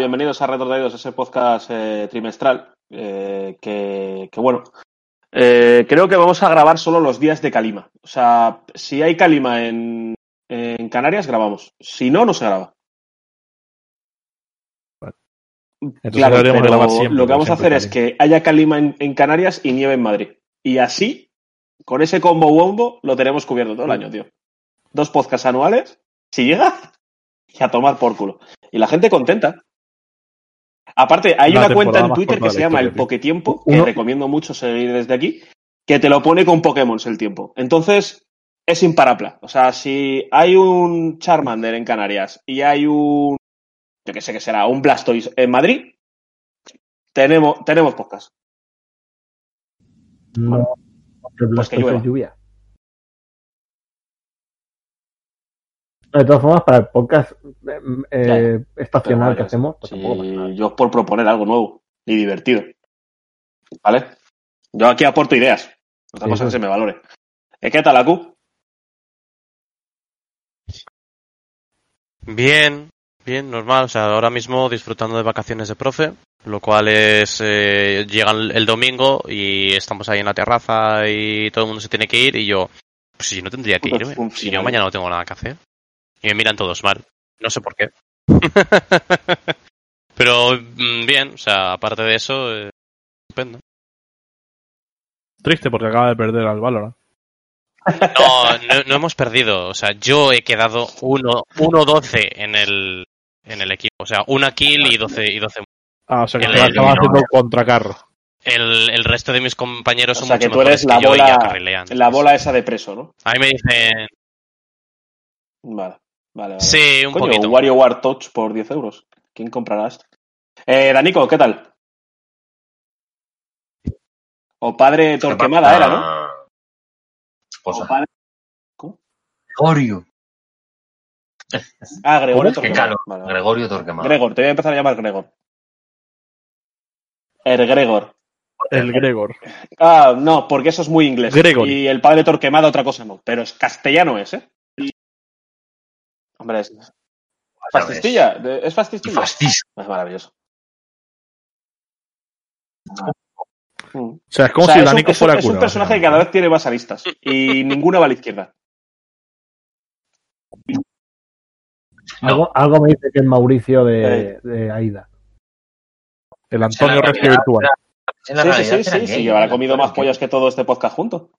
bienvenidos a Retrotraídos, ese podcast eh, trimestral eh, que, que, bueno, eh, creo que vamos a grabar solo los días de Calima. O sea, si hay Calima en, en Canarias, grabamos. Si no, no se graba. Claro, pero grabar siempre, lo que vamos a hacer es que haya Calima en, en Canarias y nieve en Madrid. Y así, con ese combo bombo, lo tenemos cubierto todo el año, tío. Dos podcasts anuales, si llega, y a tomar por culo. Y la gente contenta. Aparte, hay una cuenta en Twitter que se la llama El tío. Poketiempo, que Uno- recomiendo mucho seguir desde aquí, que te lo pone con Pokémon el tiempo. Entonces, es imparable. O sea, si hay un Charmander en Canarias y hay un, yo que sé que será, un Blastoise en Madrid, tenemos, tenemos podcast. No, porque Pues que Blastoise es lluvia. De todas formas, para el podcast eh, eh, estacional que hacemos, pues yo por proponer algo nuevo y divertido. ¿Vale? Yo aquí aporto ideas. Otra Sí, cosa que se me valore. ¿Eh, ¿Qué tal, Aku? Bien, bien, normal. O sea, ahora mismo disfrutando de vacaciones de profe, lo cual es. Eh, llega el, domingo y estamos ahí en la terraza y todo el mundo se tiene que ir y yo. Pues si no tendría que irme. Si yo mañana no tengo nada que hacer. Y me miran todos mal. No sé por qué. Pero mm, bien, o sea, aparte de eso, eh, estupendo. Triste porque acaba de perder al Valorant. No, no, no hemos perdido. O sea, yo he quedado 1-12 en el, en el equipo. O sea, una kill y 12, y 12 Ah, o sea que El- te el- acaba haciendo contracarro. El, el resto de mis compañeros O son sea, mucho que tú eres la que yo y ya bola, la bola esa de preso, ¿no? A mí me dicen, Vale, vale. vale. sí, un Coño, poquito. WarioWare Touch por 10 euros. ¿Quién comprará esto? Eh, Danico, ¿qué tal? O padre Torquemada era, ¿no? Esposa. O padre- Gregorio. Ah, Gregorio Qué Torquemada. Vale, vale. Gregorio Torquemada. Gregor, te voy a empezar a llamar Gregor. El Gregor. El Gregor. Ah, no, porque eso es muy inglés. Gregory. Y el padre Torquemada otra cosa no. Pero es castellano es, ¿eh? Hombre, es fascistilla. Es fascistilla. fastis. Es maravilloso. Mm. O sea, es como O sea, si es Danico es fuera es un personaje que cada vez tiene más aristas. Y ninguna va a la izquierda. Algo, algo me dice que es Mauricio de, de Aida. El Antonio Regio virtual. Sí, sí, sí, sí, sí, habrá comido más pollas que todo este podcast junto.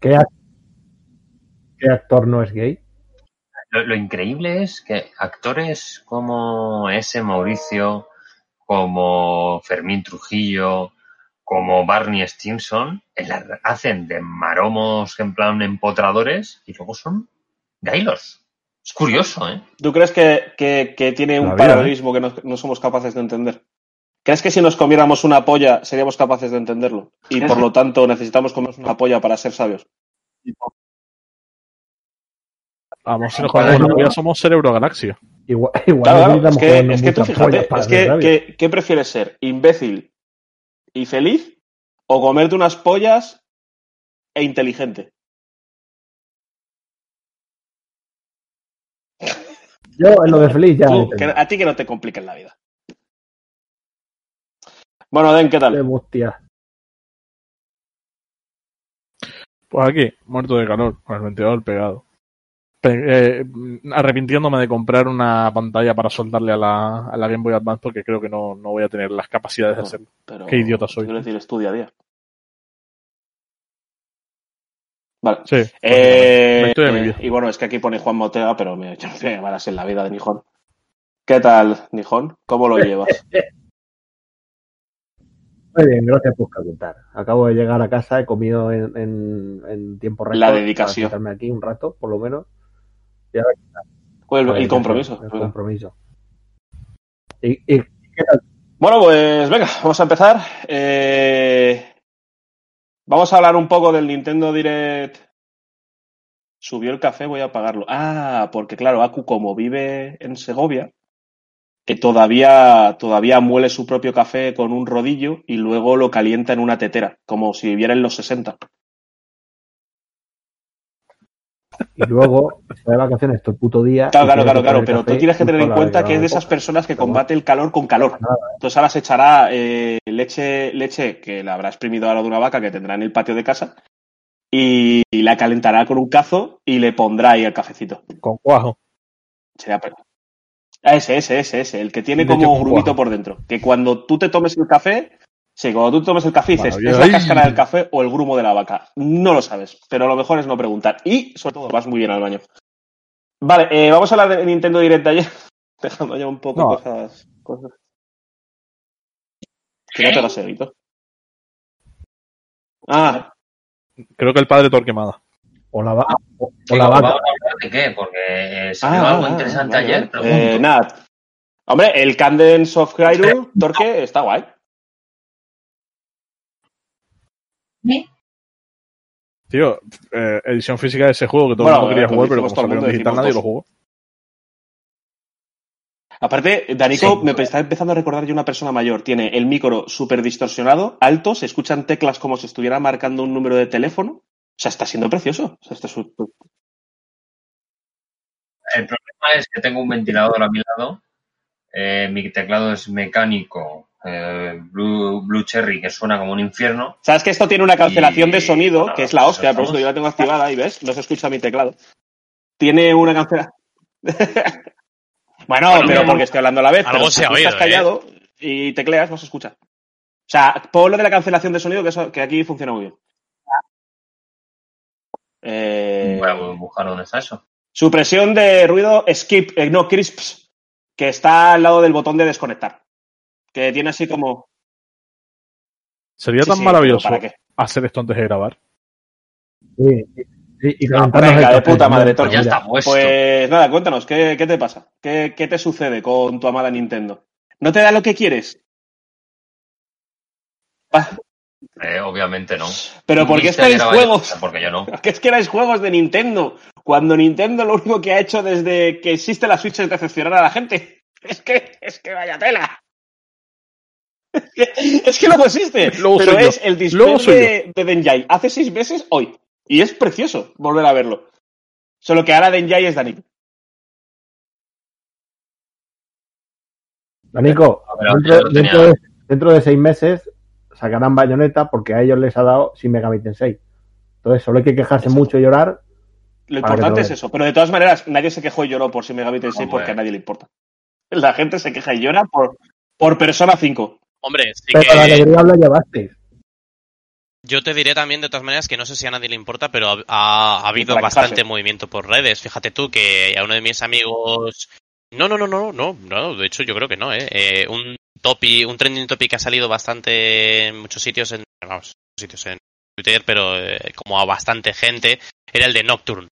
¿Qué, ac- qué actor no es gay? Lo, lo increíble es que actores como ese Mauricio, como Fermín Trujillo, como Barney Stinson, la- hacen de maromos en plan empotradores y luego son gaylors. Es curioso, ¿eh? ¿Tú crees que, que- que tiene un vida, ¿eh? paralelismo que no, no somos capaces de entender? ¿Crees que si nos comiéramos una polla seríamos capaces de entenderlo? Y por lo tanto necesitamos comernos una polla para ser sabios. Vamos, si nos polla, somos Cerebro Galaxia. Igual, igual Claro, es que, es que tú fíjate, es que, ¿qué prefieres ser? ¿Imbécil y feliz? ¿O comerte unas pollas e inteligente? Yo en lo de feliz ya. Tú, que a ti que no te compliquen la vida. Bueno, Den, ¿qué Qué tal? hostia. Pues aquí, muerto de calor, con el ventilador pegado. Eh, arrepintiéndome de comprar una pantalla para soldarle a la, a la Game Boy Advance porque creo que no, no voy a tener las capacidades de hacerlo. Pero, Qué idiota soy. Quiero decir, estudia a día. Vale. Sí, Eh, vida. y bueno, es que aquí pone Juan Motega, pero me, yo no voy a llamar así en la vida de Nijón. ¿Qué tal, Nijón? ¿Cómo lo llevas? Muy bien, gracias por preguntar. Acabo de llegar a casa, he comido en, en, en tiempo récord. La dedicación. Para aquí un rato, por lo menos. Pues el, el compromiso. El compromiso. Y, y Bueno, pues venga, vamos a empezar. Eh, Vamos a hablar un poco del Nintendo Direct. Subió el café, voy a pagarlo. Ah, porque claro, Aku como vive en Segovia, que todavía, todavía muele su propio café con un rodillo y luego lo calienta en una tetera, como si viviera en los 60. Y luego está de vacaciones todo el puto día. Claro, claro, claro, claro, pero café tú tienes que tener en cuenta que es de esas personas que combate el calor con calor. Nada, Entonces ahora se echará eh, leche, leche que la habrá exprimido ahora de una vaca que tendrá en el patio de casa y, y la calentará con un cazo y le pondrá ahí el cafecito. Con cuajo. Será pero- Ah, Ese, ese, ese, ese, el que tiene como con grumito por dentro. Que cuando tú te tomes el café, sí, cuando tú tomes el café dices. ¿es la cáscara del café o el grumo de la vaca? No lo sabes, pero lo mejor es no preguntar. Y, sobre todo, vas muy bien al baño. Vale, eh, vamos a hablar de Nintendo Direct de ayer. Dejando ya un poco No. cosas, cosas. Que no te lo sé, Vito. Ah, Creo que el padre Torquemada. O la, va- o, o ¿Qué, la ¿Vamos vaca. de qué? Porque eh, salió ah, algo ah, interesante vale, ayer. vale. Eh, nada. Hombre, el Candence of Hyrule, Torque, está guay. Tío, eh, edición física de ese juego que todo Bueno, el mundo quería jugar, pero como salió en digital nadie lo jugó. Aparte, Danico Sí. me está empezando a recordar yo una persona mayor. Tiene el micro súper distorsionado, alto, se escuchan teclas como si estuviera marcando un número de teléfono. O sea, está siendo precioso. O sea, El problema es que tengo un ventilador a mi lado. eh, mi teclado es mecánico, eh, Blue, Blue Cherry, que suena como un infierno. Sabes que esto tiene una cancelación Y- de sonido, bueno, que es la hostia, por eso yo la tengo activada y ves, no se escucha mi teclado. Tiene una cancelación. bueno, Bueno, pero porque estoy hablando a la vez. algo pero se si ha oído, estás callado y tecleas, no se escucha. O sea, pon lo de la cancelación de sonido, que, eso, que aquí funciona muy bien. Eh, Voy a buscar dónde está eso. Supresión de ruido skip, eh, no, crisps, que está al lado del botón de desconectar. Que tiene así como. Sería Sí, tan sí, maravilloso ¿Para qué? hacer esto antes de grabar. Sí, sí, y No, venga, de puta madre, pues Torque. Ya está puesto. Pues nada, cuéntanos, ¿qué, qué te pasa? ¿Qué, ¿Qué te sucede con tu amada Nintendo? ¿No te da lo que quieres? Ah, Eh, obviamente no. pero ¿por qué esperáis juegos? Porque yo no. ¿Qué es que erais juegos de Nintendo? Cuando Nintendo lo único que ha hecho desde que existe la Switch es decepcionar a la gente. Es que, es que vaya tela. Es que, luego existe. Luego pero yo. es el soy de, de Denjai hace seis meses hoy. Y es precioso volver a verlo. Solo que ahora Denjai es Dani. Danico, ver, dentro, dentro de, dentro de seis meses sacarán bayoneta porque a ellos les ha dado sin Megami Tensei. Entonces solo hay que quejarse Exacto. mucho y llorar. Lo importante te es eso. Pero de todas maneras, nadie se quejó y lloró por si Megami Tensei Hombre. porque a nadie le importa. La gente se queja y llora por, por Persona 5. Hombre, sí Pero la que alegría la llevasteis. yo te diré también de todas maneras que no sé si a nadie le importa, pero ha, ha- ha habido bastante movimiento por redes. Fíjate tú que a uno de mis amigos... No, no, no, no, no, no, de hecho yo creo que no, ¿eh? Eh, un topic, un trending topic que ha salido bastante en muchos sitios, en, vamos, sitios en Twitter, pero eh, como a bastante gente, era el de Nocturne,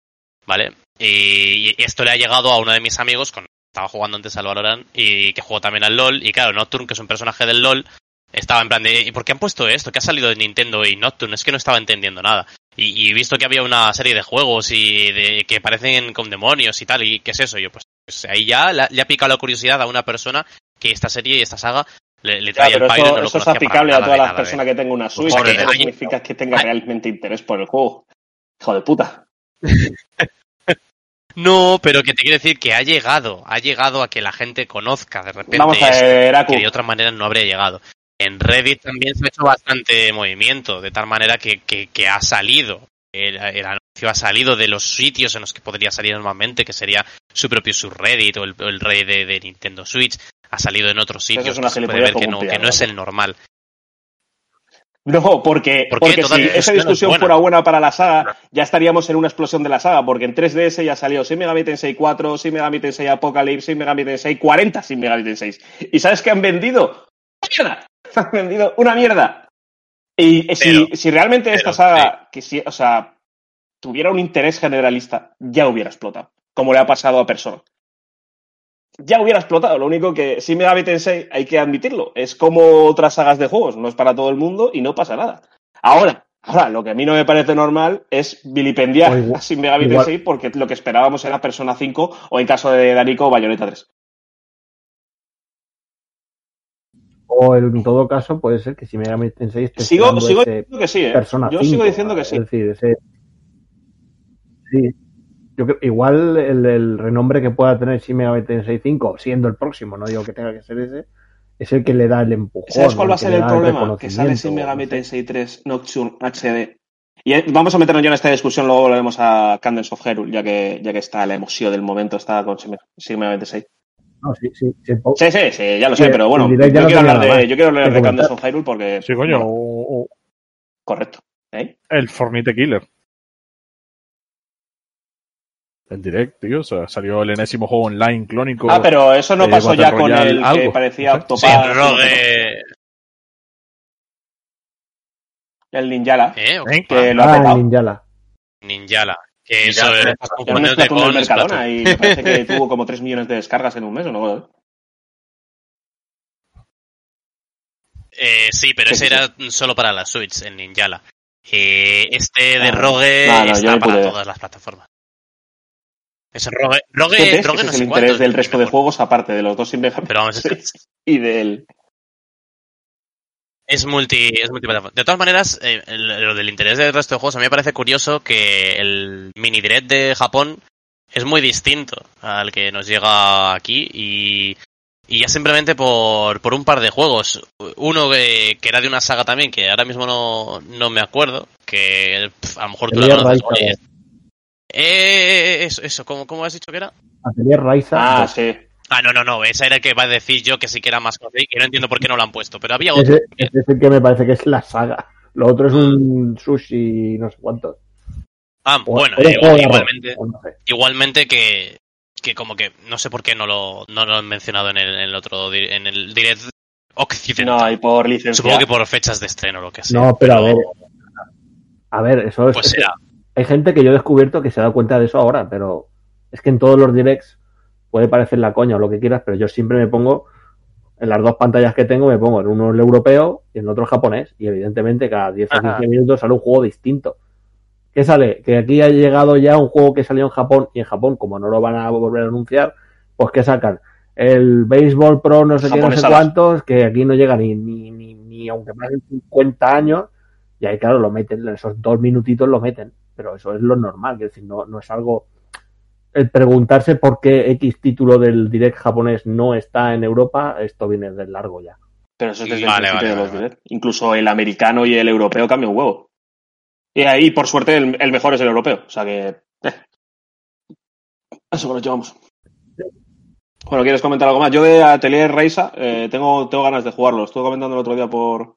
¿vale? Y, y esto le ha llegado a uno de mis amigos, con estaba jugando antes al Valorant, y que jugó también al LoL, y claro, Nocturne, que es un personaje del LoL, estaba en plan de, ¿y por qué han puesto esto? ¿Qué ha salido de Nintendo y Nocturne? Es que no estaba entendiendo nada. Y, y visto que había una serie de juegos y de, que parecen con demonios y tal, y ¿qué es eso? Yo, pues, pues ahí ya le, ha- le ha picado la curiosidad a una persona que esta serie y esta saga le, le traía el pairo y eso, no lo eso es aplicable a todas las nada personas que tengan una Switch. Pobre que ahí. significa que tenga realmente interés por el juego. Hijo de puta. No, pero que te quiero decir que ha llegado, ha llegado a que la gente conozca de repente Vamos a esto, ver, Aku. que de otra manera no habría llegado. En Reddit también se ha hecho bastante movimiento, de tal manera que, que, que ha salido. El, el anuncio ha salido de los sitios en los que podría salir normalmente, que sería su propio subreddit o el, el Reddit de, de Nintendo Switch. Ha salido en otros sitios es una que se puede ver que no, que no es el normal. No, porque, porque si esa es discusión buena. fuera buena para la saga, ya estaríamos en una explosión de la saga, porque en 3DS ya salió Shin Megami Tensei 4, Shin Megami Tensei Apocalypse, Shin Megami Tensei 40 Shin Megami Tensei. ¿Y sabes qué han vendido? ¡Mierda! Han vendido una mierda. Y si, si realmente esta pero, saga, que si, o sea, tuviera un interés generalista, ya hubiera explotado, como le ha pasado a Persona. Ya hubiera explotado, lo único que Shin Megami Tensei, hay que admitirlo, es como otras sagas de juegos, no es para todo el mundo y no pasa nada. Ahora, Ahora, lo que a mí no me parece normal es vilipendiar igual- a Shin Megami Tensei porque lo que esperábamos era Persona 5 o en caso de Danico, Bayonetta 3. O en todo caso puede ser que si Megami Tensei esté Sigo, sigo diciendo que sí, ¿eh? Persona Yo 5, sigo diciendo que sí. Es decir, ese... Sí. Yo creo, igual el, el renombre que pueda tener Shin Megami Tensei 5, siendo el próximo, no digo que tenga que ser ese, es el que le da el empujón. ¿Sabes cuál va a ser el problema? Que sale Shin Megami. Tensei 3 Nocturne HD. Y eh, vamos a meternos ya en esta discusión, luego volvemos a Candence of Hyrule, ya que, ya que está la emoción del momento, está con Shin Megami Tensei. No, sí, sí, sí, Sí, sí, sí, ya lo sé, Sí, pero bueno, en yo no quiero, hablar de, más yo quiero hablar que de Candence comentar. of Hyrule porque... Sí, coño. bueno, o- o- correcto. ¿eh? el Fornite Killer. El direct, tío. O sea, salió el enésimo juego online clónico. Ah, pero eso no eh, pasó Battle ya con el que parecía sé. Sí, el Ninjala, ¿Eh? Que lo ha Ah, el Ninjala. Ninjala. Que eso ya, es un con Mercadona y me parece que tuvo como 3 millones de descargas en un mes o no. Eh, sí, pero Sí, ese sí, era solo para la Switch, en Ninjala. Eh, este de Ah, Rogue no, no, yo está para pude todas las plataformas. Ese Rogue, Rogue. Rogue no es sé el interés del resto me de juegos, aparte de los dos es, Tensei y del... es multi, es multiplataforma. De todas maneras, eh, el- lo del interés del resto de juegos, a mí me parece curioso que el mini direct de Japón es muy distinto al que nos llega aquí y, y ya simplemente por, por un par de juegos. Uno que, que era de una saga también, que ahora mismo no, no me acuerdo, que a lo mejor tú la conoces. Oye. Eh, eso, eso ¿cómo, ¿cómo has dicho que era? Atelier Raiza. Ah, sí. Ah, no, no, no, ese era el que va a decir yo que sí que era más conocido y que no entiendo por qué no lo han puesto, pero había otro. Ese, ese es el que me parece que es la saga. Lo otro es un sushi no sé cuánto. Ah, O- bueno, eh, igualmente, o no sé. igualmente que, que como que no sé por qué no lo, no lo han mencionado en el, en el otro en el direct occidental. No, y por licencia. Supongo que por fechas de estreno o lo que sea. No, pero a ver. A ver, eso es. Pues será. Hay gente que yo he descubierto que se da cuenta de eso ahora, pero es que en todos los directs puede parecer la coña o lo que quieras, pero yo siempre me pongo en las dos pantallas que tengo, me pongo en uno el europeo y en otro el japonés. Y evidentemente cada 10 o Ajá. 15 minutos sale un juego distinto. ¿Qué sale? Que aquí ha llegado ya un juego que salió en Japón y en Japón, como no lo van a volver a anunciar, pues que sacan el Béisbol Pro no sé qué, no sé cuántos, que aquí no llega ni, ni, ni, ni aunque pasen 50 años, y ahí claro lo meten, en esos dos minutitos lo meten, pero eso es lo normal, es decir, no, no es algo... El preguntarse por qué X título del direct japonés no está en Europa, esto viene de largo ya. Pero eso es desde Vale, el principio vale, de vale, los vale. direct. Incluso el americano y el europeo cambian un huevo. Y ahí, por suerte, el, el mejor es el europeo. O sea que... eh. Eso que nos llevamos. Bueno, ¿quieres comentar algo más? Yo de Atelier Reisa eh, tengo, tengo ganas de jugarlo. Estuve comentando el otro día por,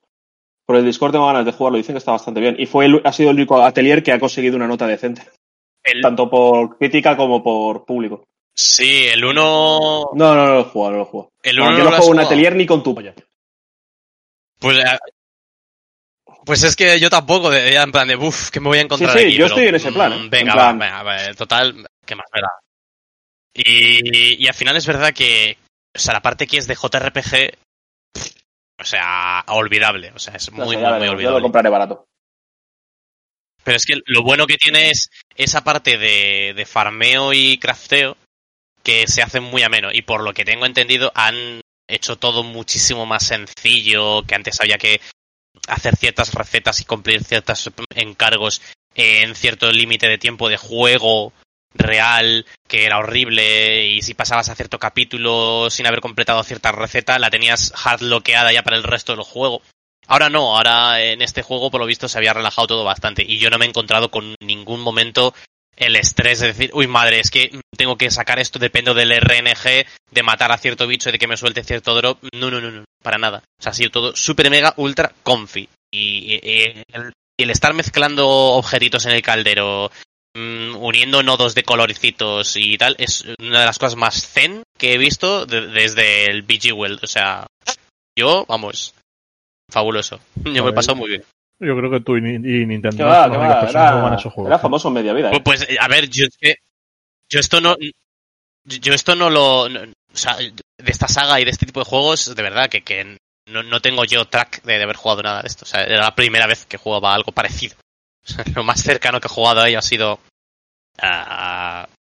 por el Discord, tengo ganas de jugarlo. Dicen que está bastante bien. Y fue el- ha sido el único Atelier que ha conseguido una nota decente. El- Tanto por crítica como por público. sí, el uno. No, no, no lo he jugado, no lo he jugado. El No, uno yo no no lo has juego un. Atelier ni con tu polla. Pues, eh, pues es que yo tampoco, de, en plan de, uff, que me voy a encontrar Sí, sí, aquí, yo pero, estoy en ese plan, mm, ¿eh? Venga, En plan- va, venga, va, total, ¿qué más me da? Y, y al final es verdad que, o sea, la parte que es de JRPG, o sea, olvidable, o sea, es No muy, sé, muy, muy yo lo olvidable. compraré barato. Pero es que lo bueno que tiene es esa parte de, de farmeo y crafteo que se hace muy ameno. Y por lo que tengo entendido, han hecho todo muchísimo más sencillo, que antes había que hacer ciertas recetas y cumplir ciertos encargos en cierto límite de tiempo de juego real, que era horrible, y si pasabas a cierto capítulo sin haber completado cierta receta, la tenías hardloqueada ya para el resto del juego. Ahora no, ahora en este juego por lo visto se había relajado todo bastante y yo no me he encontrado con ningún momento el estrés de decir, uy madre, es que tengo que sacar esto, dependo del RNG, de matar a cierto bicho y de que me suelte cierto drop. No, no, no, no, para nada. O sea, ha sido todo super mega ultra comfy. Y, el, el estar mezclando objetitos en el caldero, uniendo nodos de colorcitos y tal, es una de las cosas más zen que he visto de- desde el BG World. O sea, yo, vamos, fabuloso. Yo me he pasado muy bien. Yo creo que tú y, Ni- y Nintendo Que no va, son que las únicas va, personas que juegan era, esos juegos. era famoso en media vida. ¿eh? Pues, pues, a ver, yo es que. Yo esto no. Yo esto no lo. no- o sea, de esta saga y de este tipo de juegos, de verdad, que, que no, no tengo yo track de, de haber jugado nada de esto. O sea, era la primera vez que jugaba algo parecido. Lo más cercano que he jugado a ello ha sido.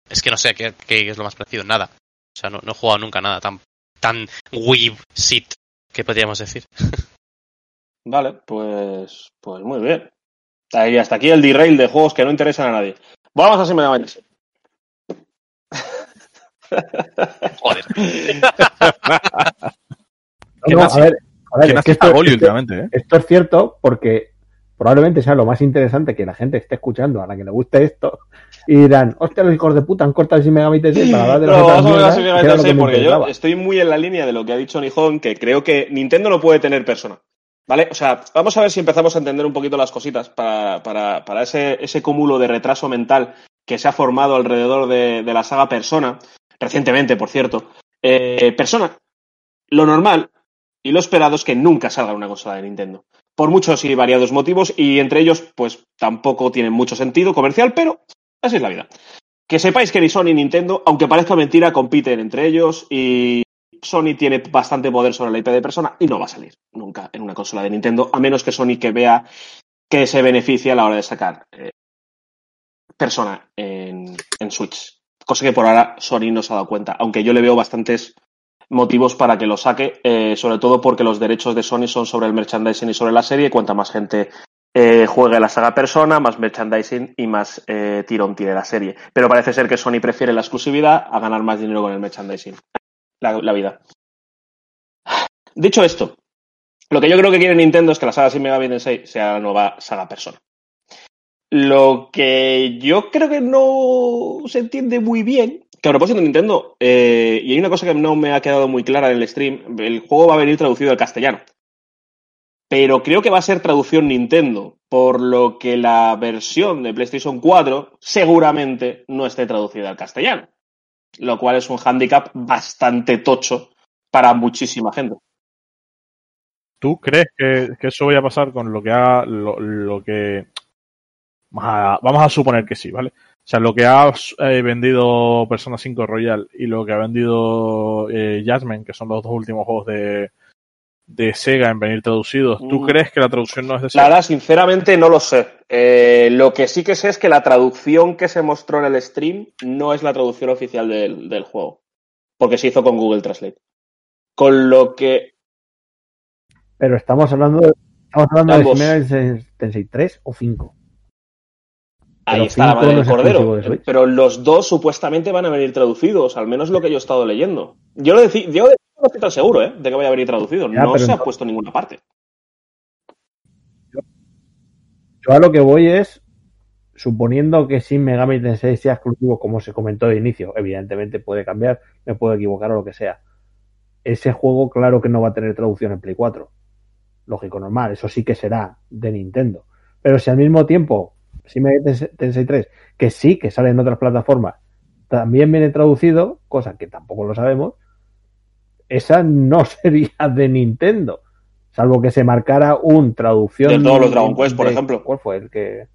es que no sé qué, qué es lo más parecido, nada. O sea, no, no he jugado nunca nada tan, tan weeb sit que podríamos decir. Vale, pues, pues muy bien. Ahí, hasta aquí el derail de juegos que no interesan a nadie. Vamos a me llaman. Joder. A ver, a ver, ¿Quién es que esto, Fagoli esto- últimamente, eh? esto es cierto porque probablemente sea lo más interesante que la gente esté escuchando a la que le guste esto y dirán, hostia, los hijos de puta han cortado el Shin Megami Tensei para hablar de las No, vamos a ver porque yo estoy muy en la línea de lo que ha dicho Nihon, que creo que Nintendo no puede tener persona. ¿Vale? O sea, vamos a ver si empezamos a entender un poquito las cositas para, para, para ese, ese cúmulo de retraso mental que se ha formado alrededor de, de la saga Persona, recientemente, por cierto. Eh, Persona, lo normal y lo esperado es que nunca salga una consola de Nintendo. Por muchos y variados motivos, y entre ellos, pues tampoco tienen mucho sentido comercial, pero así es la vida. Que sepáis que ni Sony ni Nintendo, aunque parezca mentira, compiten entre ellos y Sony tiene bastante poder sobre la IP de persona y no va a salir nunca en una consola de Nintendo, a menos que Sony que vea que se beneficia a la hora de sacar eh, persona en, en Switch. Cosa que por ahora Sony no se ha dado cuenta, aunque yo le veo bastantes motivos para que lo saque, eh, sobre todo porque los derechos de Sony son sobre el merchandising y sobre la serie, cuanta más gente eh, juegue la saga Persona, más merchandising y más eh, tirón tiene la serie. Pero parece ser que Sony prefiere la exclusividad a ganar más dinero con el merchandising. La, la vida. Dicho esto, lo que yo creo que quiere Nintendo es que la saga Shin Megami Tensei sea la nueva saga Persona. Lo que yo creo que no se entiende muy bien, que a propósito de Nintendo, eh, y hay una cosa que no me ha quedado muy clara en el stream, el juego va a venir traducido al castellano. Pero creo que va a ser traducción Nintendo, por lo que la versión de PlayStation 4 seguramente no esté traducida al castellano. Lo cual es un hándicap bastante tocho para muchísima gente. ¿Tú crees que, eso vaya a pasar con lo que ha. lo, que. Vamos a suponer que sí, ¿vale? O sea, lo que ha eh, vendido Persona 5 Royal y lo que ha vendido eh, Jasmine, que son los dos últimos juegos de, de Sega en venir traducidos, ¿tú Mm. crees que la traducción no es de La Sega? verdad, sinceramente, no lo sé. Eh, lo que sí que sé es que la traducción que se mostró en el stream no es la traducción oficial del, del juego. Porque se hizo con Google Translate. Con lo que. Pero estamos hablando de, estamos hablando de Ambos. Shin Megami Tensei 3 o 5. Ahí está la madre del cordero. de. Pero los dos supuestamente van a venir traducidos, al menos lo que yo he estado leyendo. Yo, lo decí- yo no estoy tan seguro, ¿eh? De que vaya a venir traducido. Ya, no se ha puesto en ninguna parte. Yo a lo que voy es, suponiendo que Shin Megami Tensei sea exclusivo, como se comentó de inicio, evidentemente puede cambiar, me puedo equivocar o lo que sea. Ese juego, claro que no va a tener traducción en Play 4. Lógico, normal, eso sí que será de Nintendo. Pero si al mismo tiempo Shin Megami Tensei Tensei 3, que sí que sale en otras plataformas, también viene traducido, cosa que tampoco lo sabemos, esa no sería de Nintendo. Salvo que se marcara un traducción. De todos los Dragon Quest, por de- ejemplo. ¿Cuál fue el que.?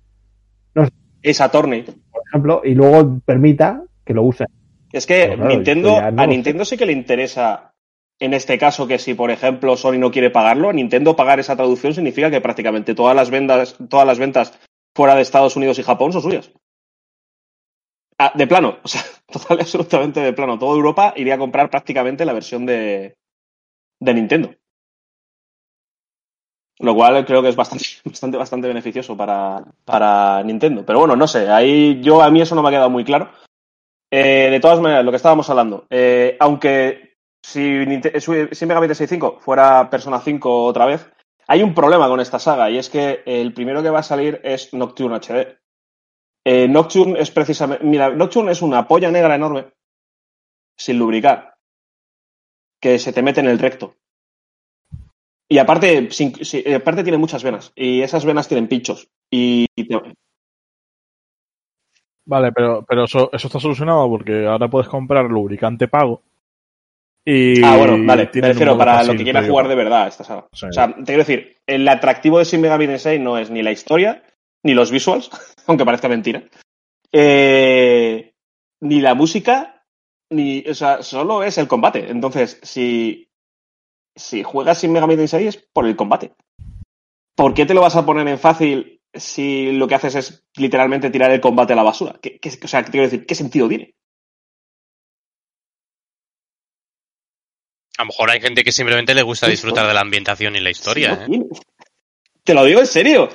Esa Torney. por ejemplo, y luego permita que lo usen. Es que claro, Nintendo, no a Nintendo sí que le interesa, en este caso, que si, por ejemplo, Sony no quiere pagarlo, a Nintendo pagar esa traducción significa que prácticamente todas las ventas, todas las ventas fuera de Estados Unidos y Japón son suyas. Ah, de plano, o sea, total absolutamente de plano. Toda Europa iría a comprar prácticamente la versión de, de Nintendo. Lo cual creo que es bastante, bastante, bastante beneficioso para, para Nintendo. Pero bueno, no sé, ahí yo a mí eso no me ha quedado muy claro. Eh, de todas maneras, lo que estábamos hablando, eh, aunque si, si Shin Megami Tensei 5 fuera Persona 5 otra vez, hay un problema con esta saga y es que el primero que va a salir es Nocturne HD. Eh, Nocturne es precisamente, mira, Nocturne es una polla negra enorme, sin lubricar, que se te mete en el recto. Y aparte, eh, aparte tiene muchas venas y esas venas tienen pinchos. Y te- Vale, pero, pero eso, eso está solucionado porque ahora puedes comprar lubricante pago. Y Ah, bueno, vale. Me refiero para fácil lo que quiera jugar de verdad esta saga. Sí. O sea, te quiero decir, el atractivo de Shin Megami Tensei no es ni la historia, ni los visuals, aunque parezca mentira, eh, ni la música, ni, o sea, solo es el combate. Entonces, si si juegas sin Megami Tensei es por el combate. ¿Por qué te lo vas a poner en fácil si lo que haces es literalmente tirar el combate a la basura? ¿Qué, qué- o sea, ¿qué te quiero decir? ¿Qué sentido tiene? A lo mejor hay gente que simplemente le gusta disfrutar de la ambientación y la historia. ¿eh? Te lo digo en serio.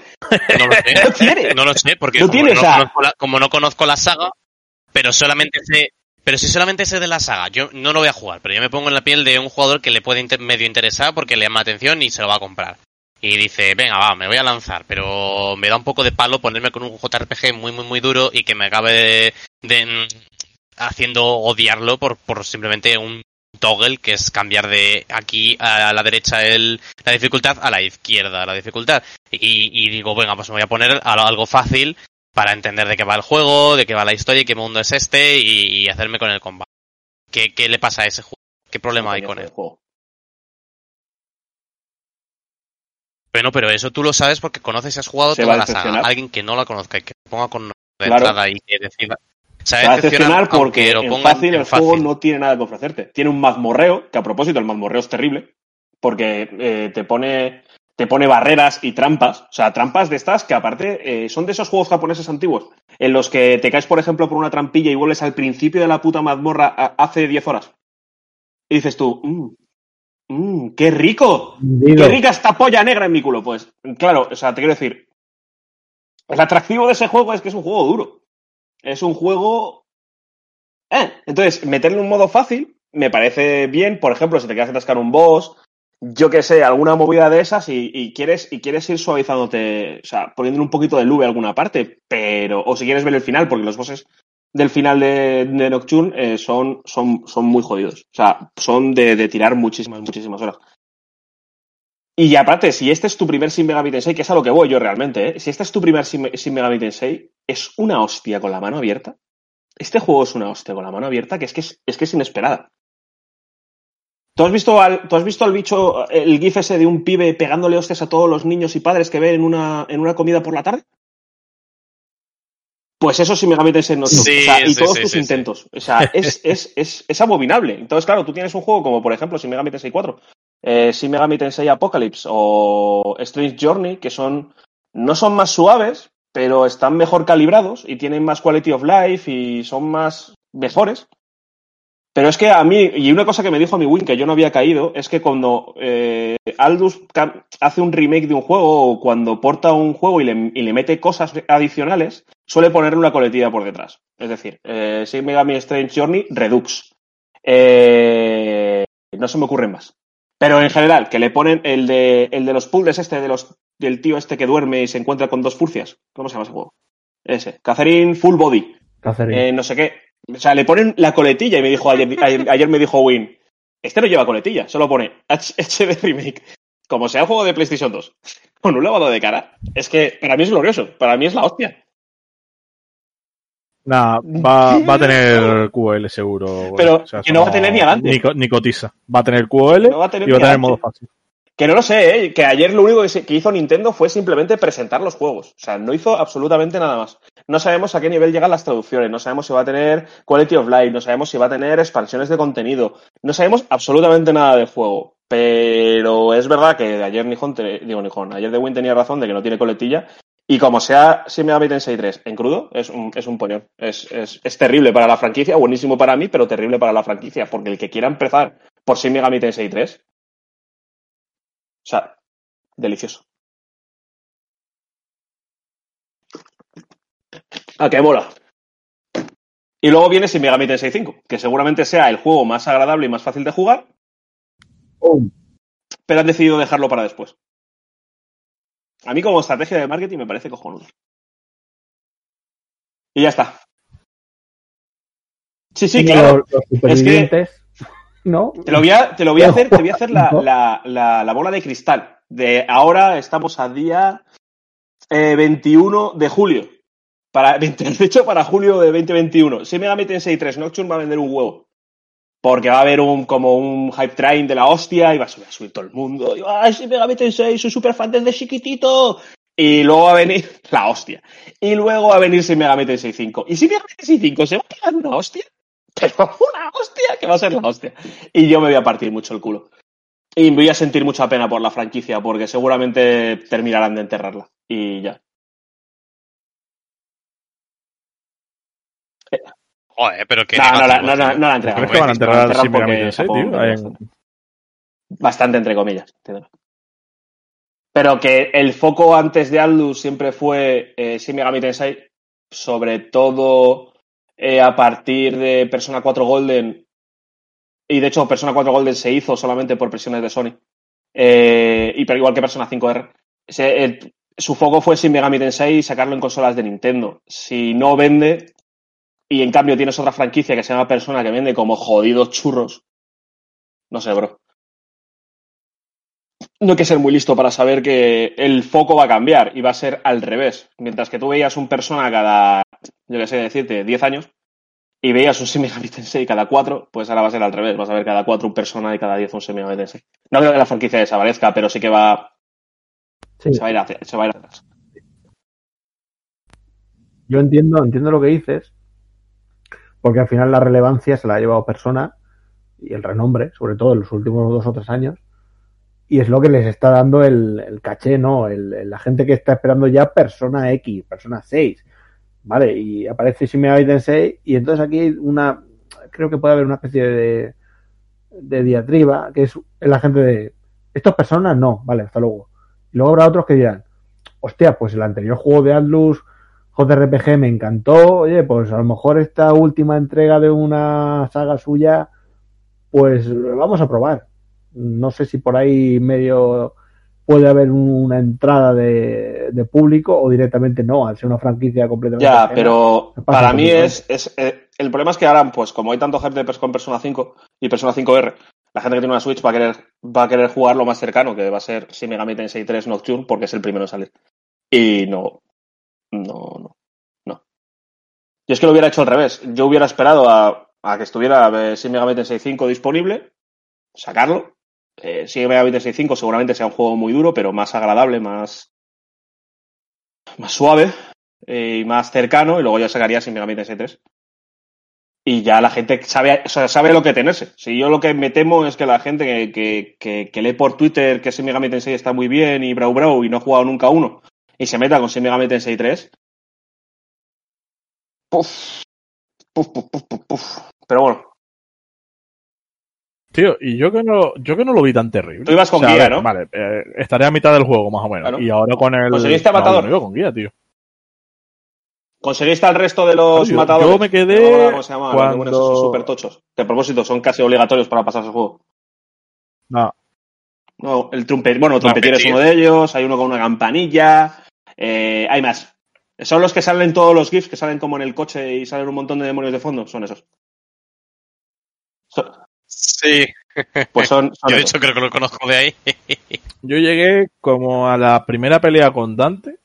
No lo sé. No tiene. No lo sé, porque No como, tiene, no o sea- conozco la, como no conozco la saga, pero solamente sé. Pero si solamente sé de la saga, yo no lo voy a jugar, pero yo me pongo en la piel de un jugador que le puede inter- medio interesar porque le llama la atención y se lo va a comprar. Y dice, venga, va, me voy a lanzar, pero me da un poco de palo ponerme con un JRPG muy, muy, muy duro y que me acabe de, de, mm, haciendo odiarlo por, por simplemente un toggle que es cambiar de aquí a la derecha el, la dificultad a la izquierda la dificultad. Y, y digo, venga, pues me voy a poner algo fácil para entender de qué va el juego, de qué va la historia y qué mundo es este y, y hacerme con el combate. ¿Qué, ¿Qué le pasa a ese juego? ¿Qué problema hay con él? juego. Bueno, pero eso tú lo sabes porque conoces y has jugado Se toda va a la saga. Alguien que no la conozca y que ponga con de Claro. entrada y que decida. Se va a decepcionar porque lo en fácil en el juego no tiene nada que ofrecerte. Tiene un mazmorreo, que a propósito el mazmorreo es terrible, porque eh, te pone te pone barreras y trampas, o sea, trampas de estas que aparte eh, son de esos juegos japoneses antiguos, en los que te caes, por ejemplo, por una trampilla y vuelves al principio de la puta mazmorra a- hace 10 horas. Y dices tú, mmm, mmm, qué rico, qué rica esta polla negra en mi culo. Pues, claro, o sea, te quiero decir, el atractivo de ese juego es que es un juego duro. Es un juego. Eh, entonces, meterle un modo fácil me parece bien. Por ejemplo, si te quieres atascar un boss, yo que sé, alguna movida de esas y, quieres, y quieres ir suavizándote, o sea, poniéndole un poquito de lube a alguna parte, pero. O si quieres ver el final, porque los bosses del final de, de Nocturne eh, son, son, son muy jodidos. O sea, son de, de tirar muchísimas, muchísimas horas. Y aparte, si este es tu primer Sin Megami Tensei, que es a lo que voy yo realmente, ¿eh? si este es tu primer Sin, Sin Megami Tensei, es una hostia con la mano abierta. Este juego es una hostia con la mano abierta que es que es, es, que es inesperada. ¿Tú has, visto al, ¿Tú has visto al bicho, el gif ese de un pibe pegándole hostias a todos los niños y padres que ve en una, en una comida por la tarde? Pues eso sí Megami Tensei no Sí, o sea, y sí, todos sí, tus intentos. O sea, es, es, es, es abominable. Entonces, claro, tú tienes un juego como, por ejemplo, Sin Megami Tensei 4, eh, Sin Megami Tensei Apocalypse o Strange Journey, que son no son más suaves, pero están mejor calibrados y tienen más quality of life y son más mejores. Pero es que a mí, y una cosa que me dijo mi Win que yo no había caído, es que cuando eh, Aldus hace un remake de un juego o cuando porta un juego y le, y le mete cosas adicionales, suele ponerle una coletilla por detrás. Es decir, eh, Shin Megami Strange Journey Redux. Eh, no se me ocurren más. Pero en general, que le ponen el de, el de los puzzles este, de los, del tío este que duerme y se encuentra con dos furcias. ¿Cómo se llama ese juego? Ese. Catherine Full Body. Catherine. Eh, no sé qué. O sea, le ponen la coletilla y me dijo ayer, ayer, ayer me dijo Win, este no lleva coletilla, solo pone H- HD Remake. Como sea el juego de PlayStation 2, con un lavado de cara. Es que para mí es glorioso, para mí es la hostia. Nah, va, va a tener QL seguro. Pero eso que no va a tener ni adelante. Ni, co- ni cotiza. Va a tener QL No va a tener y va a tener modo fácil. Que no lo sé, ¿eh? que ayer lo único que, hizo Nintendo fue simplemente presentar los juegos. O sea, no hizo absolutamente nada más. No sabemos a qué nivel llegan las traducciones, no sabemos si va a tener Quality of Life, no sabemos si va a tener expansiones de contenido, no sabemos absolutamente nada del juego. Pero es verdad que ayer te- digo Nihon, ayer The Win tenía razón de que no tiene coletilla. Y como sea Shin Megami Tensei 3 en crudo, es un, es un poñón. Es, es, es terrible para la franquicia, buenísimo para mí, pero terrible para la franquicia. Porque el que quiera empezar por Shin Megami Tensei 3, o sea, delicioso. Ah, que mola. Y luego viene Shin Megami Tensei 5, que seguramente sea el juego más agradable y más fácil de jugar, Oh, pero han decidido dejarlo para después. A mí como estrategia de marketing me parece cojonudo. Y ya está. Sí, sí, claro. Los, los supervivientes. ¿No? Te lo voy a, te lo voy a hacer, te voy a hacer la, la, la, la bola de cristal. De ahora estamos a día eh, 21 de julio. Para, de hecho, para julio de 2021. Si Megami Tensei 3 Nocturne va a vender un huevo. Porque va a haber un como un hype train de la hostia y va a subir, a subir todo el mundo. Y, ¡Ay, sí, Megami Tensei! Soy súper fan desde chiquitito. Y luego va a venir la hostia. Y luego va a venir Shin Megami Tensei 5. ¿Y si Megami Tensei 5 se va a pegar una hostia? Pero una hostia, que va a ser la hostia. Y yo me voy a partir mucho el culo. Y voy a sentir mucha pena por la franquicia, porque seguramente terminarán de enterrarla. Y ya. Joder, pero que. No, no, la- no, no, no la entregan. ¿Crees que van a enterrar Japón tío? bastante- entre comillas. Pero que el foco antes de Atlus siempre fue eh, Shin Megami Tensei, sobre todo eh, a partir de Persona 4 Golden. Y de hecho, Persona 4 Golden se hizo solamente por presiones de Sony. Eh, y pero igual que Persona 5R. Se- el- su foco fue Shin Megami Tensei y sacarlo en consolas de Nintendo. Si no vende, y en cambio tienes otra franquicia que se llama Persona que vende como jodidos churros. No sé, bro. No hay que ser muy listo para saber que el foco va a cambiar y va a ser al revés. Mientras que tú veías un Persona cada, yo qué sé decirte, 10 años y veías un Shin Megami Tensei cada 4, pues ahora va a ser al revés. Vas a ver cada 4 un Persona y cada 10 un Shin Megami Tensei. No creo que la franquicia desaparezca, pero sí que va, Sí. se va a ir hacia, se va a ir atrás. Yo entiendo, entiendo lo que dices, porque al final la relevancia se la ha llevado persona y el renombre, sobre todo en los últimos dos o tres años, y es lo que les está dando el, caché, ¿no? El- la gente que está esperando ya Persona X, Persona 6, ¿vale? Y aparece Megami Tensei y entonces aquí hay una, creo que puede haber una especie de, de diatriba, que es la gente de, ¿estos personas? No, vale, hasta luego. Y luego habrá otros que dirán, hostia, pues el anterior juego de Atlus JRPG me encantó. Oye, pues a lo mejor esta última entrega de una saga suya, pues vamos a probar. No sé si por ahí medio puede haber una entrada de, de público o directamente no, al ser una franquicia completamente. Ya, ajena. pero para mí es, es eh, el problema es que ahora, pues como hay tanto gente pers- con Persona 5 y Persona 5R, la gente que tiene una Switch va a querer, va a querer jugar lo más cercano, que va a ser Shin Megami Tensei 3 Nocturne, porque es el primero en salir. Y no, no, no, no. Yo es que lo hubiera hecho al revés. Yo hubiera esperado a, a que estuviera eh, Shin Megami Tensei 5 disponible, sacarlo. Eh, Shin Megami Tensei 5 seguramente sea un juego muy duro, pero más agradable, más, más suave eh, y más cercano, y luego ya sacaría Shin Megami Tensei 3. Y ya la gente sabe, o sea, sabe lo que tenerse. Si yo lo que me temo es que la gente que, que, que, que lee por Twitter que Shin Megami Tensei está muy bien y brau brau y no ha jugado nunca uno y se meta con Shin Megami Tensei 3. Puf, puf, puf, puf, puf, puf. Pero bueno, Tío, y yo que no, yo que no lo vi tan terrible. Tú ibas con O sea, a guía, ver, ¿no? Vale, eh, estaré a mitad del juego, más o menos. Claro. Y ahora con el. ¿Conseguiste a No, Matador? yo no iba con guía, tío. ¿conseguiste al resto de los Yo- matadores? yo me quedé No ¿Cómo se llama? Los cuando- esos super tochos. Que a propósito son casi obligatorios para pasarse el juego. No, No, el trumpe, bueno, Trumpetir es Trumpetir. uno de ellos, hay uno con una campanilla, eh, hay más. Son los que salen todos los GIFs, que salen como en el coche y salen un montón de demonios de fondo, son esos. So- Sí, pues son, son yo de hecho creo que lo conozco de ahí. Yo llegué como a la primera pelea con Dante.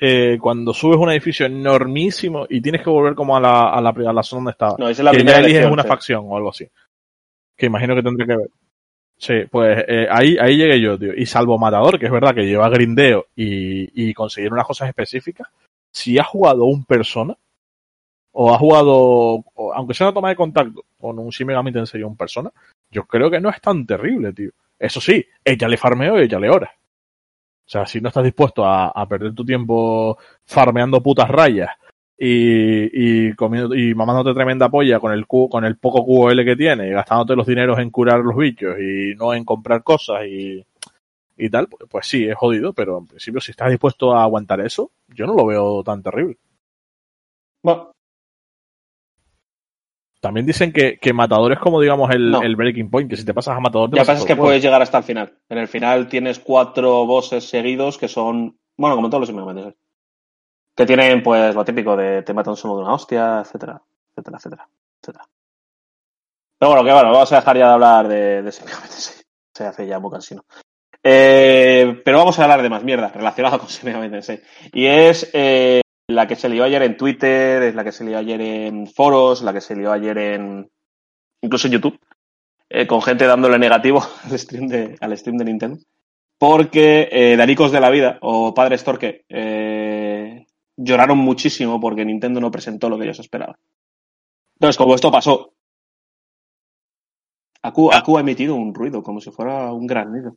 eh, cuando subes un edificio enormísimo y tienes que volver como a la, a la, a la zona donde estaba. No, esa es la que ya primera eliges elección, una sí. facción o algo así. Que imagino que tendré que ver. Sí, pues eh, ahí, ahí llegué yo, tío. Y salvo Matador, que es verdad que lleva grindeo y, y conseguir unas cosas específicas, si has jugado un persona, o has jugado, aunque sea una toma de contacto con un Shin Megami Tensei o un persona, yo creo que no es tan terrible, tío. Eso sí, échale farmeo y échale horas. O sea, si no estás dispuesto a, a perder tu tiempo farmeando putas rayas y, y comiendo y mamándote tremenda polla con el cu- con el poco QL que tiene y gastándote los dineros en curar los bichos y no en comprar cosas y, y tal, pues, pues sí, es jodido, pero en principio si estás dispuesto a aguantar eso, yo no lo veo tan terrible. Bueno, También dicen que, que Matador es como, digamos, el, No. el breaking point, que si te pasas a Matador te ya pasa es que juego. puedes llegar hasta el final. En el final tienes cuatro bosses seguidos que son, bueno, como todos los Tensei. Que tienen, pues, lo típico de te matan solo de una hostia, etcétera, etcétera, etcétera, etcétera. Pero bueno, que bueno, vamos a dejar ya de hablar de, de. Se hace ya muy cansino. Eh, pero vamos a hablar de más mierda relacionada con Megami Tensei. Y es eh, la que se lió ayer en Twitter, es la que se lió ayer en foros, la que se lió ayer en... incluso en YouTube eh, con gente dándole negativo al stream de, al stream de Nintendo. Porque eh, Daricos de la Vida o Padres Torque eh, lloraron muchísimo porque Nintendo no presentó lo que ellos esperaban. Entonces, como esto pasó, Aku, Aku ha emitido un ruido, como si fuera un granizo.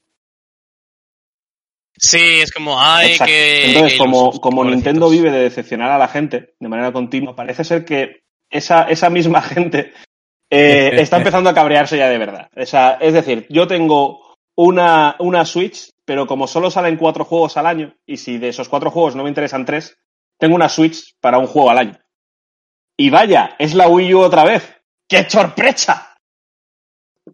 Sí, es como, ay, Exacto. que... Entonces, que como, como. Nintendo vive de decepcionar a la gente de manera continua, parece ser que esa, esa misma gente eh, está empezando a cabrearse ya de verdad. O sea, es decir, yo tengo una, una Switch, pero como solo salen cuatro juegos al año, y si de esos cuatro juegos no me interesan tres, tengo una Switch para un juego al año. Y vaya, es la Wii U otra vez. ¡Qué sorpresa!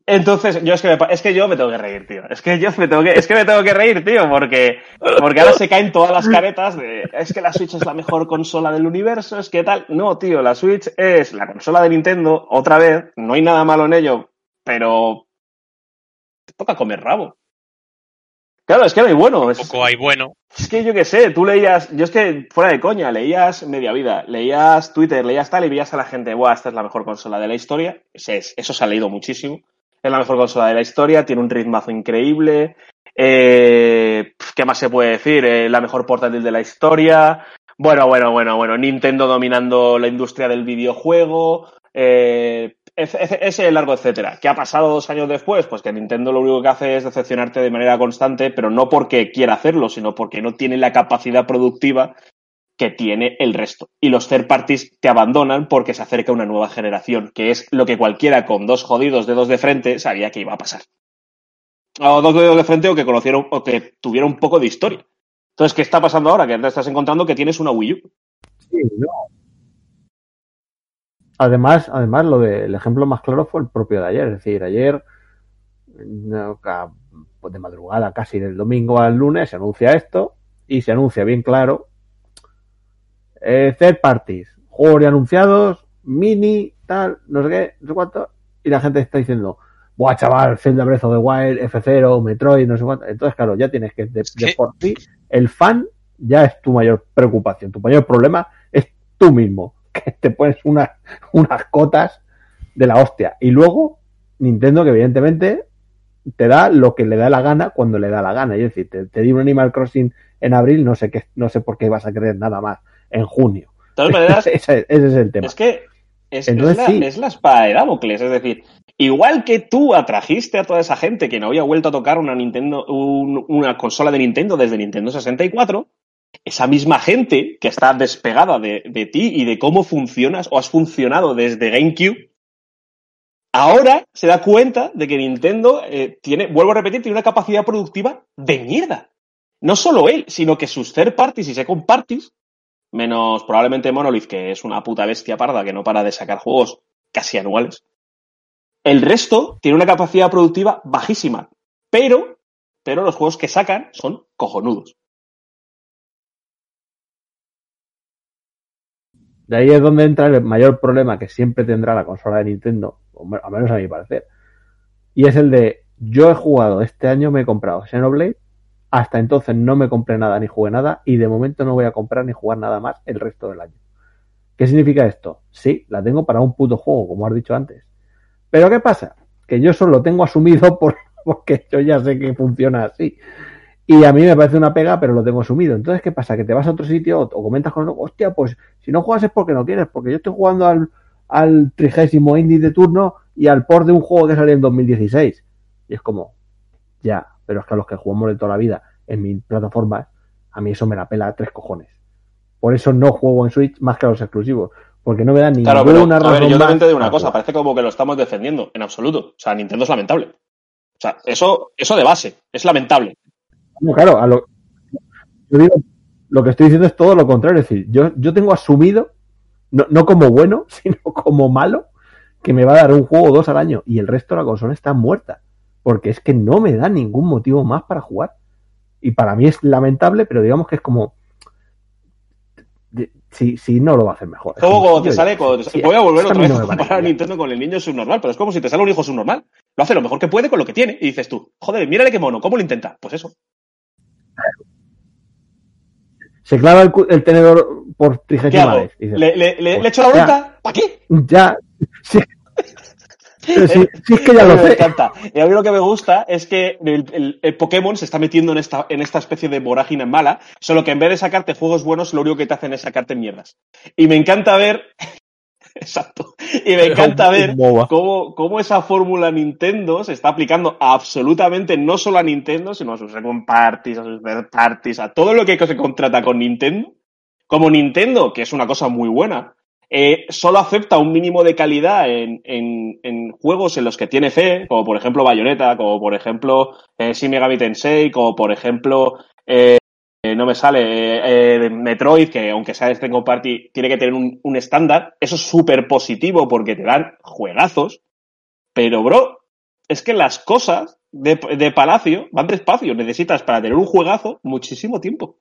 Entonces, yo es que, es que yo me tengo que reír, tío. Es que yo me tengo que, es que me tengo que reír, tío, porque, porque ahora se caen todas las caretas de, es que la Switch es la mejor consola del universo, es que tal. No, tío, la Switch es la consola de Nintendo, otra vez, no hay nada malo en ello, pero te toca comer rabo. Claro, es que no hay bueno. Es, Poco hay bueno. es que yo qué sé, tú leías, yo es que fuera de coña, leías media vida, leías Twitter, leías tal y veías a la gente, Buah, esta es la mejor consola de la historia. Eso se ha leído muchísimo. Es la mejor consola de la historia, tiene un ritmazo increíble. Eh, ¿Qué más se puede decir? Eh, la mejor portátil de la historia. Bueno, bueno, bueno, bueno. Nintendo dominando la industria del videojuego. Eh, ese, ese- largo etcétera. ¿Qué ha pasado dos años después? Pues que Nintendo lo único que hace es decepcionarte de manera constante, pero no porque quiera hacerlo, sino porque no tiene la capacidad productiva que tiene el resto. Y los third parties te abandonan porque se acerca una nueva generación, que es lo que cualquiera con dos jodidos dedos de frente sabía que iba a pasar. O dos dedos de frente o que conocieron o que tuviera un poco de historia. Entonces, ¿qué está pasando ahora? Que te estás encontrando que tienes una Wii U. Sí, no. Además, además, lo del ejemplo más claro fue el propio de ayer. Es decir, ayer, pues de madrugada casi del domingo al lunes, se anuncia esto y se anuncia bien claro. Eh, third parties, juegos ya anunciados, mini, tal, no sé qué, no sé cuánto. Y la gente está diciendo, Buah, chaval, Zelda Breath of the Wild, F0, Metroid, no sé cuánto. Entonces, claro, ya tienes que, de, de por sí, el fan ya es tu mayor preocupación. Tu mayor problema es tú mismo, que te pones unas, unas cotas de la hostia. Y luego, Nintendo, que evidentemente te da lo que le da la gana cuando le da la gana. Es decir, te, te di un Animal Crossing en abril, no sé qué, no sé por qué vas a querer nada más en junio. De todas maneras, ese, ese es el tema. Es que es, Entonces, es la, sí. es la espada de Damocles. Es decir, igual que tú atrajiste a toda esa gente que no había vuelto a tocar una Nintendo, un- una consola de Nintendo desde Nintendo 64, esa misma gente que está despegada de, de ti y de cómo funcionas o has funcionado desde GameCube, ahora se da cuenta de que Nintendo eh, tiene, vuelvo a repetir, tiene una capacidad productiva de mierda. No solo él, sino que sus third parties y second parties menos probablemente Monolith, que es una puta bestia parda que no para de sacar juegos casi anuales. El resto tiene una capacidad productiva bajísima, pero, pero los juegos que sacan son cojonudos. De ahí es donde entra el mayor problema que siempre tendrá la consola de Nintendo, o menos a mi parecer. Y es el de, yo he jugado, este año me he comprado Xenoblade, hasta entonces no me compré nada ni jugué nada, y de momento no voy a comprar ni jugar nada más el resto del año. ¿Qué significa esto? Sí, la tengo para un puto juego, como has dicho antes. Pero ¿qué pasa? Que yo solo lo tengo asumido por, porque yo ya sé que funciona así. Y a mí me parece una pega, pero lo tengo asumido. Entonces, ¿qué pasa? Que te vas a otro sitio o comentas con otro, hostia, pues si no juegas es porque no quieres, porque yo estoy jugando al, al trigésimo indie de turno y al port de un juego que salió en 2016. Y es como, ya, pero es que a los que jugamos de toda la vida en mi plataforma, a mí eso me la pela a tres cojones. Por eso no juego en Switch más que a los exclusivos, porque no me dan Claro, ninguna pero a ver, razón yo también te digo una cosa, parece como que lo estamos defendiendo, en absoluto. O sea, Nintendo es lamentable. O sea, eso, eso de base, es lamentable. No, claro, a lo, yo digo, lo que estoy diciendo es todo lo contrario. Es decir, yo, yo tengo asumido, no, no como bueno, sino como malo, que me va a dar un juego o dos al año y el resto de la consola está muerta. Porque es que no me da ningún motivo más para jugar. Y para mí es lamentable, pero digamos que es como. Si, si no lo va a hacer mejor. Como como, cuando te sale, cuando te sí, sale- voy a volver otra vez no a comparar a. Nintendo con el niño subnormal, pero es como si te sale un hijo subnormal. Lo hace lo mejor que puede con lo que tiene. Y dices tú, joder, mírale qué mono, ¿cómo lo intenta? Pues eso. Se clava el, tenedor por ¿Qué trigésima vez. ¿Le, le, le- pues le echo la bronca? ¿Para qué? Ya. Sí. Pero si, si es que ya lo me sé. encanta. Y a mí lo que me gusta es que el, el- el Pokémon se está metiendo en esta, en esta especie de vorágine mala, solo que en vez de sacarte juegos buenos, lo único que te hacen es sacarte mierdas. Y me encanta ver Exacto. Y me encanta ver cómo, cómo esa fórmula Nintendo se está aplicando absolutamente no solo a Nintendo, sino a sus second parties, a sus third parties, a todo lo que se contrata con Nintendo. Como Nintendo, que es una cosa muy buena, eh, solo acepta un mínimo de calidad en, en- en juegos en los que tiene fe, como por ejemplo Bayonetta, como por ejemplo eh, Shin Megami Tensei, como por ejemplo eh, eh, no me sale eh, eh, Metroid, que aunque sea de second party, tiene que tener un, un estándar. Eso es súper positivo porque te dan juegazos. Pero, bro, es que las cosas de, de Palacio van despacio. Necesitas para tener un juegazo muchísimo tiempo.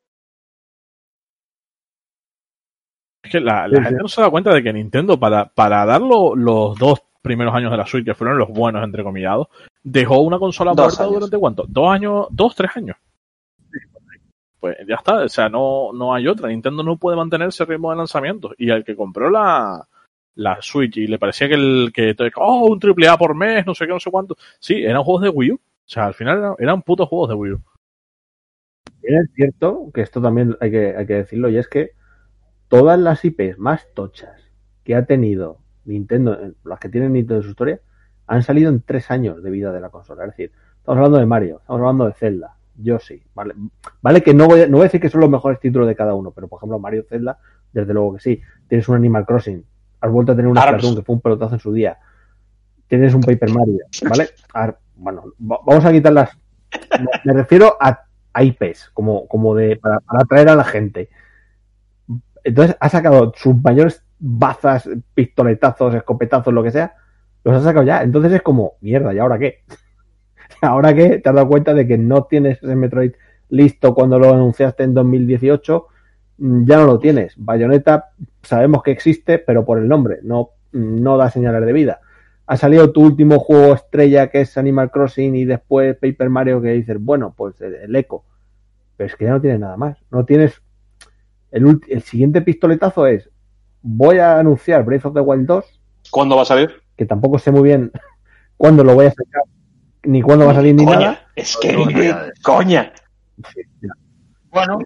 Es que la, la Sí, gente sí. no se da cuenta de que Nintendo, para, para dar lo- los dos primeros años de la Switch, que fueron los buenos, entre comillados, dejó una consola Dos muerta años. durante cuánto? Dos años, dos, tres años. Pues ya está, o sea, no, no hay otra. Nintendo no puede mantener ese ritmo de lanzamientos. Y al que compró la, la Switch y le parecía que el que, oh, un triple A por mes, no sé qué, no sé cuánto. Sí, eran juegos de Wii U. O sea, al final eran, eran putos juegos de Wii U. Es cierto que esto también hay que, hay que decirlo, y es que todas las IPs más tochas que ha tenido Nintendo, eh, las que tienen Nintendo en su historia, han salido en tres años de vida de la consola. Es decir, estamos hablando de Mario, estamos hablando de Zelda, Yoshi, ¿vale? Vale que no voy, a, no voy a decir que son los mejores títulos de cada uno, pero por ejemplo Mario Zelda, desde luego que sí. Tienes un Animal Crossing, has vuelto a tener un Arms. Splatoon que fue un pelotazo en su día. Tienes un Paper Mario, ¿vale? Bueno, va- vamos a quitar las... Me, me refiero a, a IPs, como, como de para, para atraer a la gente. Entonces ha sacado sus mayores bazas, pistoletazos, escopetazos, lo que sea, los ha sacado ya. Entonces es como, mierda, ¿y ahora qué? ¿Ahora qué? ¿Te has dado cuenta de que no tienes ese Metroid listo cuando lo anunciaste en 2018? Mm, Ya no lo tienes. Bayonetta sabemos que existe, pero por el nombre, no, no da señales de vida. Ha salido tu último juego estrella que es Animal Crossing y después Paper Mario que dices, bueno, pues el, el Echo. Pero es que ya no tienes nada más. No tienes. El, el siguiente pistoletazo es: voy a anunciar Breath of the Wild 2, ¿Cuándo va a salir? que tampoco sé muy bien cuándo lo voy a sacar, ni cuándo va a salir ni coña. nada. Es que ni de coña. Bueno,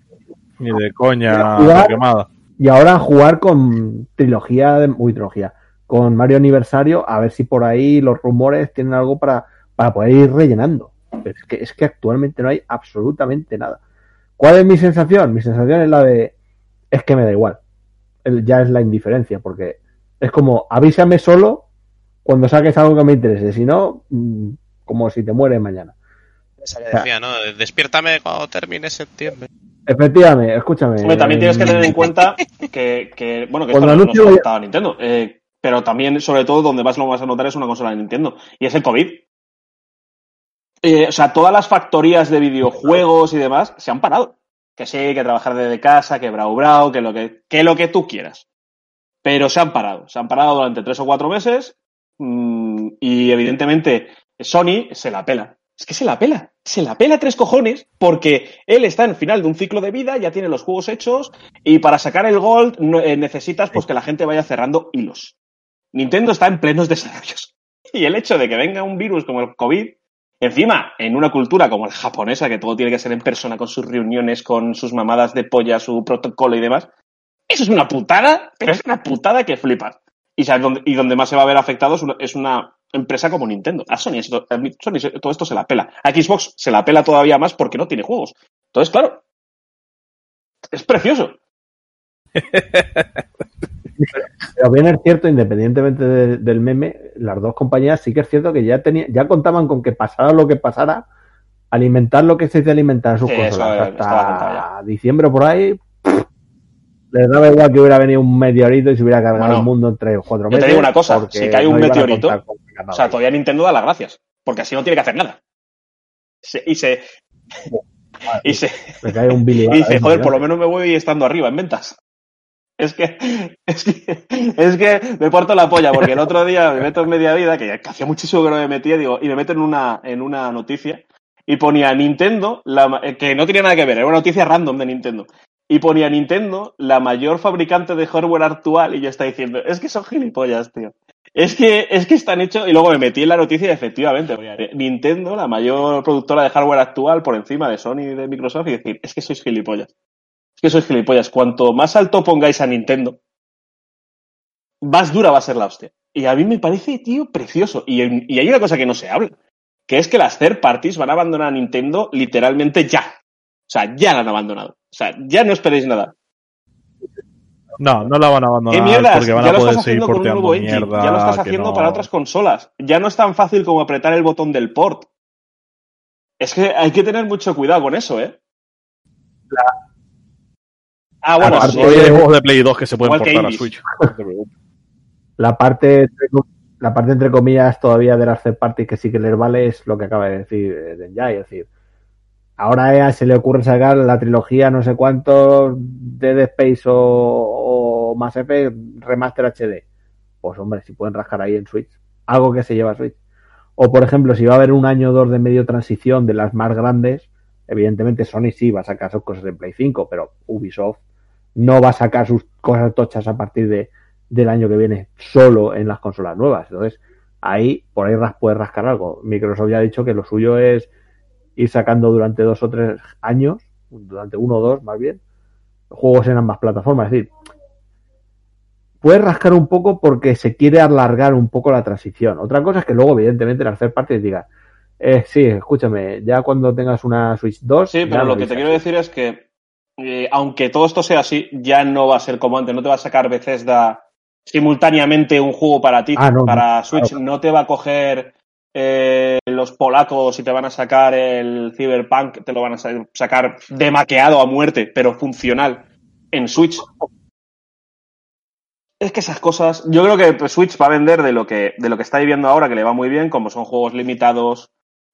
Ni de coña Jugar- quemada. Y ahora jugar con trilogía de. Uy, trilogía. Con Mario Aniversario, a ver si por ahí los rumores tienen algo para, para poder ir rellenando. Pero es que, es que actualmente no hay absolutamente nada. ¿Cuál es mi sensación? Mi sensación es la de. Es que me da igual. El- ya es la indiferencia, porque es como avísame solo cuando saques algo que me interese. Si no, mm, como si te mueres mañana. Esa decía, ¿no? Despiértame cuando termine septiembre. Efectivamente, escúchame. Hombre, también tienes que tener en eh, cuenta que, que, bueno, que esto Cuando no, no Nintendo, eh, pero también, sobre todo, donde más lo vas a notar es una consola de Nintendo, y es el COVID. Eh, o sea, todas las factorías de videojuegos y demás se han parado. Que sí, que trabajar desde casa, que brau brau, que lo que, que lo que tú quieras. Pero se han parado. Se han parado durante tres o cuatro meses mm, y evidentemente Sony se la pela. Es que se la pela. Se la pela tres cojones porque él está en final de un ciclo de vida, ya tiene los juegos hechos y para sacar el Gold eh, necesitas pues que la gente vaya cerrando hilos. Nintendo está en plenos desarrollos. Y el hecho de que venga un virus como el COVID, encima en una cultura como la japonesa, que todo tiene que ser en persona, con sus reuniones, con sus mamadas de polla, su protocolo y demás, eso es una putada, pero es una putada que flipas. Y, dónde, y donde más se va a ver afectado es una empresa como Nintendo. A Sony, esto- a mí- Sony todo esto se la pela. A Xbox se la pela todavía más porque no tiene juegos. Entonces, claro, es precioso. Pero bien es cierto, independientemente de- del meme, las dos compañías sí que es cierto que ya tenía, ya contaban con que pasara lo que pasara, alimentar lo que se de alimentar sus Sí, consolas hasta diciembre por ahí. pff, Les daba igual que hubiera venido un meteorito y se hubiera cargado Bueno, el mundo en tres o cuatro yo te meses. digo una cosa, si cae un no meteorito, con O sea, todavía Nintendo da las gracias, porque así no tiene que hacer nada. Se- y se. y se. Me cae un Y dice, joder, por lo menos me voy estando arriba en ventas. Es que, es que, es que me porto la polla, porque el otro día me meto en media vida, que que hacía muchísimo que no me metía, digo, y me meto en una, en una noticia, y ponía Nintendo, la eh, que no tenía nada que ver, era una noticia random de Nintendo. Y ponía Nintendo, la mayor fabricante de hardware actual, y yo estaba diciendo, es que son gilipollas, tío. Es que, es que están hechos, y luego me metí en la noticia y efectivamente, ponía, Nintendo, la mayor productora de hardware actual por encima de Sony y de Microsoft, y decir, es que sois gilipollas. Es que sois gilipollas. Cuanto más alto pongáis a Nintendo, más dura va a ser la hostia. Y a mí me parece, tío, precioso. Y, y hay una cosa que no se habla, que es que las third parties van a abandonar a Nintendo literalmente ya. O sea, ya la han abandonado. O sea, ya no esperéis nada. No, no la van a abandonar ¿Qué mierdas? porque van ya a poder seguir haciendo con un porteando nuevo engine. mierda. Ya lo estás haciendo no- para otras consolas. Ya no es tan fácil como apretar el botón del port. Es que hay que tener mucho cuidado con eso, ¿eh? Ah, bueno, Aparte- sí. Hay juegos de Play 2 que se pueden portar a. Switch. La parte, la parte entre comillas todavía de las third parties que sí que les vale es lo que acaba de decir eh, Denjai, es decir, ahora a se le ocurre sacar la trilogía no sé cuántos de Dead Space o, o Mass Remaster HD. Pues hombre, si pueden rascar ahí en Switch, algo que se lleva a Switch. O por ejemplo, si va a haber un año o dos de medio transición de las más grandes, evidentemente Sony sí va a sacar sus cosas en Play 5, pero Ubisoft no va a sacar sus cosas tochas a partir de, del año que viene solo en las consolas nuevas. Entonces, ahí, por ahí ras, rascar algo. Microsoft ya ha dicho que lo suyo es ir sacando durante dos o tres años, durante uno o dos más bien, juegos en ambas plataformas. Es decir, puedes rascar un poco porque se quiere alargar un poco la transición. Otra cosa es que luego, evidentemente, las third parties digan, eh, sí, escúchame, ya cuando tengas una Switch 2... Sí, pero lo que te quiero decir es que, eh, aunque todo esto sea así, ya no va a ser como antes. No te va a sacar Bethesda simultáneamente un juego para ti, Ah, no, para no, Switch. claro. No te va a coger eh, los polacos y te van a sacar el Cyberpunk, te lo van a sa- sacar demaqueado a muerte, pero funcional en Switch. Es que esas cosas, yo creo que Switch va a vender de lo que, de lo que está viviendo ahora, que le va muy bien, como son juegos limitados,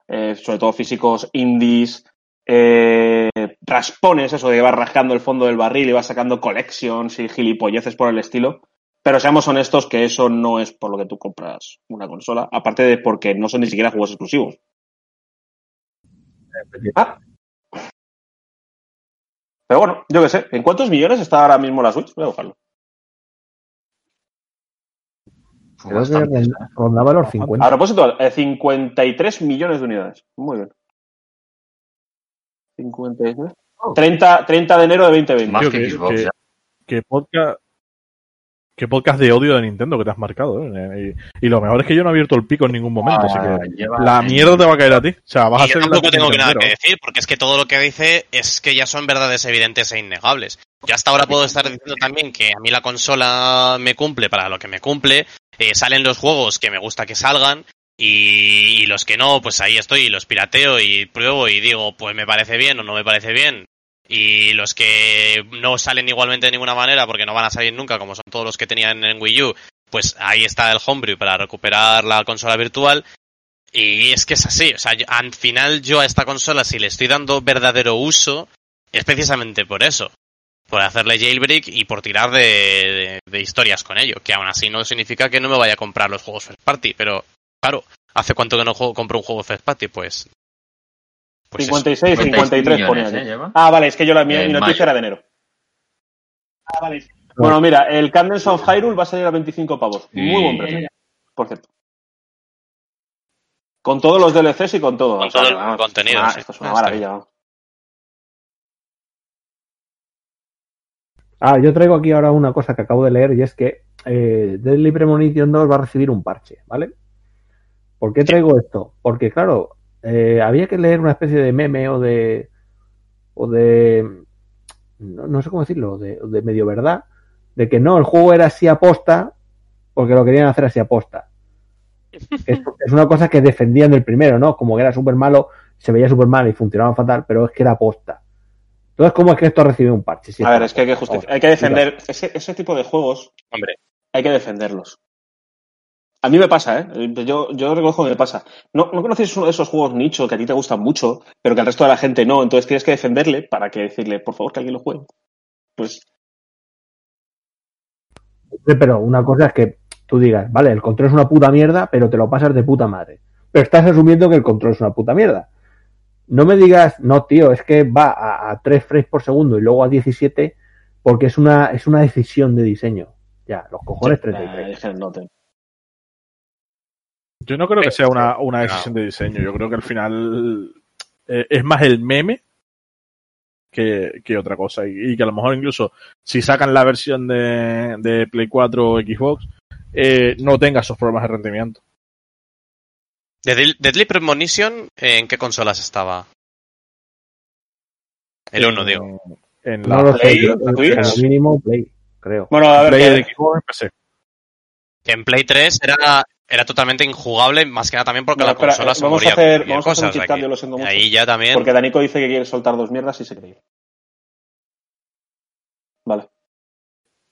eh, sobre todo físicos, indies, eh, raspones, eso de que vas rascando el fondo del barril y vas sacando collections y gilipolleces por el estilo. Pero seamos honestos que eso no es por lo que tú compras una consola, aparte de porque no son ni siquiera juegos exclusivos. Ah. Pero bueno, yo qué sé, ¿en cuántos millones está ahora mismo la Switch? Voy a buscarlo. Bastante, ron- ¿eh? rondaba los 50. A propósito, eh, 53 millones de unidades. Muy bien. 53. 30, 30 de enero de 2020. Más que que- Xbox que- ya. ¿Qué podcast, qué podcast de odio de Nintendo que te has marcado? ¿eh? Y, y lo mejor es que yo no he abierto el pico en ningún momento, así Ah, que lleva- la mierda te va a caer a ti. O sea, vas a Y yo ser el tampoco tengo que nada que decir, porque es que todo lo que dice es que ya son verdades evidentes e innegables. Yo hasta ahora puedo estar diciendo también que a mí la consola me cumple para lo que me cumple, eh, salen los juegos que me gusta que salgan, y, y los que no, pues ahí estoy, y los pirateo y pruebo y digo, pues me parece bien o no me parece bien. Y los que no salen igualmente de ninguna manera, porque no van a salir nunca, como son todos los que tenían en Wii U, pues ahí está el homebrew para recuperar la consola virtual. Y es que es así, o sea, yo- al final yo a esta consola si le estoy dando verdadero uso, es precisamente por eso. Por hacerle jailbreak y por tirar de, de- historias con ello. Que aún así no significa que no me vaya a comprar los juegos first party, pero claro, ¿hace cuánto que no juego- compro un juego first party? Pues... pues eso. 56, 53 millones, ponía ¿eh? Ah, vale, es que yo la mi, En mi noticia mayo. era de enero. Ah, vale. Bueno, mira, el Candles of Hyrule va a salir a 25 pavos. Muy buen precio, por cierto. Con todos los DLCs y con todo. Con O sea, todo el vamos, contenido, ah, sí. Esto es una Ah, maravilla. vamos. Ah, yo traigo aquí ahora una cosa que acabo de leer y es que eh, Deadly Premonition 2 va a recibir un parche, ¿vale? ¿Por qué traigo esto? Porque, claro, eh, había que leer una especie de meme o de. o de. no, no sé cómo decirlo, de, de medio verdad, de que no, el juego era así aposta porque lo querían hacer así aposta. Es, es una cosa que defendían del primero, ¿no? Como que era súper malo, se veía súper mal y funcionaba fatal, pero es que era aposta. Entonces, ¿cómo es que esto ha recibido un parche? Si A ver, es que hay que, justificar, hay que defender ese, ese tipo de juegos. Hombre, hay que defenderlos. A mí me pasa, ¿eh? Yo, yo reconozco que me pasa. No, no conoces uno de esos juegos nicho que a ti te gustan mucho, pero que al resto de la gente no. Entonces tienes que defenderle para que decirle, por favor, que alguien lo juegue. Pues Pero una cosa es que tú digas, vale, el control es una puta mierda, pero te lo pasas de puta madre. Pero estás asumiendo que el control es una puta mierda. No me digas, no, tío, es que va a, a 3 frames por segundo y luego a 17 porque es una, es una decisión de diseño. Ya, los cojones eh, 33. es que no te- Yo no creo que sea una, una decisión de diseño. Yo creo que al final eh, es más el meme que, que otra cosa. Y, y que a lo mejor incluso si sacan la versión de, de Play 4 o Xbox, eh, no tenga esos problemas de rendimiento. Deadly, Premonition, ¿en qué consolas estaba? El 1, En- digo. En No la lo sé, Play, como mínimo Play, creo. Bueno, a ver, Play que- de Xbox en PC. Que en Play 3 era, era totalmente injugable, más que nada también porque Bueno, la espera, consola se vamos a moría con hacer- vamos a hacer un cambio, que lo siento mucho. Ahí ya también. porque Danico dice que quiere soltar dos mierdas y se ir. Vale.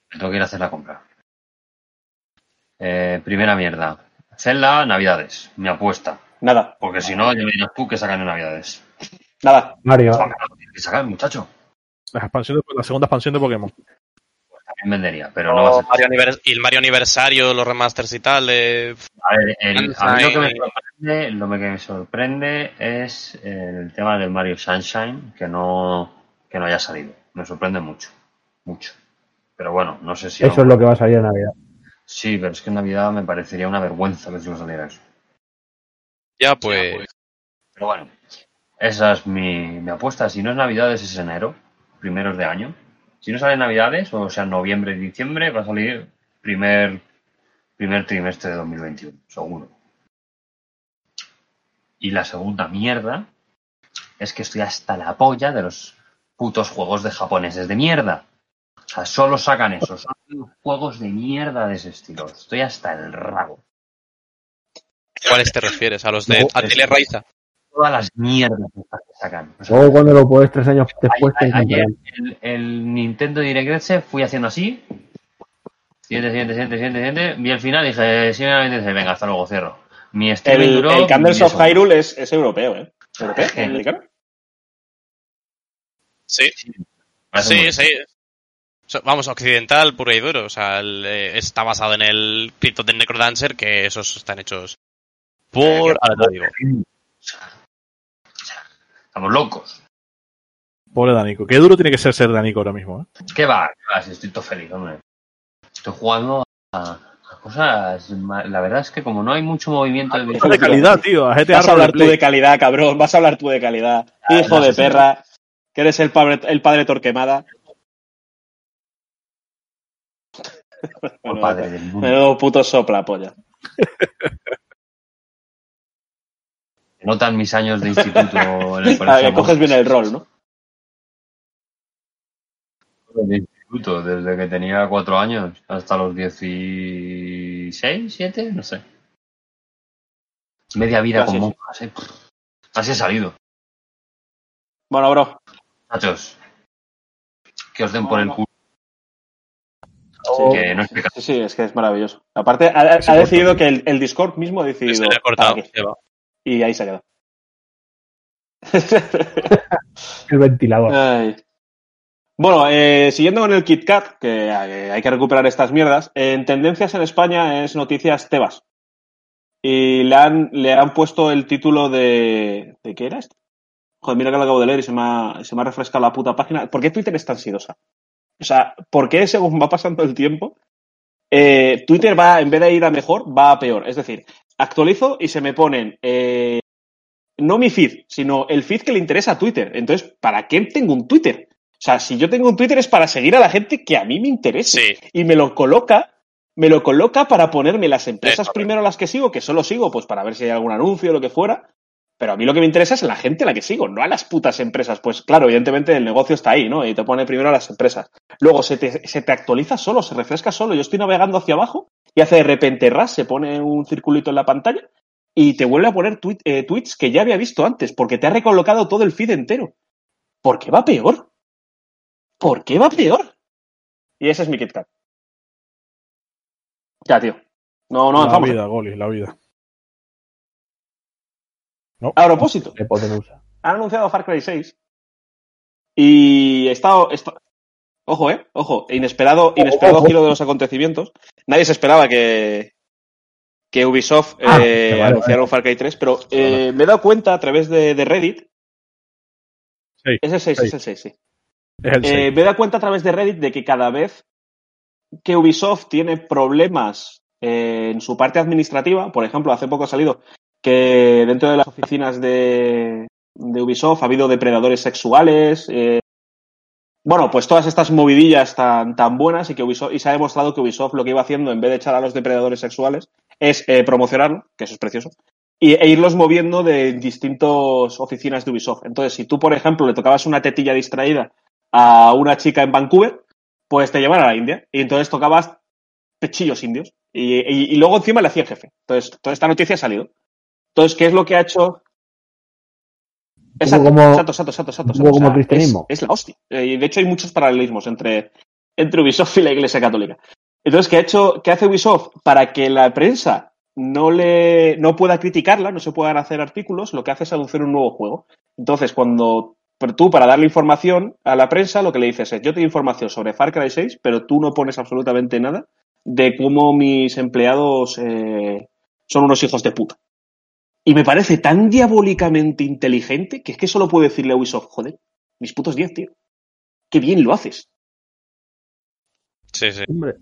Tengo que ir a hacer la compra. Eh, primera mierda. Zelda, Navidades. Mi apuesta. Nada, Porque si no, ya me dirás tú que sacan en Navidades. nada. Mario, Que sacan, muchacho. La, expansión de- la segunda expansión de Pokémon. También vendería, pero no va a ser. Mario Anivers- y el Mario Aniversario, los remasters y tal. eh, A ver, el- a mí lo que me Sunshine. sorprende, lo que me sorprende es el tema del Mario Sunshine, que no, que no haya salido. Me sorprende mucho, mucho. Pero bueno, no sé si. eso es lo que va a salir en Navidad. Sí, pero es que en Navidad me parecería una vergüenza que si no saliera eso. ya, pues. Pero bueno, esa es mi, mi apuesta. Si no es Navidades, es enero, primeros de año. Si no sale Navidades, o sea, noviembre y diciembre, va a salir primer, primer trimestre de 2021, seguro. Y la segunda mierda es que estoy hasta la polla de los putos juegos de japoneses de mierda. O sea, solo sacan eso, son juegos de mierda de ese estilo. Estoy hasta el rabo. ¿Cuáles te refieres? ¿A los de No, Atelier Raiza? Todas las mierdas estas que sacan. O sea, cuando lo puedes tres años después te a- a- ayer el, el Nintendo Direct ese fui haciendo así. Siguiente, siguiente, siguiente, siguiente, siguiente. Vi el final y dije, sí, venga, hasta luego, cierro. Mi El, duró el Candles 10 of. Hyrule es, es europeo, ¿eh? ¿Europeo? ¿Americano? Sí, sí, sí. Vamos, occidental puro y duro. O sea, el, eh, está basado en el cripto de Necrodancer, que esos están hechos por. Ahora te digo. Estamos locos. Pobre Danico. Qué duro tiene que ser ser Danico ahora mismo. ¿eh? ¿Qué va? ¿Qué va? Si estoy todo feliz, hombre. Estoy jugando a, a cosas. La verdad es que como no hay mucho movimiento de Cosas de calidad, tío. A GTA Vas a hablar tú de calidad, cabrón. Vas a hablar tú de calidad. Ah, Hijo no de si- perra. Que eres el padre, el padre Torquemada. por padre del mundo. Menudo puto sopla, polla. Notan mis años de instituto en el Ah, colegio. que coges bien el rol, ¿no? de instituto, desde que tenía cuatro años hasta los 16, 7, no sé. Media vida Así con es. monjas, ¿eh? Así he salido. Bueno, bro. Nachos, que os den por el culo. Sí, Que no es sí, sí, es que es maravilloso. Aparte, ha, ha decidido que el, el Discord mismo ha Se decidido. le ha cortado. Y ahí se ha quedado. El ventilador. Ay. Bueno, eh, siguiendo con el KitKat, que eh, hay que recuperar estas mierdas, en tendencias en España es Noticias Tebas. Y le han, le han puesto el título de... ¿De qué era esto? Joder, mira que lo acabo de leer y se me ha, se me ha refrescado la puta página. ¿Por qué Twitter es tan sidosa? O sea, ¿por qué según va pasando el tiempo, eh, Twitter va, en vez de ir a mejor, va a peor? Es decir, actualizo y se me ponen... eh, no mi feed, sino el feed que le interesa a Twitter. Entonces, ¿para qué tengo un Twitter? O sea, si yo tengo un Twitter es para seguir a la gente que a mí me interese. Sí, Y me lo coloca, me lo coloca para ponerme las empresas Eso. primero las que sigo, que solo sigo pues para ver si hay algún anuncio o lo que fuera. Pero a mí lo que me interesa es la gente a la que sigo, no a las putas empresas. Pues claro, evidentemente el negocio está ahí, ¿no? Y te pone primero a las empresas. Luego se te, se te actualiza solo, se refresca solo. Yo estoy navegando hacia abajo y hace de repente ras, se pone un circulito en la pantalla y te vuelve a poner tweet- eh, tweets que ya había visto antes, porque te ha recolocado todo el feed entero. ¿Por qué va peor? ¿Por qué va peor? Y ese es mi KitKat. Ya, tío. No, no la vida, Goli, la vida. A propósito, hipotenusa. han anunciado Far Cry 6 y he estado... he estado- Ojo, eh, ojo, inesperado, inesperado ojo. giro de los acontecimientos. Nadie se esperaba que, que Ubisoft Ah, eh, vale, anunciara un Far Cry 3, pero eh, me he dado cuenta a través de, de Reddit. Sí, Es el 6, seis. es el 6, sí. Eh, 6. me he dado cuenta a través de Reddit de que cada vez que Ubisoft tiene problemas en su parte administrativa, por ejemplo, hace poco ha salido que dentro de las oficinas de, de Ubisoft ha habido depredadores sexuales, eh, Bueno, pues todas estas movidillas tan, tan buenas y que Ubisoft, y se ha demostrado que Ubisoft lo que iba haciendo en vez de echar a los depredadores sexuales es eh, promocionarlo, que eso es precioso, y, e irlos moviendo de distintas oficinas de Ubisoft. Entonces, si tú, por ejemplo, le tocabas una tetilla distraída a una chica en Vancouver, pues te llevan a la India y entonces tocabas pechillos indios y, y- y luego encima le hacía jefe. Entonces, toda esta noticia ha salido. Entonces, ¿qué es lo que ha hecho? Exacto, como- exacto, exacto, exacto, exacto, un poco exacto. como O sea, cristianismo. Es, es la hostia. Eh, Y de hecho hay muchos paralelismos entre, entre Ubisoft y la Iglesia Católica. Entonces, ¿qué ha hecho, qué hace Ubisoft para que la prensa no le, no pueda criticarla, no se puedan hacer artículos? Lo que hace es anunciar un nuevo juego. Entonces, cuando tú, para darle información a la prensa, lo que le dices es, yo te doy información sobre Far Cry 6, pero tú no pones absolutamente nada de cómo mis empleados eh, son unos hijos de puta. Y me parece tan diabólicamente inteligente que es que solo puedo decirle a Ubisoft, joder, mis putos 10, tío. Qué bien lo haces. Sí, sí. Hombre,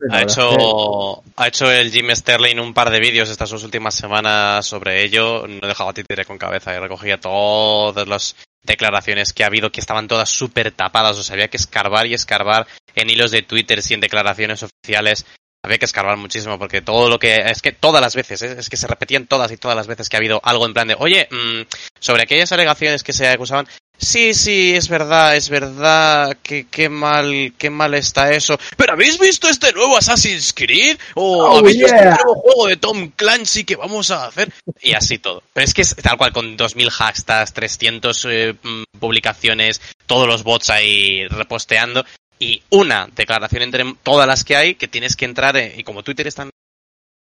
la Ha hecho, ha hecho el Jim Sterling un par de vídeos estas dos últimas semanas sobre ello. No dejaba títere con cabeza y recogía todas las declaraciones que ha habido que estaban todas súper tapadas. O sea, había que escarbar y escarbar en hilos de Twitter y en declaraciones oficiales. Había que escarbar muchísimo porque todo lo que. Es que todas las veces, es que se repetían todas y todas las veces que ha habido algo en plan de. Oye, mm, sobre aquellas alegaciones que se acusaban. Sí, sí, es verdad, es verdad, que qué mal, qué mal está eso. Pero ¿habéis visto este nuevo Assassin's Creed? ¿O Oh, habéis visto este nuevo juego de Tom Clancy que vamos a hacer? Y así todo. Pero es que es tal cual, con 2000 hashtags, 300 eh, mm, publicaciones, todos los bots ahí reposteando, y una declaración entre todas las que hay que tienes que entrar, eh, y como Twitter es tan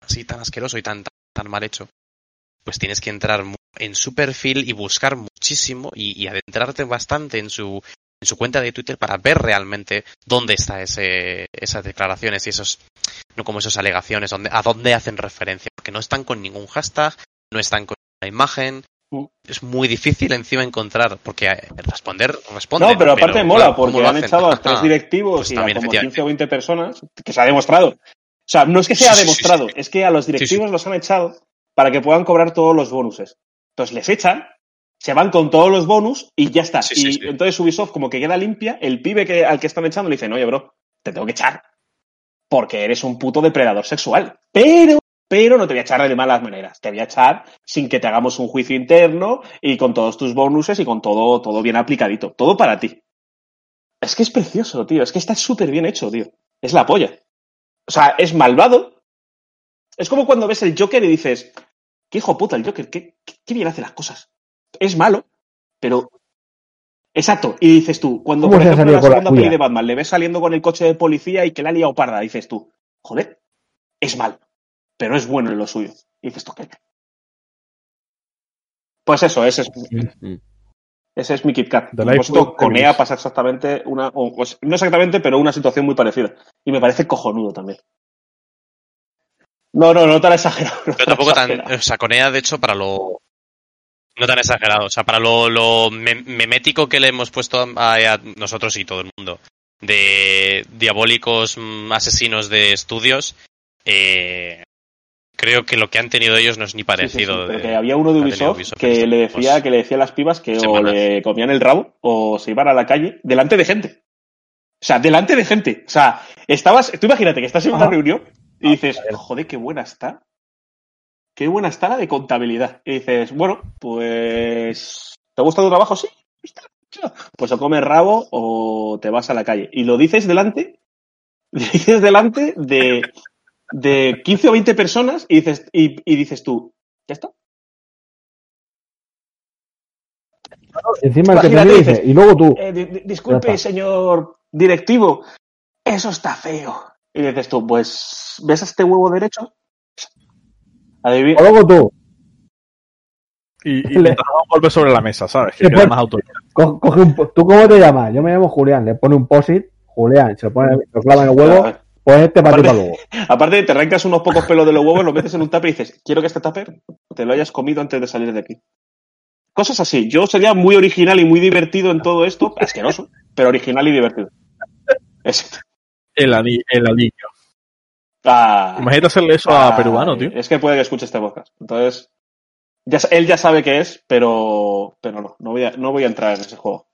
así, tan asqueroso y tan, tan, tan mal hecho, pues tienes que entrar en su perfil y buscar muchísimo y, adentrarte bastante en su en su cuenta de Twitter para ver realmente dónde está ese, esas declaraciones y esos no como esas alegaciones dónde, a dónde hacen referencia porque no están con ningún hashtag no están con una imagen. Es muy difícil encima encontrar porque eh, responder responde No, pero aparte mola, claro, ¿cómo porque lo han echado a tres Ah, directivos pues y a como efectivamente. 15 o 20 personas, que se ha demostrado. O sea, no es que se Sí, sí, demostrado, sí. es que a los directivos los han echado para que puedan cobrar todos los bonuses. Entonces les echan, se van con todos los bonus y ya está. Y entonces Ubisoft como que queda limpia, el pibe que, al que están echando le dicen, oye, bro, te tengo que echar porque eres un puto depredador sexual. Pero, pero no te voy a echar de malas maneras. Te voy a echar sin que te hagamos un juicio interno y con todos tus bonuses y con todo, todo bien aplicadito. Todo para ti. Es que es precioso, tío. Es que está súper bien hecho, tío. Es la polla. O sea, es malvado. Es como cuando ves el Joker y dices, qué hijo puta el Joker, qué, bien hace las cosas. Es malo, pero... Exacto. Y dices tú, cuando ¿Cómo por ejemplo en la segunda peli de Batman le ves saliendo con el coche de policía y que la ha liado parda, dices tú, joder, es malo, pero es bueno en lo suyo. Y dices tú, ¿qué? Pues eso, ese es, ese es mi Kit Kat. The Por Life supuesto, of con. EA pasa exactamente una, o, pues, no exactamente, pero una situación muy parecida. Y me parece cojonudo también. No, no, no tan exagerado. no pero tampoco tan exagerado. o sea con ella de hecho para lo no tan exagerado o sea para lo, lo me- memético que le hemos puesto a, a nosotros y todo el mundo de diabólicos mm, asesinos de estudios eh, creo que lo que han tenido ellos no es ni Sí, sí, parecido sí, pero de- que había uno de Ubisoft, Ubisoft que le decía que le decía a las pibas que o le comían el rabo o se iban a la calle delante de gente. O sea, delante de gente. O sea, estabas, tú imagínate que estás en una Ajá. reunión y dices, joder, qué buena está. Qué buena está la de contabilidad. Y dices, bueno, pues ¿te gusta tu trabajo? Sí. Pues o comes rabo o te vas a la calle. Y lo dices delante, lo dices delante de, de 15 o 20 personas y dices, y, y dices tú, ¿ya está? Encima el que te dice, dices, y luego tú. Eh, di- di- disculpe, señor directivo, eso está feo. Y dices tú, pues, ¿ves a este huevo derecho? Adivina. O luego tú. Y, y Le- mientras da un golpe sobre la mesa, ¿sabes? Que Le queda más autoridad. Co- coge un ¿Tú cómo te llamas? Yo me llamo Julián. Le pone un posit. Julián, se lo, pone, lo clava en el huevo. Pues este para Aparte- para luego. Aparte, te arrancas unos pocos pelos de los huevos, lo metes en un tupper y dices, quiero que este tupper te lo hayas comido antes de salir de aquí. Cosas así. Yo sería muy original y muy divertido en todo esto. Asqueroso, pero original y divertido. Es- El, ani- el anillo. Ah, Imagínate hacerle eso a ah, peruano, tío. Es que puede que escuche este podcast. Entonces, ya, él ya sabe qué es, pero, pero no, no voy, a, no voy a entrar en ese juego.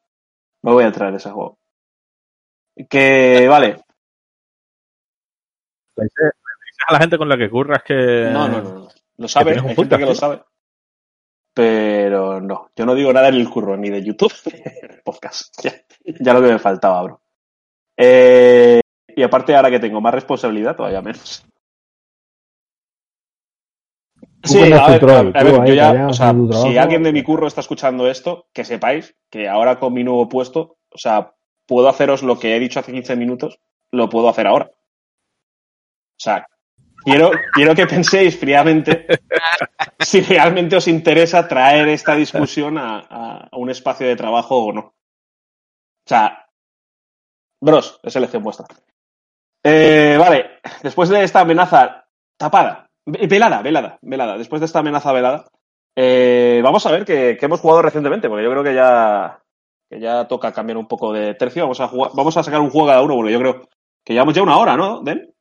No voy a entrar en ese juego. Que, vale. Dices a la gente con la que curras que. No, no, no. no. Lo sabe, hay gente que lo sabe. Pero no, yo no digo nada en el curro, ni de YouTube, ni podcast. Ya, ya lo que me faltaba, bro. Eh, y aparte, ahora que tengo más responsabilidad, todavía menos. Sí, a ver, troll, a- ver, ahí yo ya, o sea, si alguien de mi curro está escuchando esto, que sepáis que ahora con mi nuevo puesto, o sea, puedo haceros lo que he dicho hace 15 minutos, lo puedo hacer ahora. O sea, quiero, quiero que penséis fríamente si realmente os interesa traer esta discusión a, a- a un espacio de trabajo o no. O sea, bros, es elección vuestra. Eh, vale, después de esta amenaza tapada, ve- velada, velada, velada, después de esta amenaza velada, eh, vamos a ver qué hemos jugado recientemente, porque yo creo que ya, que ya toca cambiar un poco de tercio. Vamos a, jugar, vamos a sacar un juego cada uno, porque yo creo que llevamos ya una hora, ¿no, Den?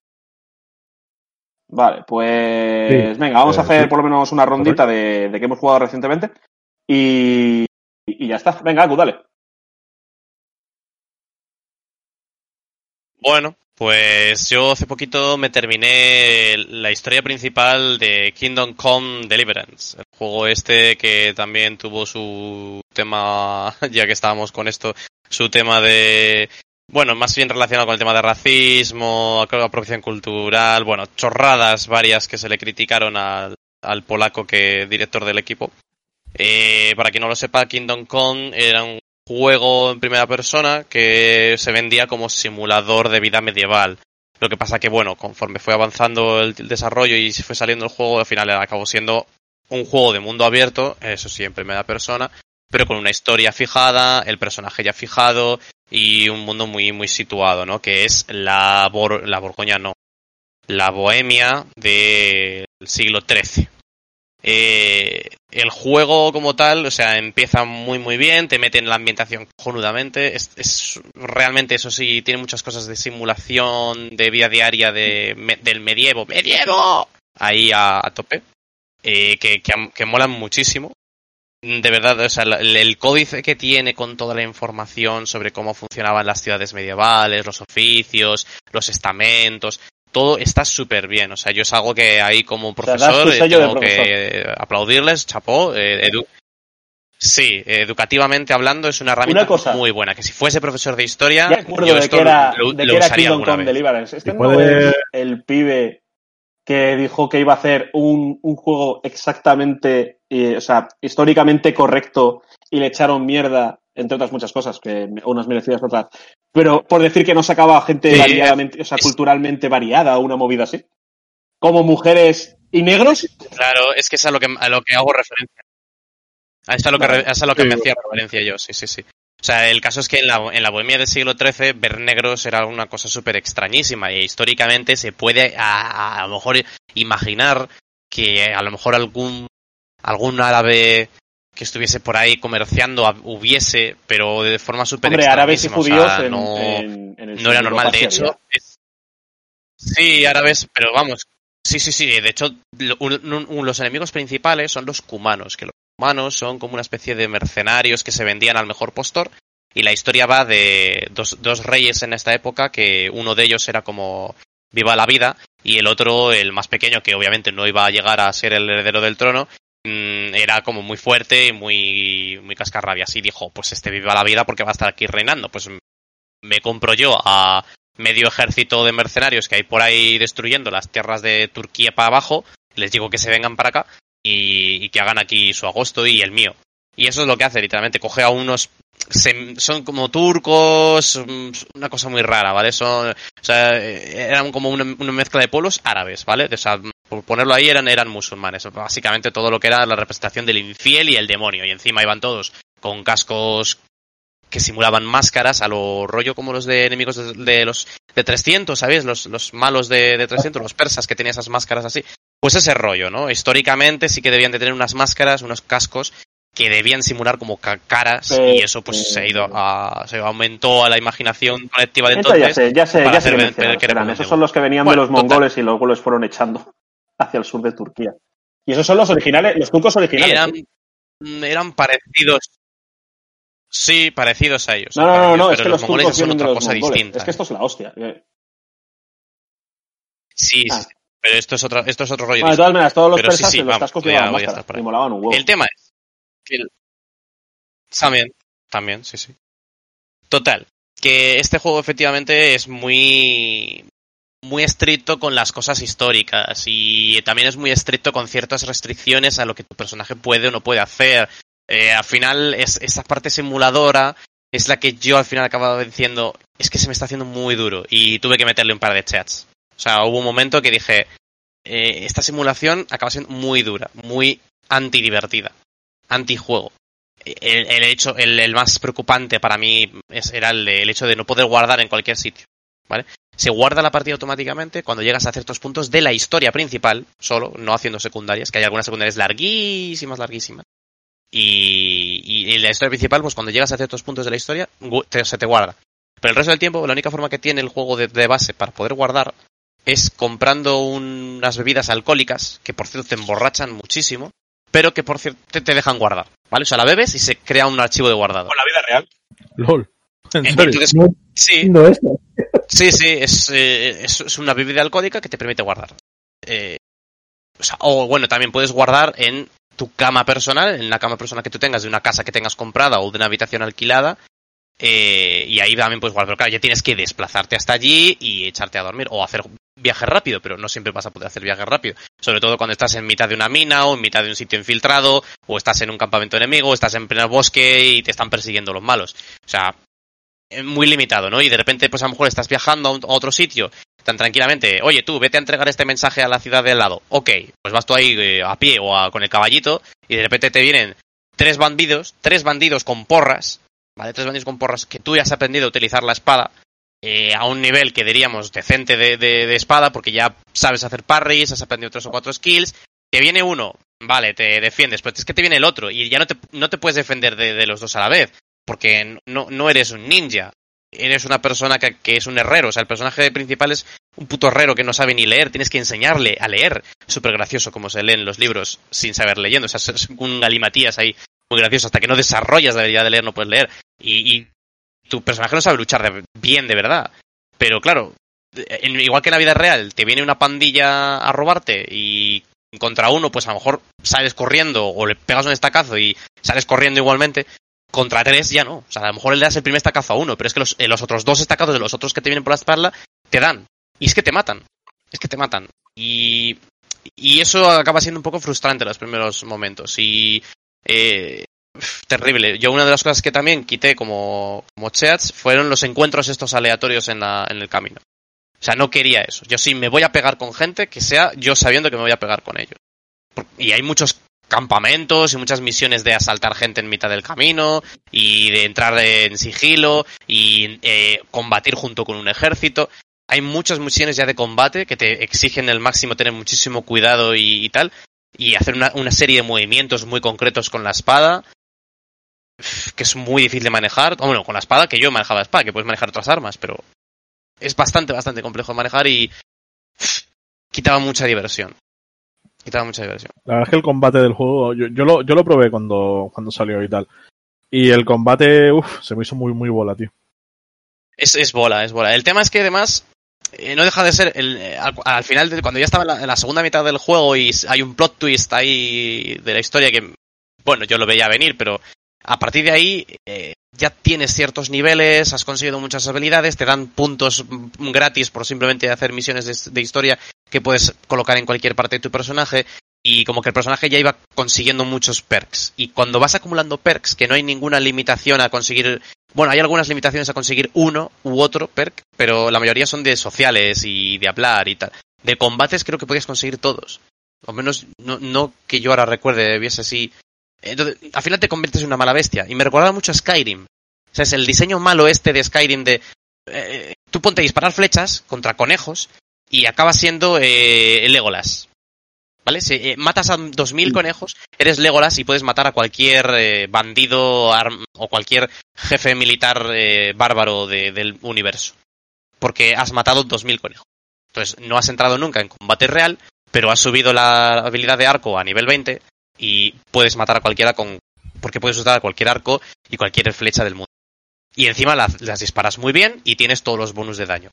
Vale, pues Sí, venga, vamos a eh, hacer sí. por lo menos una rondita de, de qué hemos jugado recientemente. Y, y ya está. Venga, Aku, dale. Bueno, pues yo hace poquito me terminé la historia principal de Kingdom Come Deliverance, el juego este que también tuvo su tema, ya que estábamos con esto, su tema de, bueno, más bien relacionado con el tema de racismo, apropiación cultural, bueno, chorradas varias que se le criticaron al, polaco que director del equipo. Eh, para quien no lo sepa, Kingdom Come era un juego en primera persona que se vendía como simulador de vida medieval. Lo que pasa que, bueno, conforme fue avanzando el, el desarrollo y se fue saliendo el juego, al final acabó siendo un juego de mundo abierto, eso sí, en primera persona, pero con una historia fijada, el personaje ya fijado y un mundo muy, muy situado, ¿no? Que es la, Bor- Borgoña, no, la Bohemia del siglo XIII. Eh, el juego como tal, o sea, empieza muy muy bien, te mete en la ambientación cojonudamente, es, realmente eso sí, tiene muchas cosas de simulación, de vida diaria de, del medievo, medievo, ahí a, tope, eh, que, que, que molan muchísimo. De verdad, o sea, el, el códice que tiene con toda la información sobre cómo funcionaban las ciudades medievales, los oficios, los estamentos, todo está súper bien. O sea, yo es algo que ahí como profesor eh, de tengo que aplaudirles, chapó. eh, edu- sí, educativamente hablando es una herramienta Una cosa. muy buena. Que si fuese profesor de historia, yo de esto que era, lo, de lo que era usaría Kingdom alguna vez. Este no puede- es el pibe que dijo que iba a hacer un, un juego exactamente, eh, o sea, históricamente correcto y le echaron mierda, entre otras muchas cosas, que unas merecidas otras. Pero por decir que no sacaba gente Sí, variadamente, o sea, es- culturalmente variada o una movida así. Como mujeres y negros. Claro, es que es a lo que, a lo que hago referencia. A eso es a lo que, a lo que Sí, me hacía referencia yo, sí, sí, sí. O sea, el caso es que en la, en la Bohemia del siglo XIII ver negros era una cosa súper extrañísima y históricamente se puede a, a- a lo mejor imaginar que a lo mejor algún, algún árabe que estuviese por ahí comerciando hubiese, pero de forma súper Hombre, árabes y o judíos sea, no, en- en el no era normal. De hecho, es- sí, árabes, pero vamos. Sí, sí, sí. De hecho, lo- un- los enemigos principales son los cumanos, que los cumanos son como una especie de mercenarios que se vendían al mejor postor. Y la historia va de dos, dos reyes en esta época, que uno de ellos era como viva la vida, y el otro, el más pequeño, que obviamente no iba a llegar a ser el heredero del trono, era como muy fuerte y muy, muy cascarrabias. Y dijo, pues este viva la vida porque va a estar aquí reinando. Pues me compro yo a medio ejército de mercenarios que hay por ahí destruyendo las tierras de Turquía para abajo, les digo que se vengan para acá y, que hagan aquí su agosto y el mío. Y eso es lo que hace, literalmente, coge a unos... son como turcos, mm, una cosa muy rara, ¿vale? Son, o sea, eh, eran como una, una mezcla de pueblos árabes, ¿vale? O sea, por ponerlo ahí eran, eran musulmanes. Básicamente todo lo que era la representación del infiel y el demonio. Y encima iban todos con cascos que simulaban máscaras a lo rollo como los de enemigos de, de los de 300, ¿sabéis? Los, los malos de, de 300, los persas que tenían esas máscaras así. Pues ese rollo, ¿no? Históricamente sí que debían de tener unas máscaras, unos cascos que debían simular como ca- caras y eso pues se ha ido a, se aumentó a la imaginación colectiva de Eso ya entonces. sé, ya sé, ya sé eran. Esos son los que venían Bueno, de los total. mongoles y luego los fueron echando hacia el sur de Turquía. Y esos son los originales, los turcos originales. eran, ¿eh? eran parecidos. Sí, parecidos a ellos. No, no, no, no, es que los mongoles son otra cosa distinta. Es que esto es la hostia. Eh, Sí, Ah. sí, pero esto es, otra, esto es otro rollo Bueno, de todas maneras, todos los Pero sí, persas sí, en los vamos, voy a- voy a estar por ahí. y molaban un huevo. El tema es que el- también, también, sí, sí. Total, que este juego efectivamente es muy muy estricto con las cosas históricas y también es muy estricto con ciertas restricciones a lo que tu personaje puede o no puede hacer. Eh, al final, es, esa parte simuladora es la que yo al final acababa diciendo, es que se me está haciendo muy duro y tuve que meterle un par de chats. O sea, hubo un momento que dije, eh, esta simulación acaba siendo muy dura, muy antidivertida, antijuego. El, el hecho, el, más preocupante para mí es, era el, el hecho de no poder guardar en cualquier sitio, ¿vale? Se guarda la partida automáticamente cuando llegas a ciertos puntos de la historia principal, solo, no haciendo secundarias, que hay algunas secundarias larguísimas, larguísimas. Y, la historia principal, pues cuando llegas a ciertos puntos de la historia, te- se te guarda. Pero el resto del tiempo, la única forma que tiene el juego de, de base para poder guardar es comprando un- unas bebidas alcohólicas, que por cierto te emborrachan muchísimo, pero que por cierto te, te dejan guardar, ¿vale? O sea, la bebes y se crea un archivo de guardado. Con la vida real. LOL. En Eh, serio. Entonces, No sí, entiendo esto. sí, sí, es, eh, es, es una bebida alcohólica que te permite guardar. Eh, o, sea, o bueno, también puedes guardar en tu cama personal, en la cama personal que tú tengas, de una casa que tengas comprada o de una habitación alquilada, eh, y ahí también puedes guardar. Pero claro, ya tienes que desplazarte hasta allí y echarte a dormir o hacer viaje rápido, pero no siempre vas a poder hacer viaje rápido. Sobre todo cuando estás en mitad de una mina o en mitad de un sitio infiltrado o estás en un campamento enemigo o estás en pleno bosque y te están persiguiendo los malos. O sea, es muy limitado, ¿no? Y de repente, pues a lo mejor estás viajando a, un- a otro sitio tan tranquilamente, oye tú, vete a entregar este mensaje a la ciudad de al lado. Ok, pues vas tú ahí eh, a pie o a- con el caballito y de repente te vienen tres bandidos, tres bandidos con porras, ¿vale? Tres bandidos con porras que tú ya has aprendido a utilizar la espada eh, a un nivel que diríamos decente de, de- de espada porque ya sabes hacer parries, has aprendido tres o cuatro skills. Te viene uno, vale, te defiendes, pero es que te viene el otro y ya no te, no te puedes defender de, de los dos a la vez porque no, no eres un ninja. Eres una persona que, que es un herrero. O sea, el personaje principal es un puto herrero que no sabe ni leer. Tienes que enseñarle a leer. Súper gracioso como se leen los libros sin saber leyendo. O sea, es un galimatías ahí muy gracioso. Hasta que no desarrollas la habilidad de leer no puedes leer. Y, y tu personaje no sabe luchar bien de verdad. Pero claro, igual que en la vida real, te viene una pandilla a robarte y contra uno, pues a lo mejor sales corriendo o le pegas un estacazo y sales corriendo igualmente. Contra tres ya no. O sea, a lo mejor le das el primer estacazo a uno, pero es que los, eh, los otros dos estacazos de los otros que te vienen por la espalda te dan. Y es que te matan. Es que te matan. Y, y eso acaba siendo un poco frustrante en los primeros momentos. Y eh, terrible. Yo una de las cosas que también quité como, como chats fueron los encuentros estos aleatorios en, la, en el camino. O sea, no quería eso. Yo sí me voy a pegar con gente que sea yo sabiendo que me voy a pegar con ellos. Y hay muchos campamentos y muchas misiones de asaltar gente en mitad del camino y de entrar en sigilo y eh, combatir junto con un ejército. Hay muchas misiones ya de combate que te exigen el máximo tener muchísimo cuidado y, tal y hacer una, una serie de movimientos muy concretos con la espada que es muy difícil de manejar. Bueno, con la espada, que yo manejaba la espada, que puedes manejar otras armas, pero es bastante, bastante complejo de manejar y quitaba mucha diversión. Quitaba mucha diversión. La verdad es que el combate del juego, yo, yo, lo, yo lo probé cuando, cuando salió y tal. Y el combate, uff, se me hizo muy, muy bola, tío. Es, es bola, es bola. El tema es que además eh, no deja de ser, el, eh, al, al final, de- cuando ya estaba en la, en la segunda mitad del juego y hay un plot twist ahí de la historia que, bueno, yo lo veía venir, pero a partir de ahí eh, ya tienes ciertos niveles, has conseguido muchas habilidades, te dan puntos gratis por simplemente hacer misiones de, historia que puedes colocar en cualquier parte de tu personaje. Y como que el personaje ya iba consiguiendo muchos perks. Y cuando vas acumulando perks, que no hay ninguna limitación a conseguir bueno, hay algunas limitaciones a conseguir uno u otro perk, pero la mayoría son de sociales y de hablar y tal. De combates creo que podías conseguir todos. O menos, no, no que yo ahora recuerde, viese así. Entonces, al final te conviertes en una mala bestia. Y me recordaba mucho a Skyrim. O sea, es el diseño malo este de Skyrim de... eh, tú ponte a disparar flechas contra conejos y acaba siendo eh, Legolas. ¿Vale? Si eh, matas a 2.000 conejos, eres Legolas y puedes matar a cualquier eh, bandido o cualquier jefe militar eh, bárbaro de- del universo. Porque has matado 2.000 conejos. Entonces, no has entrado nunca en combate real, pero has subido la habilidad de arco a nivel 20 y puedes matar a cualquiera con porque puedes usar cualquier arco y cualquier flecha del mundo. Y encima las, las disparas muy bien y tienes todos los bonus de daño.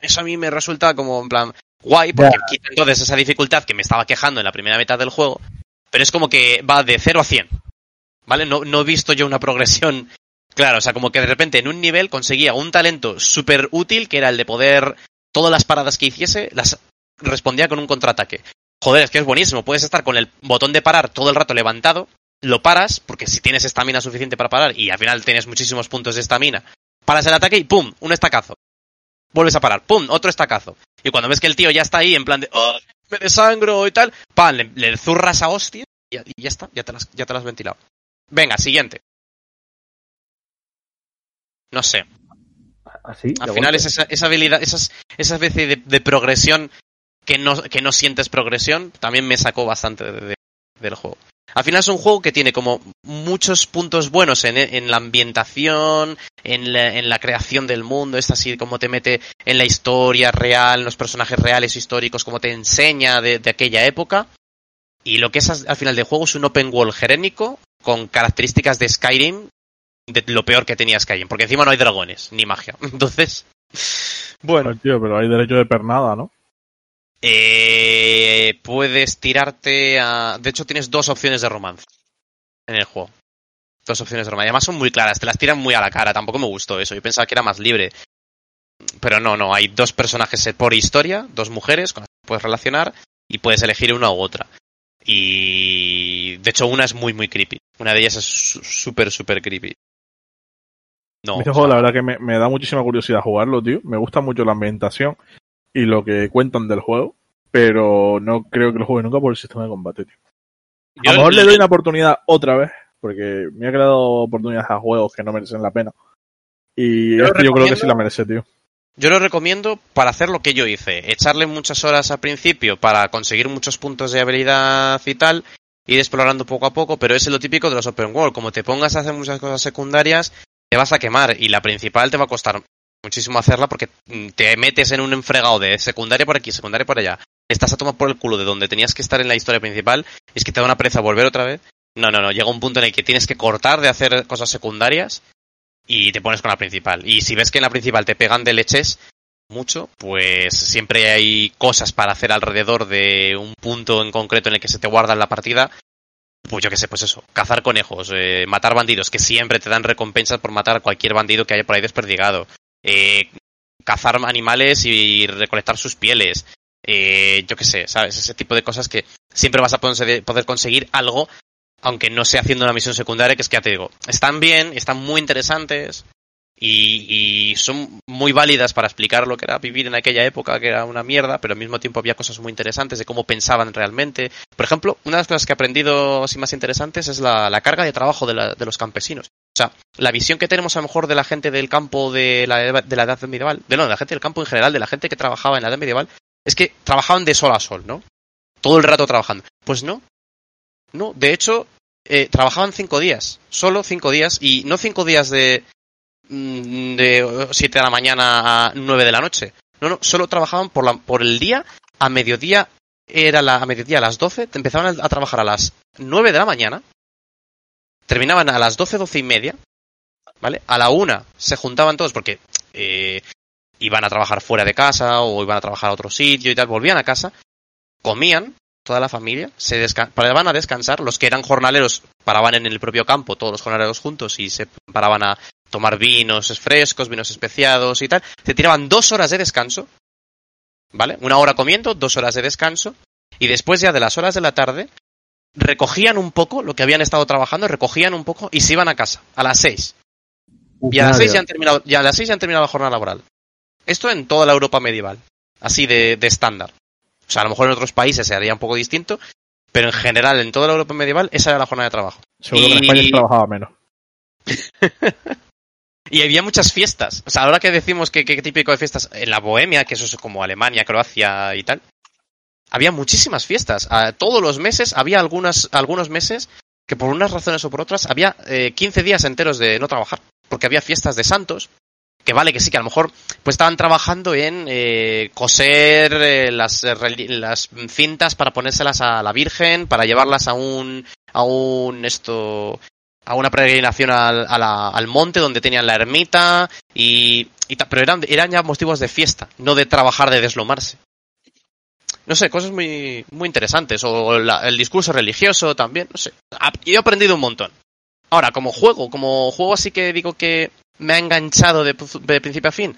Eso a mí me resulta como en plan guay, porque quita entonces esa dificultad que me estaba quejando en la primera mitad del juego, pero es como que va de 0 a 100. ¿Vale? No, no he visto yo una progresión Claro, o sea, como que de repente en un nivel conseguía un talento súper útil que era el de poder todas las paradas que hiciese las respondía con un contraataque. Joder, es que es buenísimo. Puedes estar con el botón de parar todo el rato levantado, lo paras, porque si tienes estamina suficiente para parar y al final tienes muchísimos puntos de estamina, paras el ataque y ¡pum! Un estacazo. Vuelves a parar, ¡pum! Otro estacazo. Y cuando ves que el tío ya está ahí en plan de ¡Oh! Me desangro y tal, ¡pam! Le, le zurras a hostia y ya, y ya está, ya te, las, ya te las has ventilado. Venga, siguiente. No sé. Así. Al de final es esa, esa habilidad, esas, esa especie de, de progresión que no, que no sientes progresión, también me sacó bastante de- de- del juego. Al final es un juego que tiene como muchos puntos buenos en, en la ambientación, en la, en la creación del mundo, es así como te mete en la historia real, en los personajes reales históricos, como te enseña de, aquella época. Y lo que es al al final del juego es un open world gerénico con características de Skyrim, de lo peor que tenía Skyrim, porque encima no hay dragones, ni magia. Entonces, bueno, tío, pero hay derecho de pernada, ¿no? Eh, puedes tirarte a... De hecho, tienes dos opciones de romance en el juego. Dos opciones de romance. Además son muy claras, te las tiran muy a la cara. Tampoco me gustó eso. Yo pensaba que era más libre. Pero no, no. Hay dos personajes por historia, dos mujeres con las que puedes relacionar y puedes elegir una u otra. Y de hecho una es muy, muy creepy. Una de ellas es súper, súper creepy. No. este o juego, sea, la verdad que me, me da muchísima curiosidad jugarlo, tío. Me gusta mucho la ambientación y lo que cuentan del juego, pero no creo que lo juegue nunca por el sistema de combate, tío. A lo mejor le doy una oportunidad otra vez, porque me ha creado oportunidades a juegos que no merecen la pena. Y Yo este yo creo que sí la merece, tío. Yo lo recomiendo para hacer lo que yo hice, echarle muchas horas al principio para conseguir muchos puntos de habilidad y tal, ir explorando poco a poco, pero es lo típico de los open world, como te pongas a hacer muchas cosas secundarias, te vas a quemar y la principal te va a costar muchísimo hacerla porque mm, te metes en un enfregado de secundaria por aquí, secundaria por allá, estás a tomar por el culo de donde tenías que estar en la historia principal, y es que te da una pereza volver otra vez. No, no, no, llega un punto en el que tienes que cortar de hacer cosas secundarias y te pones con la principal. Y si ves que en la principal te pegan de leches mucho, pues siempre hay cosas para hacer alrededor de un punto en concreto en el que se te guarda la partida. Pues yo qué sé, pues eso, cazar conejos, eh, matar bandidos, que siempre te dan recompensas por matar a cualquier bandido que haya por ahí desperdigado. Eh, cazar animales y recolectar sus pieles. Eh, yo qué sé, ¿sabes? Ese tipo de cosas que siempre vas a poder conseguir algo aunque no sea haciendo una misión secundaria, que es que ya te digo, están bien, están muy interesantes y, y son muy válidas para explicar lo que era vivir en aquella época, que era una mierda, pero al mismo tiempo había cosas muy interesantes de cómo pensaban realmente. Por ejemplo, una de las cosas que he aprendido así más interesantes es la, la carga de trabajo de, la- de los campesinos. O sea, la visión que tenemos a lo mejor de la gente del campo de la, de la edad medieval, de no, de la gente del campo en general, de la gente que trabajaba en la edad medieval, es que trabajaban de sol a sol, ¿no? Todo el rato trabajando. Pues no, no, de hecho, eh, trabajaban cinco días, solo cinco días, y no cinco días de, mm, de 7 de la mañana a 9 de la noche. No, no, solo trabajaban por, la, por el día, a mediodía, era la, a mediodía a las 12, te empezaban a, trabajar a las 9 de la mañana, terminaban a las 12, 12 y media, ¿vale? A la una se juntaban todos porque eh, iban a trabajar fuera de casa o iban a trabajar a otro sitio y tal, volvían a casa, comían, toda la familia, se paraban a descansar, los que eran jornaleros paraban en el propio campo, todos los jornaleros juntos y se paraban a tomar vinos frescos, vinos especiados y tal, se tiraban dos horas de descanso, ¿vale? Una hora comiendo, dos horas de descanso, y después ya de las horas de la tarde, recogían un poco lo que habían estado trabajando, recogían un poco y se iban a casa, a las seis. Y a las seis ya han terminado, ya a las seis ya han terminado la jornada laboral. Esto en toda la Europa medieval, así de, de estándar. O sea, a lo mejor en otros países se haría un poco distinto, pero en general en toda la Europa medieval esa era la jornada de trabajo. Seguro que en Y- España se trabajaba menos. Y había muchas fiestas. O sea, ahora que decimos que qué típico de fiestas en la Bohemia, que eso es como Alemania, Croacia y tal, había muchísimas fiestas. A todos los meses había algunas, algunos meses que por unas razones o por otras había eh, 15 días enteros de no trabajar, porque había fiestas de santos. Que vale, que sí, que a lo mejor pues estaban trabajando en eh, coser eh, las, eh, las cintas para ponérselas a la Virgen, para llevarlas a un, a un esto a una peregrinación al, a la- al monte donde tenían la ermita y, y pero eran, eran ya motivos de fiesta, no de trabajar de deslomarse. No sé, cosas muy, muy interesantes. O la- el discurso religioso también, no sé. Yo he aprendido un montón. Ahora, como juego, como juego así que digo que me ha enganchado de, de principio a fin.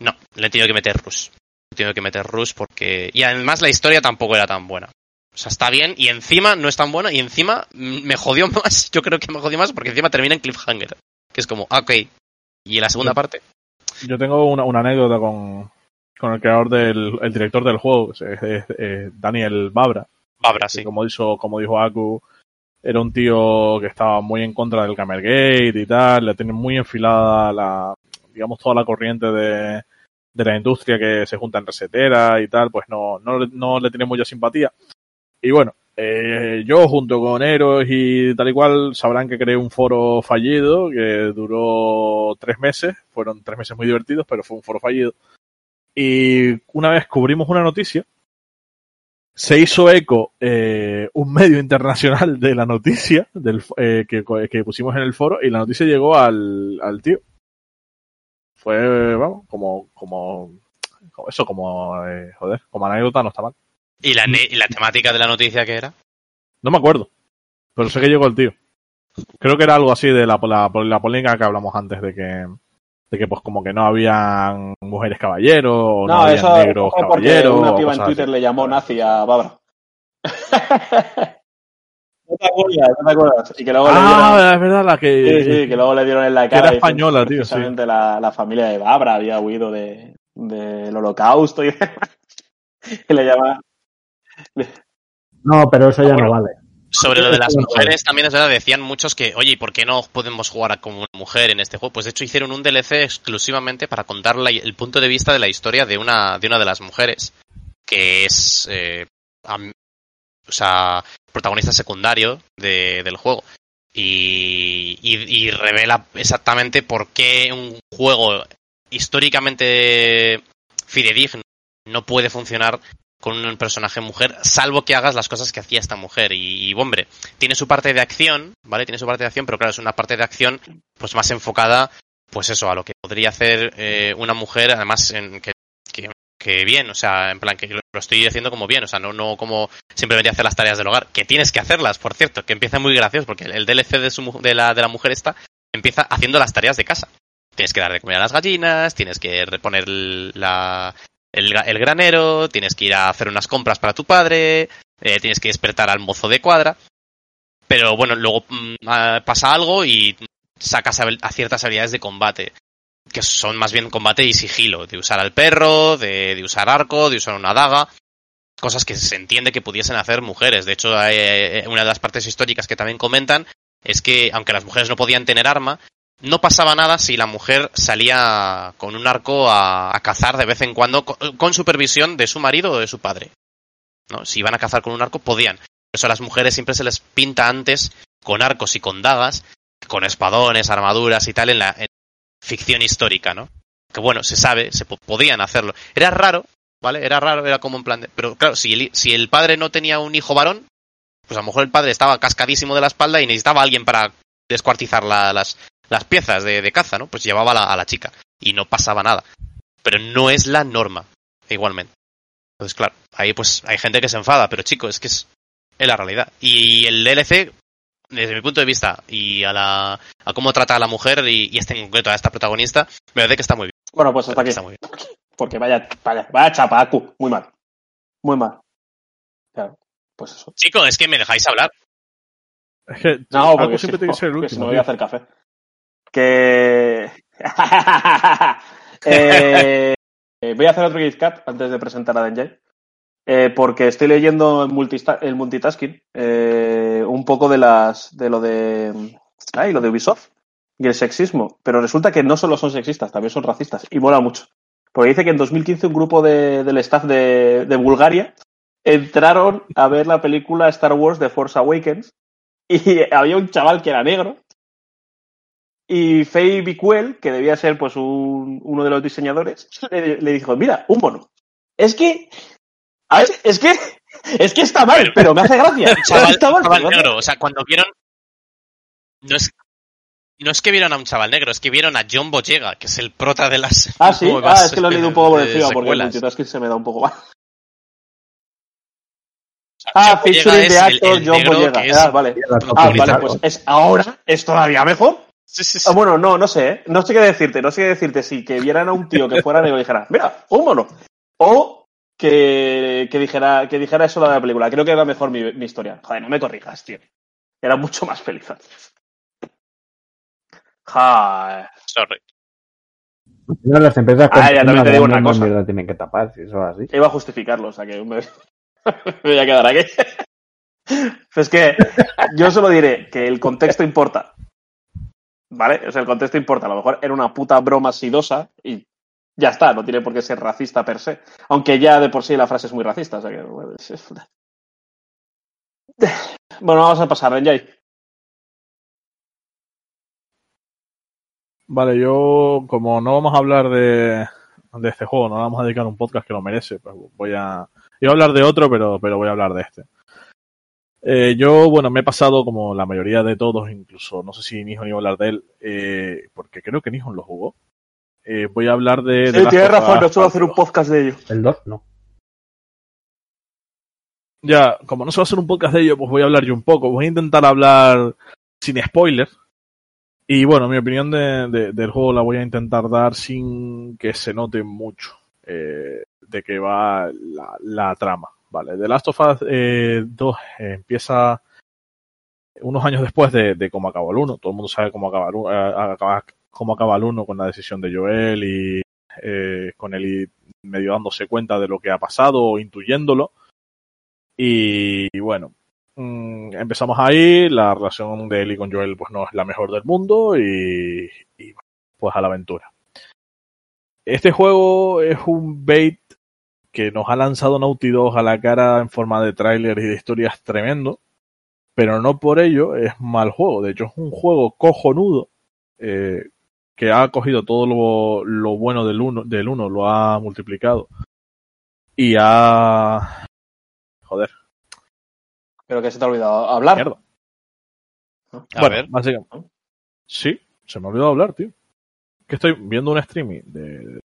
No, le he tenido que meter Rush. Le he tenido que meter Rush porque... Y además la historia tampoco era tan buena. O sea, está bien y encima no es tan buena y encima me jodió más. Yo creo que me jodió más porque encima termina en cliffhanger. Que es como, ah, ok. ¿Y la segunda parte? Yo tengo una, una anécdota con, con el creador del el director del juego, que es, es- es Daniel Babra. Babra, sí. como dijo, como dijo Aku, era un tío que estaba muy en contra del Gamergate y tal, le tiene muy enfilada la, digamos, toda la corriente de, de la industria que se junta en resetera y tal, pues no, no, le- no le tiene mucha simpatía. Y bueno, eh, yo junto con Eros y tal y cual sabrán que creé un foro fallido que duró tres meses, fueron tres meses muy divertidos, pero fue un foro fallido. Y una vez cubrimos una noticia, se hizo eco eh, un medio internacional de la noticia del, eh, que, que pusimos en el foro y la noticia llegó al, al tío. Fue, vamos, como, como, eso, como, eh, joder, como anécdota no está mal. ¿Y la, y la temática de la noticia que era? No me acuerdo, pero sé que llegó el tío. Creo que era algo así de la, la, la polémica que hablamos antes de que, de que pues como que no habían mujeres caballeros, o no, No, habían eso negros caballeros. una piba en Twitter así. le llamó nazi a Babra. ¿No te acuerdas? ¿No te acuerdas? Y que luego le dieron... Ah, es verdad, la que, Sí, sí, que luego le dieron en la que cara. era diciendo española, que tío, sí. La, la familia de Babra había huido de, del holocausto y demás. Le llama... No, pero eso ya Bueno. no vale. Sobre lo de las mujeres, también es verdad, decían muchos que, oye, ¿y por qué no podemos jugar como una mujer en este juego? Pues de hecho hicieron un DLC exclusivamente para contar la- el punto de vista de la historia de una de, una de las mujeres, que es, eh, am- o sea, protagonista secundario de- del juego. Y, y- y revela exactamente por qué un juego históricamente fidedigno no puede funcionar con un personaje mujer, salvo que hagas las cosas que hacía esta mujer. Y, hombre, tiene su parte de acción, ¿vale? Tiene su parte de acción, pero claro, es una parte de acción pues más enfocada, pues eso, a lo que podría hacer eh, una mujer, además, en, que, que, bien, o sea, en plan, que lo, estoy diciendo como bien, o sea, no, no como simplemente hacer las tareas del hogar, que tienes que hacerlas, por cierto, que empieza muy gracioso, porque el, DLC de, su, de, la, de la mujer esta empieza haciendo las tareas de casa. Tienes que dar de comer a las gallinas, tienes que reponer la, el, gra- el granero, tienes que ir a hacer unas compras para tu padre, eh, tienes que despertar al mozo de cuadra. Pero bueno, luego mm, ah, pasa algo y sacas habil- a ciertas habilidades de combate, que son más bien combate y sigilo, de usar al perro, de, de usar arco, de usar una daga, cosas que se entiende que pudiesen hacer mujeres. De hecho, eh, una de las partes históricas que también comentan es que, aunque las mujeres no podían tener arma, no pasaba nada si la mujer salía con un arco a, cazar de vez en cuando con, con supervisión de su marido o de su padre. ¿no? Si iban a cazar con un arco, podían. Por eso a las mujeres siempre se les pinta antes con arcos y con dagas, con espadones, armaduras y tal en la ficción histórica, ¿no? Que bueno, se sabe, se po- podían hacerlo. Era raro, ¿vale? Era raro, era como en plan de... Pero claro, si el, si el padre no tenía un hijo varón, pues a lo mejor el padre estaba cascadísimo de la espalda y necesitaba a alguien para descuartizar la- las, las piezas de, de caza, ¿no? Pues llevaba a la, a la chica y no pasaba nada. Pero no es la norma, igualmente. Entonces, claro, ahí pues hay gente que se enfada, pero chico, es que es, es la realidad. Y el DLC, desde mi punto de vista, y a, la, a cómo trata a la mujer, y, y este en concreto a esta protagonista, me parece que está muy bien. Bueno, pues hasta aquí. está muy bien. Porque vaya, vaya, vaya chapacu. Muy mal. Muy mal. Claro, pues eso. Chico, es que me dejáis hablar. Es que No, porque siempre si, tiene que ser el porque si último. no voy a hacer café. Eh, voy a hacer otro GitCat antes de presentar a Denjay. Eh, porque estoy leyendo el, multitasking eh, un poco de las de lo de lo de Ubisoft y el sexismo, pero resulta que no solo son sexistas, también son racistas y mola mucho. Porque dice que en 2015 un grupo de- del staff de, de Bulgaria entraron a ver la película Star Wars The Force Awakens y había un chaval que era negro y Faye Bicuel, que debía ser pues un- uno de los diseñadores, le, le dijo, mira, un mono. Es que, a ver, es que Es que está mal, pero me hace gracia. Chaval, Está mal, chaval negro. O sea, cuando vieron. No es, no es que vieron a un chaval negro, es que vieron a John Boyega, que es el prota de las. Ah, sí. Ah, es que lo he leído un poco por eh, encima porque el multitasking se me da un poco mal. Ah, featuring el- actor John Boyega. que Ah, vale. Ah, vale, pues es, ahora es todavía mejor. Sí, sí, sí. Ah, bueno, no, no sé, ¿eh? No sé qué decirte, no sé qué decirte. Si que vieran a un tío que fuera negro y dijera, mira, un mono. O que, que dijera, que dijera eso de la película. Creo que era mejor mi, mi historia. Joder, no me corrijas, tío. Era mucho más feliz antes. Joder. Sorry. Final las empresas Ah, ya, también te digo una cosa. mierda tienen que tapar, si eso es así. Iba a justificarlo, o sea que me, me voy a quedar aquí. Pues es que yo solo diré que el contexto importa. ¿Vale? O sea, el contexto importa. A lo mejor era una puta broma sidosa y ya está, no tiene por qué ser racista per se. Aunque ya de por sí la frase es muy racista, o sea que. Bueno, vamos a pasar, Renjay. Vale, yo, como no vamos a hablar de, de este juego, no vamos a dedicar un podcast que lo merece, pues voy a. Iba a hablar de otro, pero, pero voy a hablar de este. Eh, yo, bueno, me he pasado como la mayoría de todos, incluso no sé si Nihon iba a hablar de él, eh, porque creo que Nihon lo jugó. Eh, voy a hablar de. Sí, of razón, no suelo hacer un 2. podcast de ello. El 2, no. Ya, como no se va a hacer un podcast de ello, pues voy a hablar yo un poco. Voy a intentar hablar sin spoiler. Y bueno, mi opinión de, de- del juego la voy a intentar dar sin que se note mucho eh, de que va la, la trama. Vale, The Last of Us eh, 2 eh, empieza unos años después de, cómo acabó el 1. Todo el mundo sabe cómo acaba el 1, eh, acaba- cómo acaba el 1 con la decisión de Joel y eh, con él medio dándose cuenta de lo que ha pasado o intuyéndolo. Y, y bueno, mm, empezamos ahí, la relación de Ellie con Joel pues no es la mejor del mundo y, y, pues a la aventura. Este juego es un bait que nos ha lanzado Naughty Dog a la cara en forma de tráiler y de historias tremendo, pero no por ello es mal juego. De hecho, es un juego cojonudo eh, que ha cogido todo lo, lo bueno del uno, del uno, lo ha multiplicado y ha... Joder, Pero que se te ha olvidado hablar. mierda. A bueno, ver. básicamente. Sí, se me ha olvidado hablar, tío. Que estoy viendo un streaming de-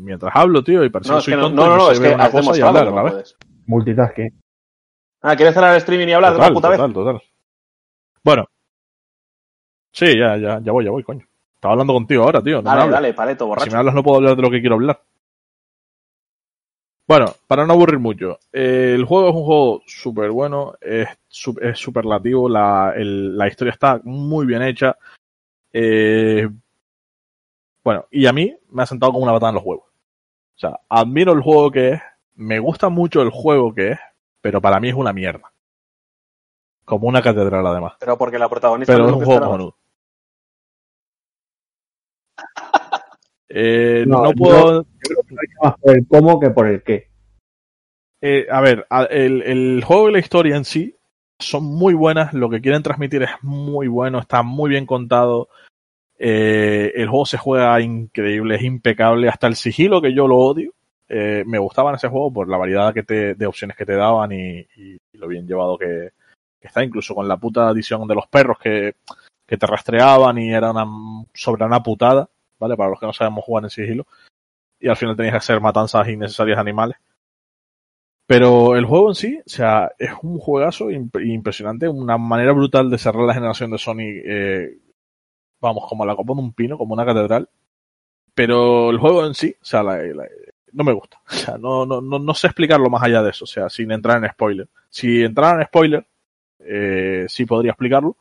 mientras hablo, tío, y parece No, que es soy no, tonto no, no, no es que una has cosa y demostrado hablar que a no la. Multitasking. Ah, ¿quieres cerrar el streaming y hablar de una puta vez? total, total. Bueno. Sí, ya, ya, ya voy, ya voy, coño. Estaba hablando contigo ahora, tío. No Dale, dale, paleto, Si borracho. me hablas no puedo hablar de lo que quiero hablar. Bueno, para no aburrir mucho, eh, el juego es un juego súper bueno, es es superlativo, la, el- la historia está muy bien hecha. eh, bueno, y a mí me ha sentado como una patada en los huevos. O sea, admiro el juego que es, me gusta mucho el juego que es, pero para mí es una mierda. Como una catedral además. Pero porque la protagonista Pero no es un que juego cojonudo. Eh, No, no yo- puedo, Más por el cómo que por el qué. Eh, a ver, el juego y la historia en sí son muy buenas, lo que quieren transmitir es muy bueno, está muy bien contado, eh, el juego se juega increíble, es impecable, hasta el sigilo que yo lo odio, eh, me gustaba en ese juego por la variedad que te, de opciones que te daban y, y lo bien llevado que, que está, incluso con la puta edición de los perros que, que te rastreaban y era una sobre una putada, ¿vale? Para los que no sabemos jugar en sigilo. Y al final tenías que hacer matanzas innecesarias de animales. Pero el juego en sí, o sea, es un juegazo imp- impresionante, una manera brutal de cerrar la generación de Sony, eh, vamos, como la copa de un pino, como una catedral. Pero el juego en sí, o sea, la- la- no me gusta. O sea, no, no, no, no sé explicarlo más allá de eso, o sea, sin entrar en spoiler. Si entrara en spoiler, eh, sí podría explicarlo.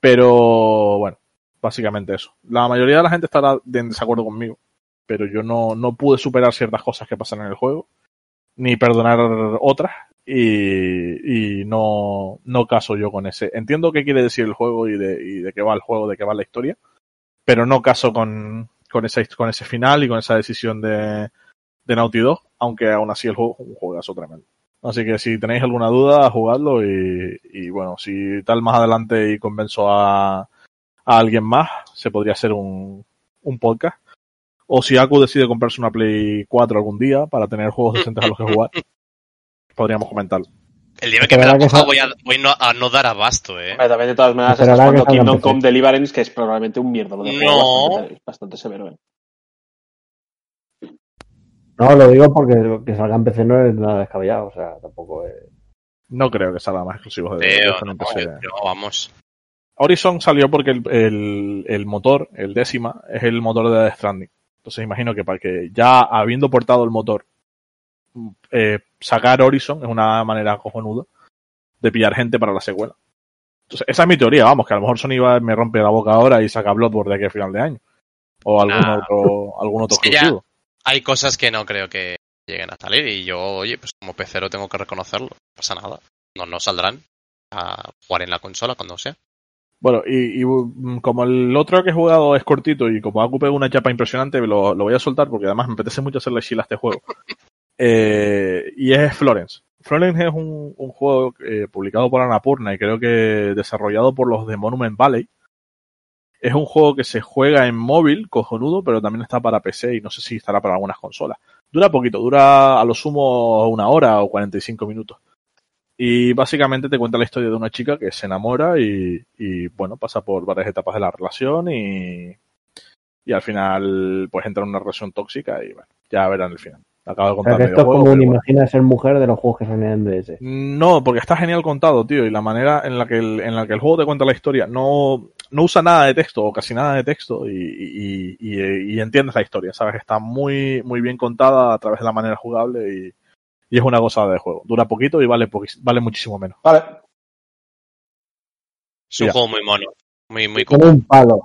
Pero bueno, básicamente eso. La mayoría de la gente estará en desacuerdo conmigo, pero yo no, no pude superar ciertas cosas que pasan en el juego ni perdonar otras y, y no, no caso yo con ese. Entiendo qué quiere decir el juego y de, y de qué va el juego, de qué va la historia, pero no caso con, con, ese, con ese final y con esa decisión de, de Naughty Dog, aunque aún así el juego es un juegazo tremendo. Así que si tenéis alguna duda, jugadlo y, y bueno, si tal más adelante y convenzo a, a alguien más, se podría hacer un, un podcast. O si Aku decide comprarse una Play 4 algún día para tener juegos decentes a los que jugar, podríamos comentarlo. El día que me la coja voy a, voy no- a no dar abasto, eh. También de todas maneras estás jugando Kingdom. Come Deliverance, que es probablemente un mierda. Lo de No. bastante, bastante severo, ¿eh? No, lo digo porque que salga en PC no es nada descabellado, o sea, tampoco es... No creo que salga más exclusivos de, en no, PC. yo- vamos. Horizon salió porque el, el- el motor, el décima, es el motor de Death Stranding. Entonces imagino que para que ya habiendo portado el motor, eh, sacar Horizon es una manera cojonuda de pillar gente para la secuela. Entonces, esa es mi teoría, vamos, que a lo mejor Sony va, me rompe la boca ahora y saca Bloodborne de aquí a final de año. O algún Nah. otro, algún otro exclusivo. Hay cosas que no creo que lleguen a salir y yo, oye, pues como pecero tengo que reconocerlo. No pasa nada. No, no saldrán a jugar en la consola cuando sea. Bueno, y, y, mm, como el otro que he jugado es cortito y como ha ocupado una chapa impresionante, lo, lo voy a soltar porque además me apetece mucho hacerle chila a este juego. Eh, y es Florence. Florence es un, juego eh, publicado por Annapurna y creo que desarrollado por los de Monument Valley. Es un juego que se juega en móvil, cojonudo, pero también está para PC y no sé si estará para algunas consolas. Dura poquito, dura a lo sumo una hora o 45 minutos. Y básicamente te cuenta la historia de una chica que se enamora y, y, bueno, pasa por varias etapas de la relación y, y al final pues entra en una relación tóxica y bueno, ya verán el final. Acabo de O sea, contar que el esto es como un imagina ser mujer de los juegos que salen en DS. No, porque está genial contado, tío, y la manera en la que el, en la que el juego te cuenta la historia no, no usa nada de texto o casi nada de texto y, y, y- y entiendes la historia, ¿sabes? Está muy, muy bien contada a través de la manera jugable y, y es una gozada de juego. Dura poquito y vale, vale muchísimo menos. Vale. Es un Ya. juego muy mono. Muy, muy Como un palo.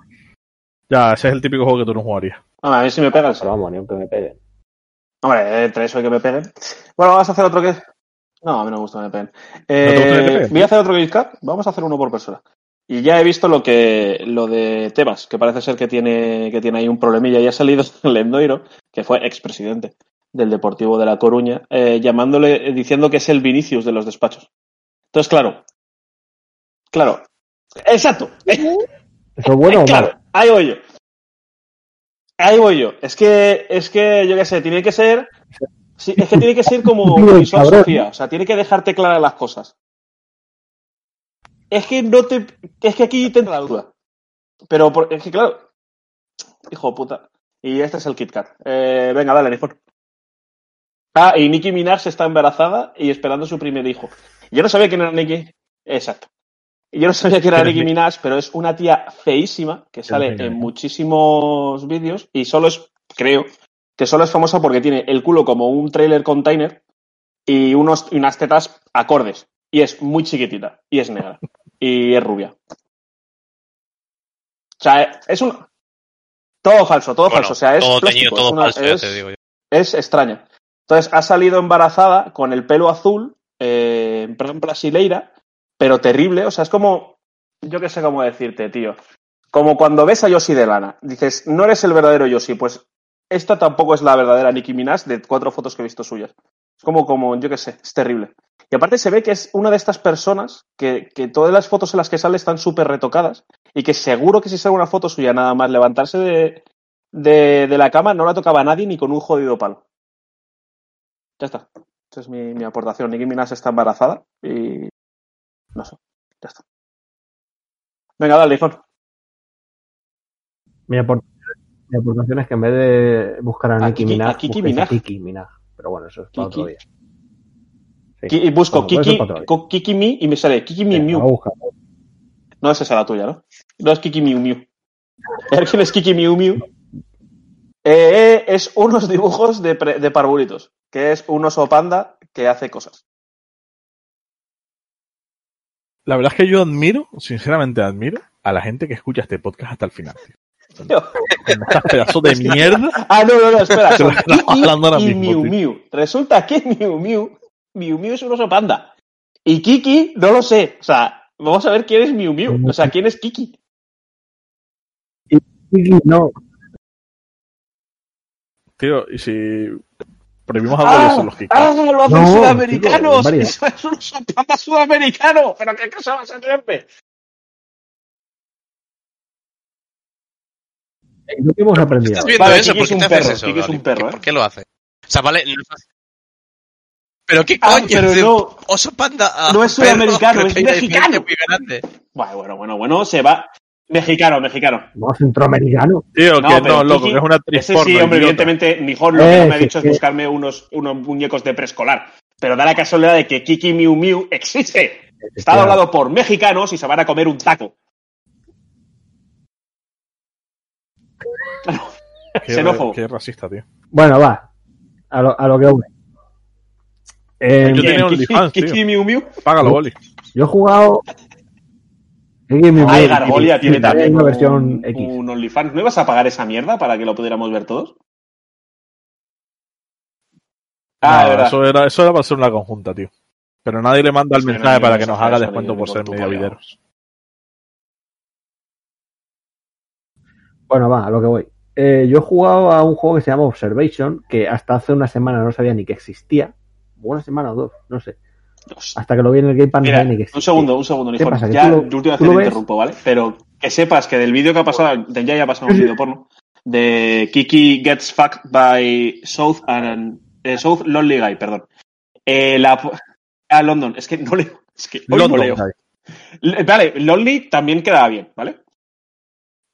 Ya, ese es el típico juego que tú no jugarías. Hombre, a mí si me pegan. Pero vamos, ni aunque me peguen. Hombre, entre eso y que me peguen. Bueno, vamos a hacer otro que. No, a mí no me gusta que me peguen. Eh, voy a hacer otro Cup. Vamos a hacer uno por persona. Y ya he visto lo que lo de Tebas, que parece ser que tiene, que tiene ahí un problemilla. Y ha salido Lendoiro, que fue expresidente del Deportivo de La Coruña, eh, llamándole, eh, diciendo que es el Vinicius de los despachos. Entonces, claro. Claro. Exacto. ¿Eso es bueno claro, ahí voy yo. Ahí voy yo. Es que, es que, yo qué sé, tiene que ser. sí, es que tiene que ser como Visual. Sofía. O sea, tiene que dejarte claras las cosas. Es que no te. Es que aquí te entra la duda. Pero por- es que, claro. Hijo de puta. Y este es el Kit Kat. Eh, venga, dale, Nifon. Ah, y Nicki Minaj está embarazada y esperando su primer hijo. Yo no sabía quién era Nicki. Exacto. Yo no sabía quién era ¿Quién es Nicki? Minaj, pero es una tía feísima que sale en muchísimos vídeos y solo es, creo, que solo es famosa porque tiene el culo como un trailer container y, unos, y unas tetas acordes. Y es muy chiquitita. Y es negra. Y es rubia. O sea, es un. Todo falso, todo Bueno, falso. O sea, es. todo plástico, teñido, todo es una- falso, es- te digo yo. es extraña. Entonces ha salido embarazada con el pelo azul, eh, brasileira, pero terrible. O sea, es como. Yo qué sé cómo decirte, tío. Como cuando ves a Yoshi de lana. Dices, no eres el verdadero Yoshi. Pues esta tampoco es la verdadera Nicki Minaj de cuatro fotos que he visto suyas. Es como, como yo qué sé, es terrible. Y aparte se ve que es una de estas personas que, que todas las fotos en las que sale están súper retocadas y que seguro que si sale una foto suya nada más levantarse de, de, la cama no la tocaba nadie ni con un jodido palo. Ya está. Esa es mi, mi aportación. Nicki Minaj está embarazada y no sé. Ya está. Venga, dale, Ivonne. Mi, aport- mi aportación es que en vez de buscar a A Nicki Kiki- Minaj, a Kiki Minaj. Kiki Minaj. Pero bueno, eso es para Kiki. otro día. Sí. Ki- Y busco Bueno, Kiki, Kiki Mi y me sale Kiki Miu Venga, Miu. a buscar. No es esa la tuya, ¿no? No es Kiki Miu Miu. A quién es Kiki Miu Miu. Eh, es unos dibujos de, de parvulitos, que es un oso panda que hace cosas. La verdad es que yo admiro, sinceramente admiro, a la gente que escucha este podcast hasta el final. Tío. Tío. Con estas pedazos de mierda. Ah, no, no, no, espera. Te lo Son estamos Kiki hablando ahora y mismo, Miu tío. Miu. Resulta que Miu Miu, Miu Miu es un oso panda. Y Kiki, no lo sé. O sea, vamos a ver quién es Miu Miu. O sea, quién es Kiki. Kiki, no. Tío, y si prohibimos algo de eso, los Kik ah, lo hacen No, sudamericanos. María. Eso es un oso panda sudamericano. Pero qué cosa vas a hacerme. Lo que hemos aprendido. ¿Estás viendo Vale, eso? ¿Por es qué un te haces perro, eso? Es un perro, ¿Qué- ¿eh? ¿Por qué lo hace? O sea, vale. Pero qué Ah, coño, pero de no. oso panda a No es sudamericano, es mexicano. muy grande. Bueno, bueno, bueno, bueno, se va. Mexicano, mexicano. No, centroamericano. Tío, que no, loco, Kiki- que es una actriz Ese porno, sí, hombre, idiota. evidentemente, mejor lo que Eh, no me ha dicho es buscarme unos, unos muñecos de preescolar. Pero da la casualidad de que Kiki Miu Miu existe. Está doblado por mexicanos y se van a comer un taco. Qué, xenófobo. qué racista, tío. Bueno, va. A lo, a lo que voy. Eh, Yo tenía Kiki, OnlyFans, tío. Kiki Miu Miu. Págalo, Boli. yo he jugado. Ay, Gargolia tiene también una un, versión X. un OnlyFans. ¿No ibas a pagar esa mierda para que lo pudiéramos ver todos? Ah, No, de verdad. eso, era, eso era para ser una conjunta, tío. Pero nadie le manda el Sí, mensaje no, para que no, nos no, haga descuento por ser no, media no, no. videros. Bueno, va, a lo que voy. Eh, yo he jugado a un juego que se llama Observation, que hasta hace una semana no sabía ni que existía. Una semana o dos, no sé. Hasta que lo vi en el Game Pass no Mira, ni que un segundo, un segundo, ¿Qué pasa, Ya, lo- la última vez te interrumpo, ¿vale? Pero que sepas que del vídeo que ha pasado, de ya ya ha pasado un vídeo porno, de Kiki Gets Fucked by South and eh, South Lonely Guy, perdón. Eh, la, a London, es que no leo. Es que hoy no leo. Vale, Lonely también quedaba bien, ¿vale?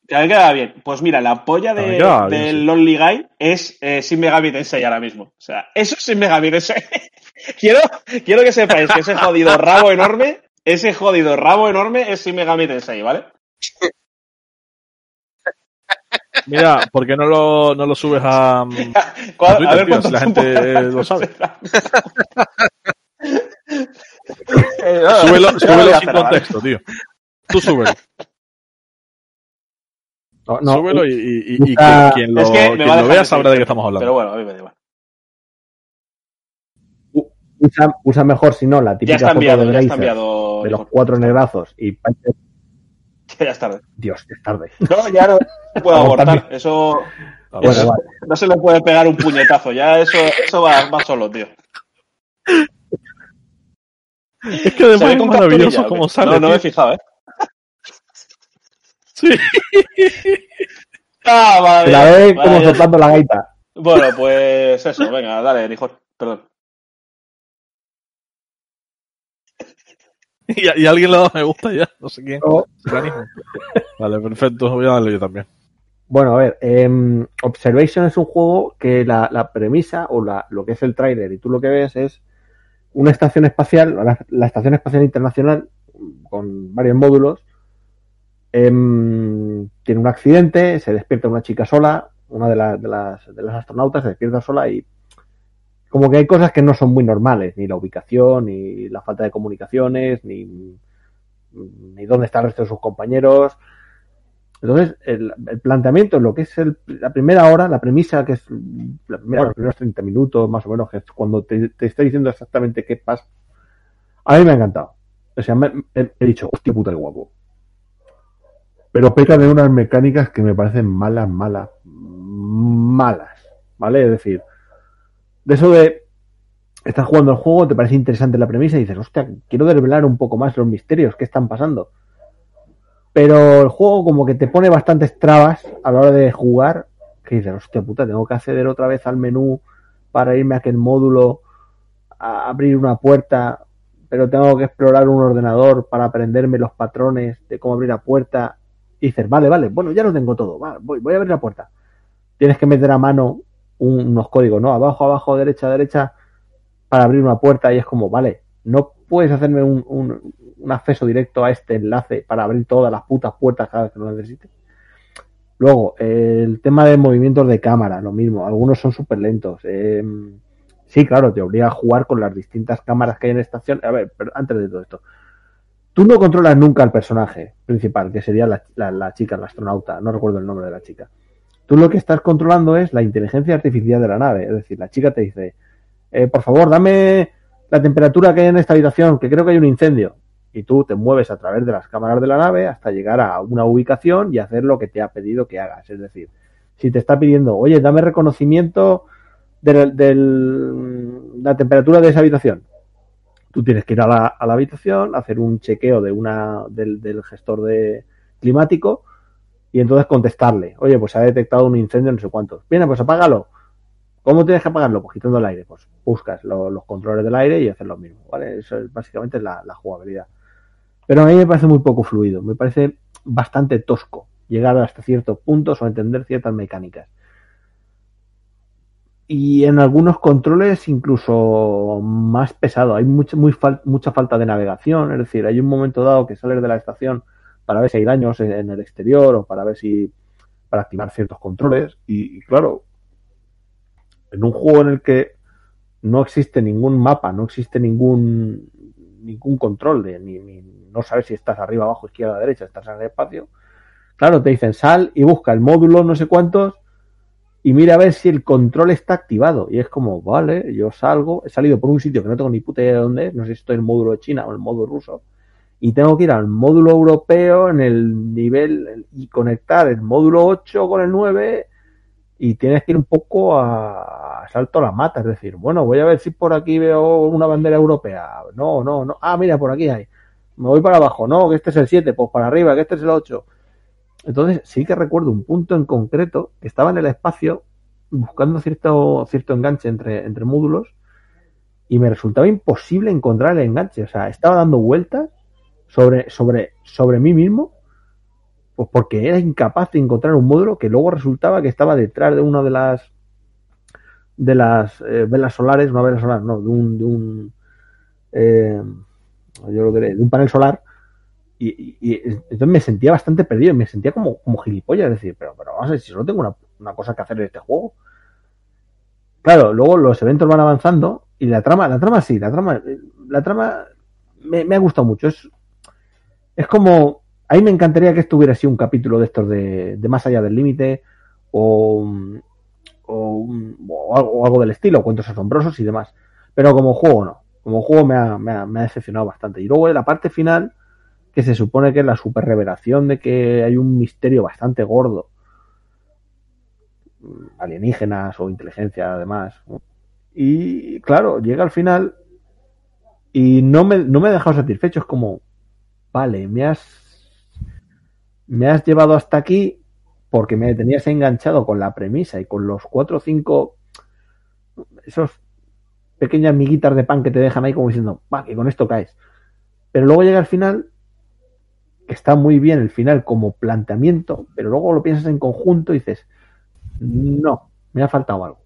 También quedaba bien. Pues mira, la polla de, del sí. Lonely Guy es eh, Sin Megami Tensei ahora mismo. O sea, eso es Sin Megami Tensei. quiero, quiero que sepáis que ese jodido rabo enorme, ese jodido rabo enorme es Sin Megami Tensei, ¿vale? Mira, ¿por qué no lo, no lo subes a, mm, ¿Cuál- a Twitter, a ver tío? Si la gente lo sabe. Eh, no, no, Súbelo, no sin hacer, ¿vale? contexto, tío. Tú súbelo. No, no, súbelo y, y- y- y Usa- quien, quien lo, Es que quien lo vea sabrá de qué estamos hablando. Pero bueno, a mí me da igual. Usa, usa mejor, si no, la Ya típica foto de ya está Bracer, enviado. de los cuatro negrazos y Ya es tarde. Dios, que es tarde. No, ya no Vamos, abortar. Eso A Bueno, ver. vale. no se le puede pegar un puñetazo. Ya eso, eso va, va solo, tío. Es que además es maravilloso como sale. No, no me he fijado, ¿eh? Sí. Ah, vale. La ve como soltando la gaita. Bueno, pues eso, venga, dale, Nijol. Perdón. Y, y alguien le da me gusta ya, no sé quién. No. Vale, perfecto, voy a darle yo también. Bueno, a ver, em, Observation es un juego que la, la premisa o la, lo que es el tráiler y tú lo que ves es una estación espacial, la, la Estación Espacial Internacional, con varios módulos, em, tiene un accidente, se despierta una chica sola, una de, de las, de las astronautas se despierta sola y como que hay cosas que no son muy normales, ni la ubicación, ni la falta de comunicaciones, ni, ni dónde está el resto de sus compañeros. Entonces, el, el planteamiento, lo que es el- la primera hora, la premisa, que es la primera, los primeros 30 minutos, más o menos, que es cuando te, te está diciendo exactamente qué pasa, a mí me ha encantado. O sea, me- me- he dicho, hostia puta, qué guapo. Pero peca de unas mecánicas que me parecen malas, malas, malas, ¿vale? Es decir, de eso de estás jugando el juego, te parece interesante la premisa y dices, hostia, quiero desvelar un poco más los misterios, qué están pasando. Pero el juego como que te pone bastantes trabas a la hora de jugar, que dices, hostia puta, tengo que acceder otra vez al menú para irme a aquel módulo, a abrir una puerta, pero tengo que explorar un ordenador para aprenderme los patrones de cómo abrir la puerta. Y dices, vale, vale, bueno, ya lo tengo todo, voy, voy a abrir la puerta. Tienes que meter a mano un- unos códigos, ¿no? Abajo, abajo, derecha, derecha, para abrir una puerta y es como, vale, no puedes hacerme un, un- un acceso directo a este enlace para abrir todas las putas puertas cada vez que lo necesite. Luego, el tema de movimientos de cámara, lo mismo, algunos son súper lentos. Eh, sí, claro, te obliga a jugar con las distintas cámaras que hay en estación. A ver, pero antes de todo esto, tú no controlas nunca al personaje principal, que sería la, la- la chica, la astronauta, no recuerdo el nombre de la chica. Tú lo que estás controlando es la inteligencia artificial de la nave, es decir, la chica te dice, eh, por favor, dame la temperatura que hay en esta habitación, que creo que hay un incendio. Y tú te mueves a través de las cámaras de la nave hasta llegar a una ubicación y hacer lo que te ha pedido que hagas. Es decir, si te está pidiendo, oye, dame reconocimiento de la temperatura de esa habitación, tú tienes que ir a la, a la habitación, hacer un chequeo de una, del, del gestor de climático y entonces contestarle, oye, pues se ha detectado un incendio, no sé cuántos. Bien, pues apágalo. ¿Cómo tienes que apagarlo? Pues quitando el aire. Pues buscas lo- los controles del aire y haces lo mismo, ¿vale? Eso es básicamente la, la jugabilidad. Pero a mí me parece muy poco fluido, me parece bastante tosco llegar hasta ciertos puntos o entender ciertas mecánicas. Y en algunos controles incluso más pesado. Hay mucha, mucha falta de navegación, es decir, hay un momento dado que sales de la estación para ver si hay daños en, el exterior o para ver si para activar ciertos controles y, y claro, en un juego en el que no existe ningún mapa, no existe ningún ningún control de ni, ni- no sabes si estás arriba, abajo, izquierda, derecha, estás en el espacio. Claro, te dicen sal y busca el módulo no sé cuántos y mira a ver si el control está activado. Y es como, vale, yo salgo, he salido por un sitio que no tengo ni puta idea de dónde es, no sé si estoy en el módulo de China o en el módulo ruso, y tengo que ir al módulo europeo en el nivel y conectar el módulo 8 con el 9 y tienes que ir un poco a, a salto a la mata, es decir, bueno, voy a ver si por aquí veo una bandera europea. No, no, no. Ah, mira, por aquí hay. Me voy para abajo. No, que este es el 7, pues para arriba, que este es el 8. Entonces, sí que recuerdo un punto en concreto que estaba en el espacio buscando cierto, cierto enganche entre, entre módulos y me resultaba imposible encontrar el enganche. O sea, estaba dando vueltas sobre, sobre, sobre mí mismo pues porque era incapaz de encontrar un módulo que luego resultaba que estaba detrás de una de las de las eh, velas solares, no velas solar, no, de un, de un eh, yo lo diré, de un panel solar y entonces me sentía bastante perdido, me sentía como, como gilipollas, es decir, pero, pero vamos a ver, si solo tengo una, una cosa que hacer en este juego. Claro, luego los eventos van avanzando y la trama, la trama sí, la trama, la trama me, me ha gustado mucho. Es, es como, a mí me encantaría que esto hubiera sido un capítulo de estos de, más allá del límite o, o, un- o algo, o algo del estilo, cuentos asombrosos y demás. Pero como juego no, como juego me ha, me ha- me ha decepcionado bastante. Y luego la parte final, que se supone que es la super revelación de que hay un misterio bastante gordo, alienígenas o inteligencia además. Y claro, llega al final y no me, no me ha dejado satisfecho. Es como, vale, me has, me has llevado hasta aquí porque me tenías enganchado con la premisa y con los cuatro o cinco, esos pequeñas miguitas de pan que te dejan ahí como diciendo, va, que con esto caes. Pero luego llega el final, que está muy bien el final como planteamiento, pero luego lo piensas en conjunto y dices, no, me ha faltado algo.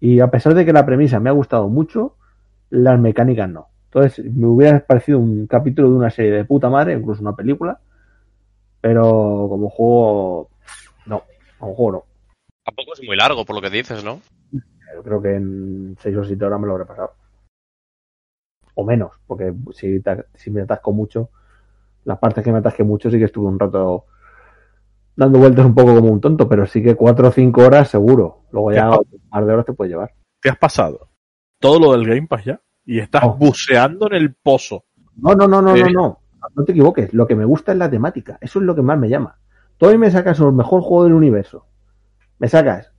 Y a pesar de que la premisa me ha gustado mucho, las mecánicas no. Entonces, me hubiera parecido un capítulo de una serie de puta madre, incluso una película, pero como juego, no, como juego no. Tampoco es muy largo, por lo que dices, ¿no? Yo creo que en 6 o 7 horas me lo habré pasado. O menos, porque si, me atasco mucho, las partes que me atasqué mucho sí que estuve un rato dando vueltas un poco como un tonto, pero sí que 4 o 5 horas seguro. Luego ya un par de horas te puede llevar. ¿Te has pasado todo lo del Game Pass ya? Y estás Oh. buceando en el pozo. No, no, no, no, Eh. no, no. No te equivoques. Lo que me gusta es la temática. Eso es lo que más me llama. Tú hoy me sacas el mejor juego del universo. Me sacas.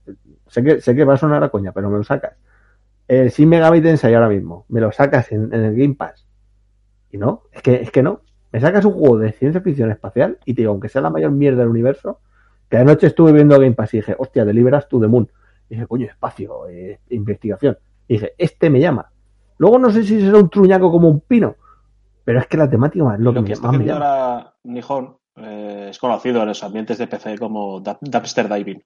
Sé que, sé que va a sonar a coña, pero me lo sacas. El 100 Megabit Tensei ahora mismo. Me lo sacas en, en el Game Pass. Y no, es que, es que no. Me sacas un juego de ciencia ficción espacial y te digo, aunque sea la mayor mierda del universo, que anoche estuve viendo Game Pass y dije, hostia, deliveras to the moon. Y dije, coño, espacio, eh, investigación. Y dije, este me llama. Luego no sé si será un truñaco como un pino, pero es que la temática es lo, Lo que, que está más me ahora Nihon eh, es conocido en los ambientes de PC como dumpster diving.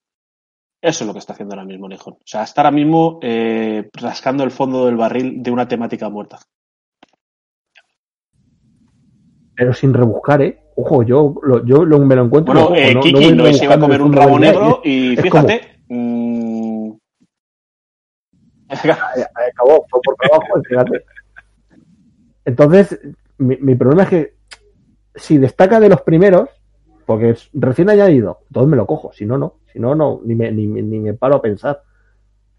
Eso es lo que está haciendo ahora mismo Nihon. O sea, está ahora mismo eh, rascando el fondo del barril de una temática muerta. Pero sin rebuscar, ¿eh? Ojo, yo, lo, yo lo- me lo encuentro. Bueno, eh, no- Kiki no se iba a comer un rabo negro y es fíjate. mm, acabó, fue por trabajo, fíjate. Entonces, mi, mi problema es que si destaca de los primeros, porque es recién añadido, entonces me lo cojo. Si no, no. Si no, no, ni me, ni, me- ni me paro a pensar.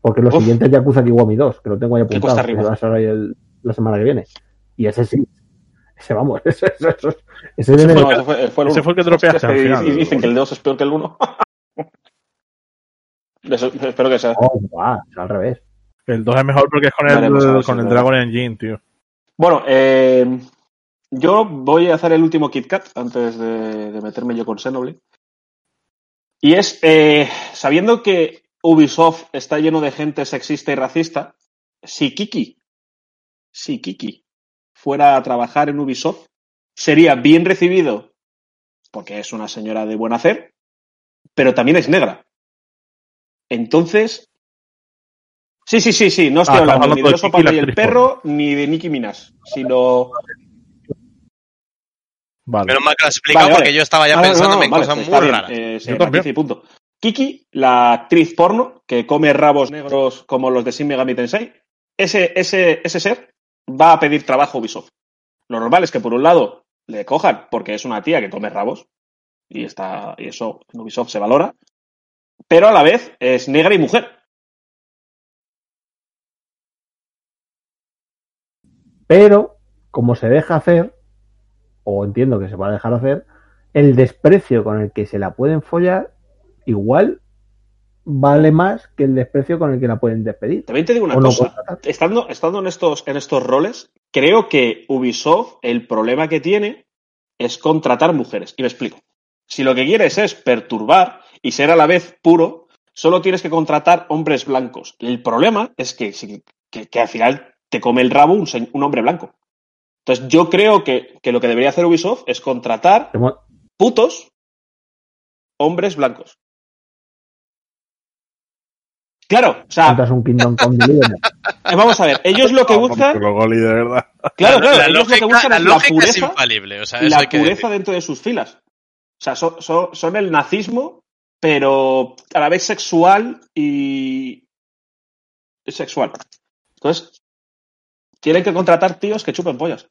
Porque lo Uf. siguiente es Yakuza Kiwami 2, que lo tengo ahí apuntado, que va a el- la semana que viene. Y ese sí. Ese vamos, ese, ese, ese, ese Ese viene- no, ese fue, fue el fue el que al final. y- y dicen que el 2 es peor que el 1. Eso- espero que sea. Oh, es al revés. El 2 es mejor porque es con el, si con el. Dragon Engine, tío. Bueno, eh, yo voy a hacer el último KitKat antes de, de meterme yo con Xenoblade. Y es, eh, sabiendo que Ubisoft está lleno de gente sexista y racista, si Kiki, si Kiki fuera a trabajar en Ubisoft, sería bien recibido porque es una señora de buen hacer, pero también es negra. Entonces, sí, sí, sí, sí, no estoy Ah, hablando ni de de Oso Panda y el perro, ni de Nicki Minaj, sino Vale. Menos mal que lo has explicado Vale, vale. porque yo estaba ya Ah, no, pensando no, no, en vale, cosas está muy bien, raras. eh, Yo y punto. Kiki, la actriz porno que come rabos negros como los de Shin Megami Tensei, ese, ese, ese ser va a pedir trabajo a Ubisoft. Lo normal es que por un lado le cojan porque es una tía que come rabos y está y eso en Ubisoft se valora, pero a la vez es negra y mujer. Pero, como se deja hacer, o entiendo que se va a dejar hacer, el desprecio con el que se la pueden follar, igual vale más que el desprecio con el que la pueden despedir. También te digo una no cosa, estando, estando en, estos, en estos roles, creo que Ubisoft el problema que tiene es contratar mujeres. Y me explico. Si lo que quieres es perturbar y ser a la vez puro, solo tienes que contratar hombres blancos. El problema es que, que al final te come el rabo un, un hombre blanco. Entonces yo creo que, que lo que debería hacer Ubisoft es contratar putos hombres blancos. Claro, o sea, un Kingdom eh, vamos a ver, ellos lo que buscan. Claro, claro, la ellos lo que lógica, buscan la es la lógica es pureza, infalible. O sea, eso la hay que pureza decir. dentro de sus filas. O sea, son, son- son el nazismo, pero a la vez sexual y sexual. Entonces, tienen que contratar tíos que chupen pollas.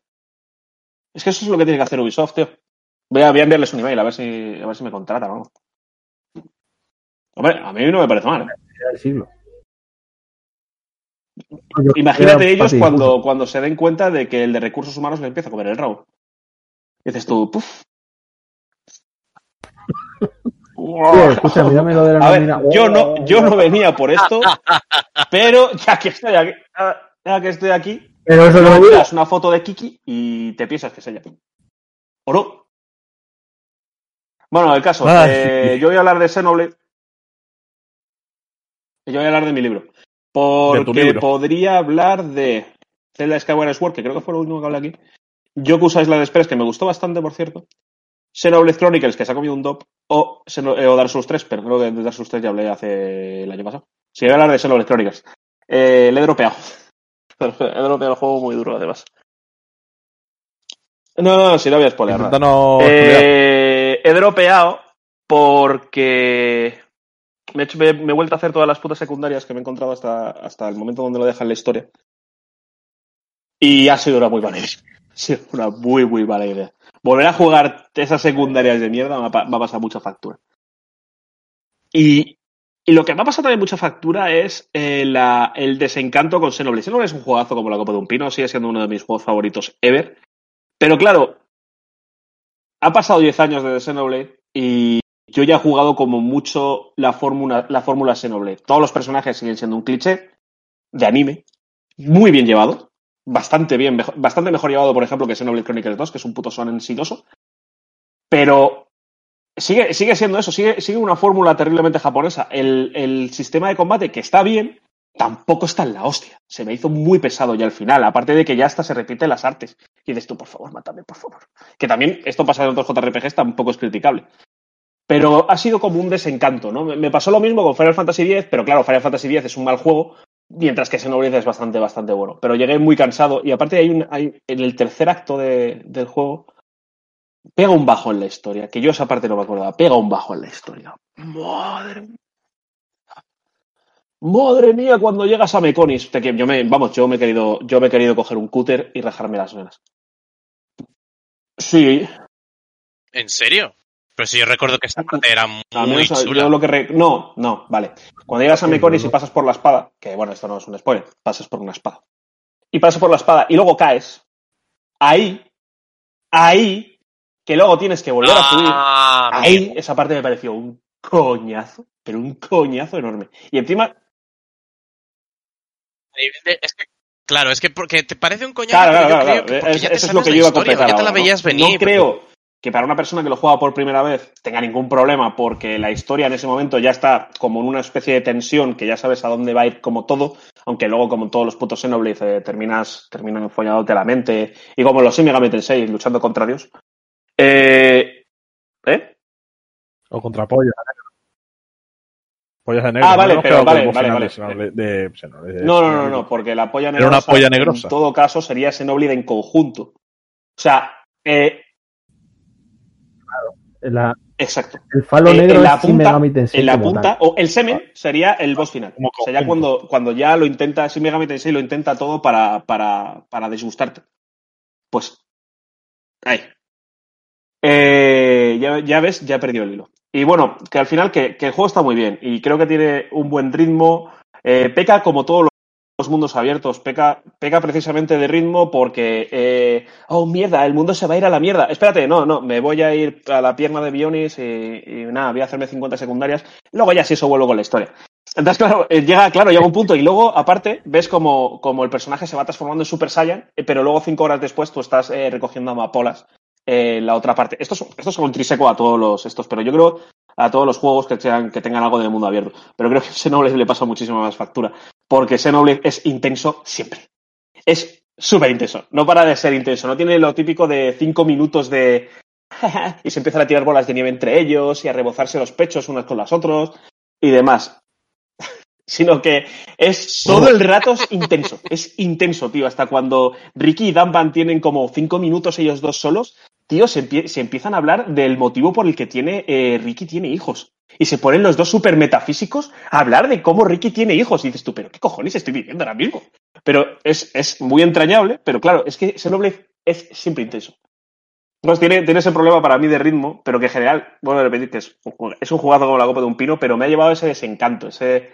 Es que eso es lo que tiene que hacer Ubisoft, tío. Voy a, voy a enviarles un email a ver si, a ver si me contratan, vamos. Hombre, a mí no me parece mal. ¿eh? siglo. Imagínate ellos fácil, cuando, cuando se den cuenta de que el de recursos humanos le empieza a comer el rabo. Y dices tú, puf. Oye, escucha, mírame lo de la A ver, nómina. yo Oh, no, yo no venía por esto, pero ya que estoy aquí, ya que estoy aquí, Pero eso no miras una foto de Kiki y te piensas que es ella. ¿O no? Bueno, el caso, Ah, eh, sí. yo voy a hablar de Xenoblade. Y yo voy a hablar de mi libro. Porque libro. podría hablar de Zelda Skyward Sword, que creo que fue lo último que hablé aquí. Yokusa Island Express, que me gustó bastante, por cierto. Xenoblade Chronicles, que se ha comido un dop. O, eh, o Dark Souls 3, pero creo que de Dark Souls 3 ya hablé hace el año pasado. Sí, voy a hablar de Xenoblade Chronicles. Eh, le he dropeado. he dropeado el juego muy duro, además. No, no, si no voy a spoiler. Eh, he dropeado porque me he, hecho- me- me he vuelto a hacer todas las putas secundarias que me he encontrado hasta, hasta el momento donde lo deja en la historia. Y ha sido una muy mala idea. Ha sido una muy, muy mala idea. Volver a jugar esas secundarias de mierda va a pasar mucha factura. Y, y lo que me ha pasado también mucha factura es eh, el desencanto con Xenoblade. Xenoblade es un juegazo como la copa de un pino, sigue siendo uno de mis juegos favoritos ever. Pero claro, ha pasado 10 años desde Xenoblade y yo ya he jugado como mucho la fórmula, la fórmula Xenoblade. Todos los personajes siguen siendo un cliché de anime, muy bien llevado, bastante bien, bastante mejor llevado, por ejemplo, que Xenoblade Chronicles 2, que es un puto sonen siloso. Pero sigue, sigue siendo eso, sigue, sigue una fórmula terriblemente japonesa. El, el sistema de combate, que está bien, tampoco está en la hostia. Se me hizo muy pesado ya al final, aparte de que ya hasta se repiten las artes. Y dices tú, por favor, mátame, por favor. Que también esto pasa en otros JRPGs, tampoco es criticable. Pero ha sido como un desencanto, ¿no? Me- Me pasó lo mismo con Final Fantasy X, pero claro, Final Fantasy X es un mal juego, mientras que Xenoblade es bastante, bastante bueno. Pero llegué muy cansado y aparte hay, un, hay en el tercer acto de- del juego pega un bajo en la historia, que yo esa parte no me acordaba, pega un bajo en la historia. Madre mía. Madre mía, cuando llegas a Meconis, te que- yo me, vamos, yo me he querido, yo me he querido coger un cúter y rajarme las venas. Sí, ¿En serio? Pero si yo recuerdo que esta parte era muy chula. yo lo que re- No, no, vale. Cuando llegas a Meconis y pasas por la espada, que bueno, esto no es un spoiler, pasas por una espada. Y pasas por la espada y luego caes. Ahí, ahí, que luego tienes que volver a subir. Ah, Ahí, amigo. esa parte me pareció un coñazo, pero un coñazo enorme. Y encima, Es que, claro, es que porque te parece un coñazo, claro, claro, claro, es- eso es lo que yo iba a completar ya te la ahora, ¿no? creo, que para una persona que lo juega por primera vez tenga ningún problema porque la historia en ese momento ya está como en una especie de tensión que ya sabes a dónde va a ir como todo, aunque luego como en todos los putos Xenoblade eh, terminas, terminan enfollándote la mente y como los Shin Megami Tensei luchando contra Dios. Eh, ¿Eh? O contra pollas de negro. Pollas de negro. Ah, vale, hemos pero vale, vale, vale. de Xenoblade- de Xenoblade, de No, no, no, no, porque la polla Era negrosa, una polla negrosa. en todo caso sería Xenoblade en conjunto. O sea, eh, La- exacto. el falo Eh, negro en la punta- Tensei En la como punta, o el semen sería el boss final. Como O sea, ya conjunto. cuando, cuando ya lo intenta, Shin Megami Tensei lo intenta todo para, para, para disgustarte. Pues, ahí. Eh, ya, ves, ya perdió el hilo. Y bueno, que al final que, el juego está muy bien y creo que tiene un buen ritmo. Eh, peca como todos los mundos abiertos, peca, peca precisamente de ritmo porque, eh, oh mierda, el mundo se va a ir a la mierda. Espérate, no, no, me voy a ir a la pierna de Bionis y, nada, voy a hacerme 50 secundarias. Luego ya si eso vuelvo con la historia. Entonces, claro, eh, llega, claro, llega un punto y luego, aparte, ves como, el personaje se va transformando en Super Saiyan, pero luego cinco horas después tú estás recogiendo amapolas eh, la otra parte. Esto es, esto es un intrínseco a todos los estos, pero yo creo a todos los juegos que, sean, que tengan algo de mundo abierto. Pero creo que a Xenoblade le pasa muchísimo más factura, porque Xenoblade es intenso siempre. Es súper intenso, no para de ser intenso, no tiene lo típico de cinco minutos de... y se empiezan a tirar bolas de nieve entre ellos y a rebozarse los pechos unos con los otros y demás. Sino que es todo el rato es intenso, es intenso, tío. Hasta cuando Ricky y Danban tienen como cinco minutos ellos dos solos, tío, se, empie- se empiezan a hablar del motivo por el que tiene eh, Ricky tiene hijos. Y se ponen los dos súper metafísicos a hablar de cómo Ricky tiene hijos. Y dices tú, pero ¿qué cojones estoy viviendo ahora mismo? Pero es, es muy entrañable, pero claro, es que Xenoblade es siempre intenso. Pues tiene, tiene ese problema para mí de ritmo, pero que en general, a repetir que es, un jugazo como la copa de un pino, pero me ha llevado ese desencanto, ese...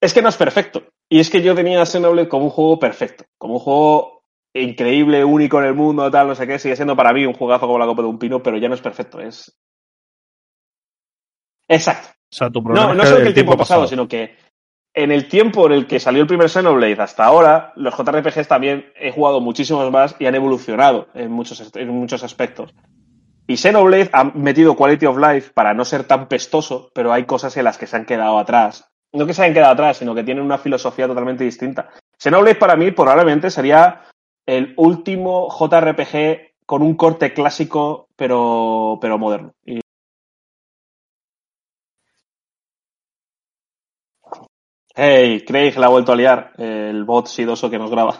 Es que no es perfecto. Y es que yo tenía Xenoblade como un juego perfecto, como un juego increíble, único en el mundo, tal, no sé qué, sigue siendo para mí un jugazo como la copa de un pino, pero ya no es perfecto, es... Exacto. O sea, tu problema No, solo que el tiempo pasado, sino que en el tiempo en el que salió el primer Xenoblade hasta ahora, los JRPGs también he jugado muchísimos más y han evolucionado en muchos, en muchos aspectos. Y Xenoblade ha metido Quality of Life para no ser tan pestoso, pero hay cosas en las que se han quedado atrás. No que se hayan quedado atrás, sino que tienen una filosofía totalmente distinta. Xenoblade para mí probablemente sería el último JRPG con un corte clásico, pero, pero moderno. Y Hey, Craig la ha vuelto a liar, el bot sidoso que nos graba.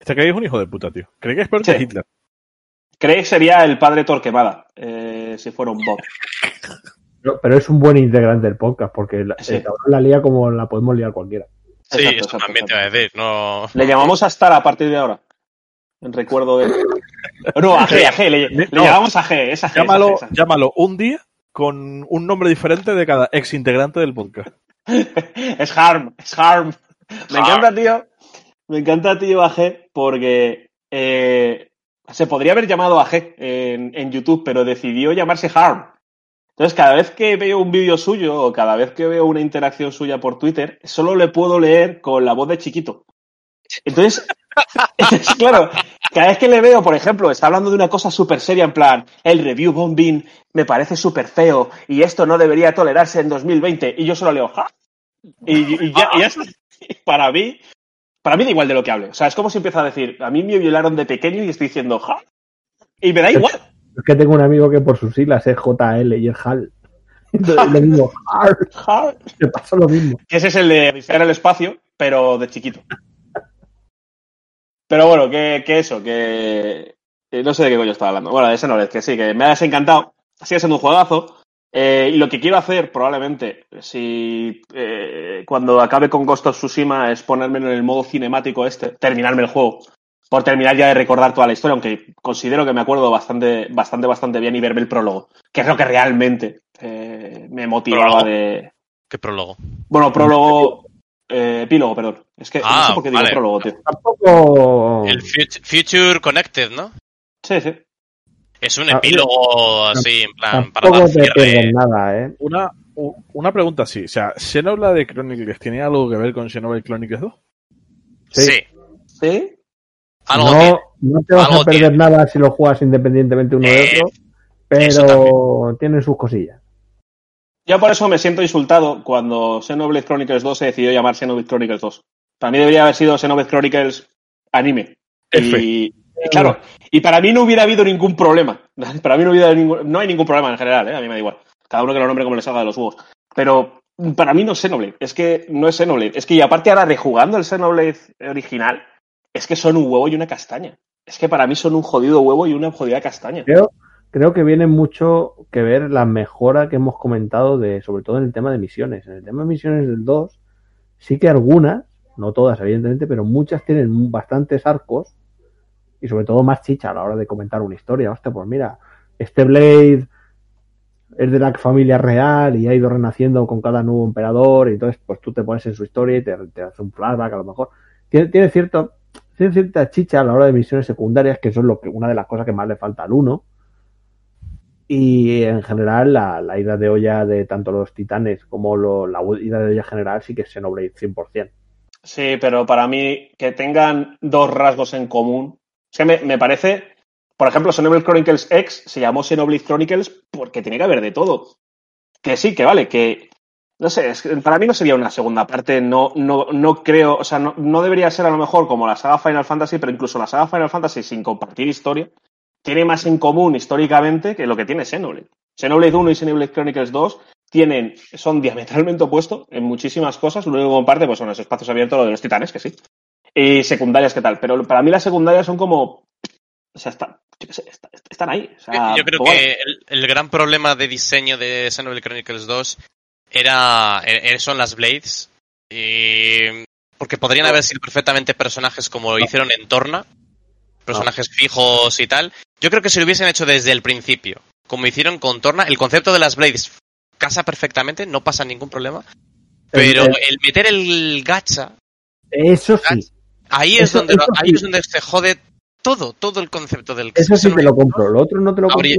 Este Craig es un hijo de puta, tío. Que es peor Sí. que Hitler. Craig sería el padre Torquemada, eh, si fuera un bot. Pero, pero es un buen integrante del podcast, porque la, Sí. la lía como la podemos liar cualquiera. Sí, Exacto, eso exacto, también te iba a decir. No... Le llamamos a Star a partir de ahora. En recuerdo de. No, a G, a G, le, le No. llamamos a G. Llámalo, G, un día con un nombre diferente de cada ex integrante del podcast. Es Harm, es Harm. Me Harm. encanta, tío. Me encanta, tío, a G, porque eh, se podría haber llamado a G en, en YouTube, pero decidió llamarse Harm. Entonces, cada vez que veo un vídeo suyo o cada vez que veo una interacción suya por Twitter, solo le puedo leer con la voz de chiquito. Entonces, claro, cada vez que le veo, por ejemplo, está hablando de una cosa súper seria, en plan, el review bombing me parece súper feo y esto no debería tolerarse en 2020, y yo solo leo, ¡ja! Y, y ya, y ya está. para mí, para mí da igual de lo que hable. O sea, es como si empieza a decir, a mí me violaron de pequeño y estoy diciendo, ¡ja! Y me da igual. Es que tengo un amigo que por sus siglas es JL y es HAL. Entonces le digo, HAL, ¡ja! te pasa lo mismo. Que ese es el de en el espacio, pero de chiquito. Pero bueno, que, que eso, que, que no sé de qué coño estaba hablando. Bueno, de Xenoblade, que sí, que me ha desencantado. Sigue siendo un juegazo. Eh, y lo que quiero hacer, probablemente, si eh, cuando acabe con Ghost of Tsushima, es ponerme en el modo cinemático este, terminarme el juego. Por terminar ya de recordar toda la historia, aunque considero que me acuerdo bastante, bastante, bastante bien y verme el prólogo, que es lo que realmente eh, me motivaba ¿Prólogo? de, ¿Qué prólogo? bueno, prólogo. Eh, epílogo, perdón. Es que no Ah, sé por qué digo vale. prólogo, tío. Tampoco. El Fut- Future Connected, ¿no? Sí, sí. Es un Ah, epílogo así, en plan, para dar cierre. nada, ¿eh? Una, una pregunta así. O sea, ¿Xenoblade Chronicles tiene algo que ver con Xenoblade Chronicles 2? Sí. ¿Sí? Algo no, tiene. no te vas algo a perder tiene. nada si lo juegas independientemente uno de Eh, otro, pero tienen sus cosillas. Yo por eso me siento insultado cuando Xenoblade Chronicles 2 se decidió llamar Xenoblade Chronicles 2. Para mí debería haber sido Xenoblade Chronicles anime. F. Y, y claro, y para mí no hubiera habido ningún problema. Para mí no, hubiera ningún, no hay ningún problema en general, ¿eh? a mí me da igual. Cada uno que lo nombre como le salga de los huevos. Pero para mí no es Xenoblade, es que no es Xenoblade. Es que y aparte ahora rejugando el Xenoblade original, es que son un huevo y una castaña. Es que para mí son un jodido huevo y una jodida castaña. Creo, creo que viene mucho que ver la mejora que hemos comentado de, sobre todo en el tema de misiones. En el tema de misiones del 2, sí que algunas, no todas evidentemente, pero muchas tienen bastantes arcos y sobre todo más chicha a la hora de comentar una historia. Hostia, pues mira, este Blade es de la familia real y ha ido renaciendo con cada nuevo emperador y entonces pues tú te pones en su historia y te, hace un flashback a lo mejor. Tiene cierto tiene cierta chicha a la hora de misiones secundarias, que eso es lo que, una de las cosas que más le falta al 1. Y en general, la, la ida de olla de tanto los titanes como la ida de olla general sí que es Xenoblade 100%. Sí, pero para mí que tengan dos rasgos en común. Es que me, me parece, por ejemplo, Xenoblade Chronicles X se llamó Xenoblade Chronicles porque tiene que haber de todo. Que sí, que vale, que no sé, es que para mí no sería una segunda parte, no, no, no creo, o sea, no, no debería ser a lo mejor como la saga Final Fantasy, pero incluso la saga Final Fantasy sin compartir historia, tiene más en común históricamente que lo que tiene Xenoblade. Xenoblade 1 y Xenoblade Chronicles 2 tienen, son diametralmente opuestos en muchísimas cosas. Lo único que comparte pues, son los espacios abiertos, lo de los titanes, que sí. Y secundarias, ¿qué tal? Pero para mí las secundarias son como. O sea, está- está- están ahí. O sea, Yo creo que el, el gran problema de diseño de Xenoblade Chronicles 2 era, eh, son las Blades. Y, porque podrían haber sido perfectamente personajes como lo hicieron en Torna, personajes fijos y tal. Yo creo que si lo hubiesen hecho desde el principio, como hicieron con Torna, el concepto de las Blades casa perfectamente, no pasa ningún problema. Pero El- meter el gacha, Eso sí, ahí es Eso- donde eso ahí sí. es donde se jode todo, todo el concepto del eso sí te lo compro. Lo otro no te lo compro Habría-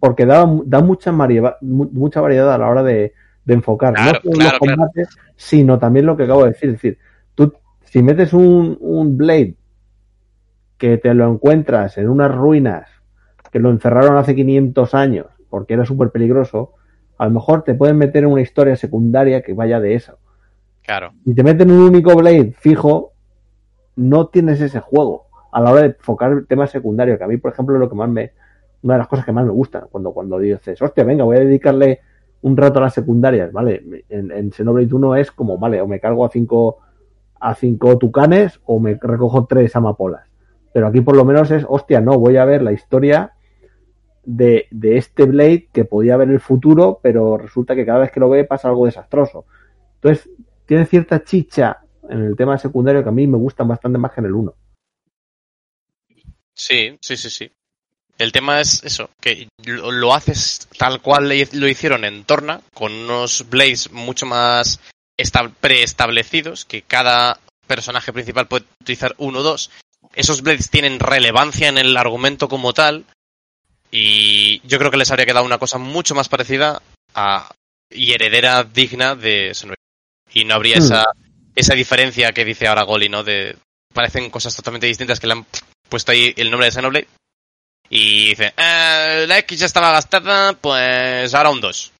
porque da, da mucha, variedad, mucha variedad a la hora de, de enfocar. Claro, no solo claro, los combates, sino también lo que acabo de decir. Es decir, tú, si metes un, un Blade que te lo encuentras en unas ruinas que lo encerraron hace 500 años porque era súper peligroso, a lo mejor te pueden meter en una historia secundaria que vaya de eso. Claro. Si te meten un único Blade fijo, no tienes ese juego a la hora de enfocar el tema secundario, que a mí, por ejemplo, es lo que más me, una de las cosas que más me gustan, cuando, cuando dices, hostia, venga, voy a dedicarle un rato a las secundarias, ¿vale? En, en Xenoblade 1 es como, vale, o me cargo a cinco, a cinco tucanes o me recojo tres amapolas. Pero aquí por lo menos es, hostia, no, voy a ver la historia de, de este Blade que podía ver el futuro, pero resulta que cada vez que lo ve pasa algo desastroso. Entonces, tiene cierta chicha en el tema secundario que a mí me gustan bastante más que en el 1. Sí, sí, sí, sí. El tema es eso, que lo, lo haces tal cual le- lo hicieron en Torna, con unos Blades mucho más esta- preestablecidos, que cada personaje principal puede utilizar uno o dos. Esos Blades tienen relevancia en el argumento como tal, y yo creo que les habría quedado una cosa mucho más parecida a, y heredera digna de Xenoblade. Y no habría Hmm. esa, esa diferencia que dice ahora Goli, ¿no? De, parecen cosas totalmente distintas que le han puesto ahí el nombre de Xenoblade. Y dice, "Eh, la X ya estaba gastada, pues ahora un 2.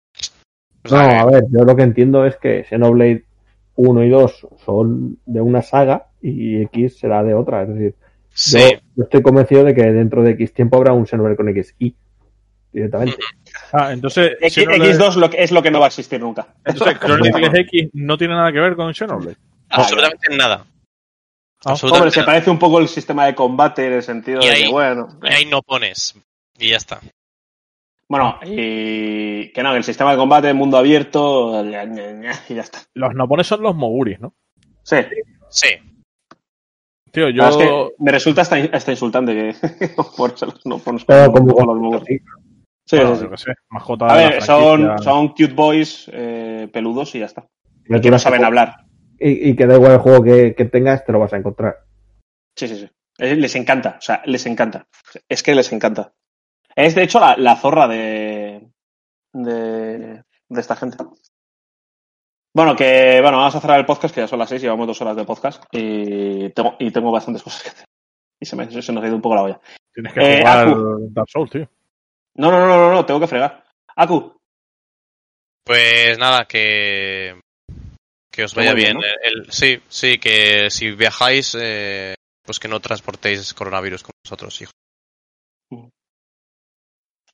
O No, que- a ver, yo lo que entiendo es que Xenoblade 1 y 2 son de una saga y X será de otra. Es decir, sí, yo, yo estoy convencido de que dentro de X tiempo habrá un Xenoblade con XY directamente. Ah, entonces, X, Xenoblade- X2 lo que- es lo que no va a existir nunca. entonces Chronicles X no tiene nada que ver con Xenoblade. absolutamente nada. Ah, Hombre, se parece un poco el sistema de combate en el sentido Y de ahí- que, bueno. Y ahí no pones. Y ya está. Bueno, y que no, el sistema de combate, mundo abierto, y ya está. Los nopones son los moguris, ¿no? Sí, Sí. Tío, es yo. que me resulta hasta, hasta insultante que por eso no pones como como los mogos. sí. Bueno, sí, yo sí. qué sé, mascota A ver, son, son cute boys eh, peludos y ya está. No tiras saben hablar. Y, y que da igual el juego que, que tengas, te lo vas a encontrar. Sí, sí, sí. Les encanta, o sea, les encanta. Es que les encanta. Es de hecho la, la zorra de, de, de esta gente. Bueno, que bueno, vamos a cerrar el podcast, que ya son las seis, llevamos dos horas de podcast y tengo, y tengo bastantes cosas que hacer. Y se, me, se nos ha ido un poco la olla. Tienes que Eh, jugar Aku. Dark Souls, tío. No, no, no, no, no, tengo que fregar. Aku, Pues nada, que. Que os vaya bien. El- el- sí, sí, que si viajáis, eh, pues que no transportéis coronavirus con vosotros, hijo.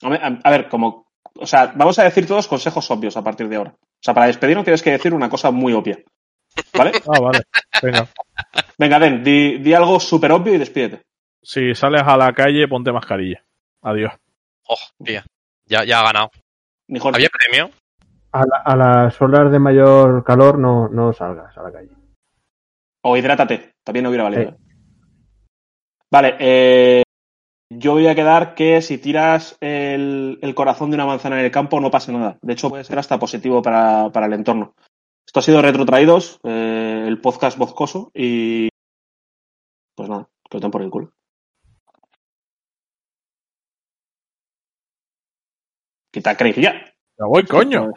a ver, a- ver, como. O sea, vamos a decir todos consejos obvios a partir de ahora. O sea, para despedirnos tienes que decir una cosa muy obvia. ¿Vale? Ah, vale. Venga. Venga, Den, di, di algo súper obvio y despídete. Si sales a la calle, ponte mascarilla. Adiós. Oh, tía. Ya, ya ha ganado. ¿Había premio? A, la- a las horas de mayor calor no, no salgas a la calle. O hidrátate, también no hubiera valido. Sí. Vale, eh, yo voy a quedar que si tiras el, el corazón de una manzana en el campo no pasa nada. De hecho, puede ser hasta positivo para, para el entorno. Esto ha sido Retrotraídos, eh, el podcast boscoso y... Pues nada, que lo den por el culo. Quita Craig ya. Ya voy, coño.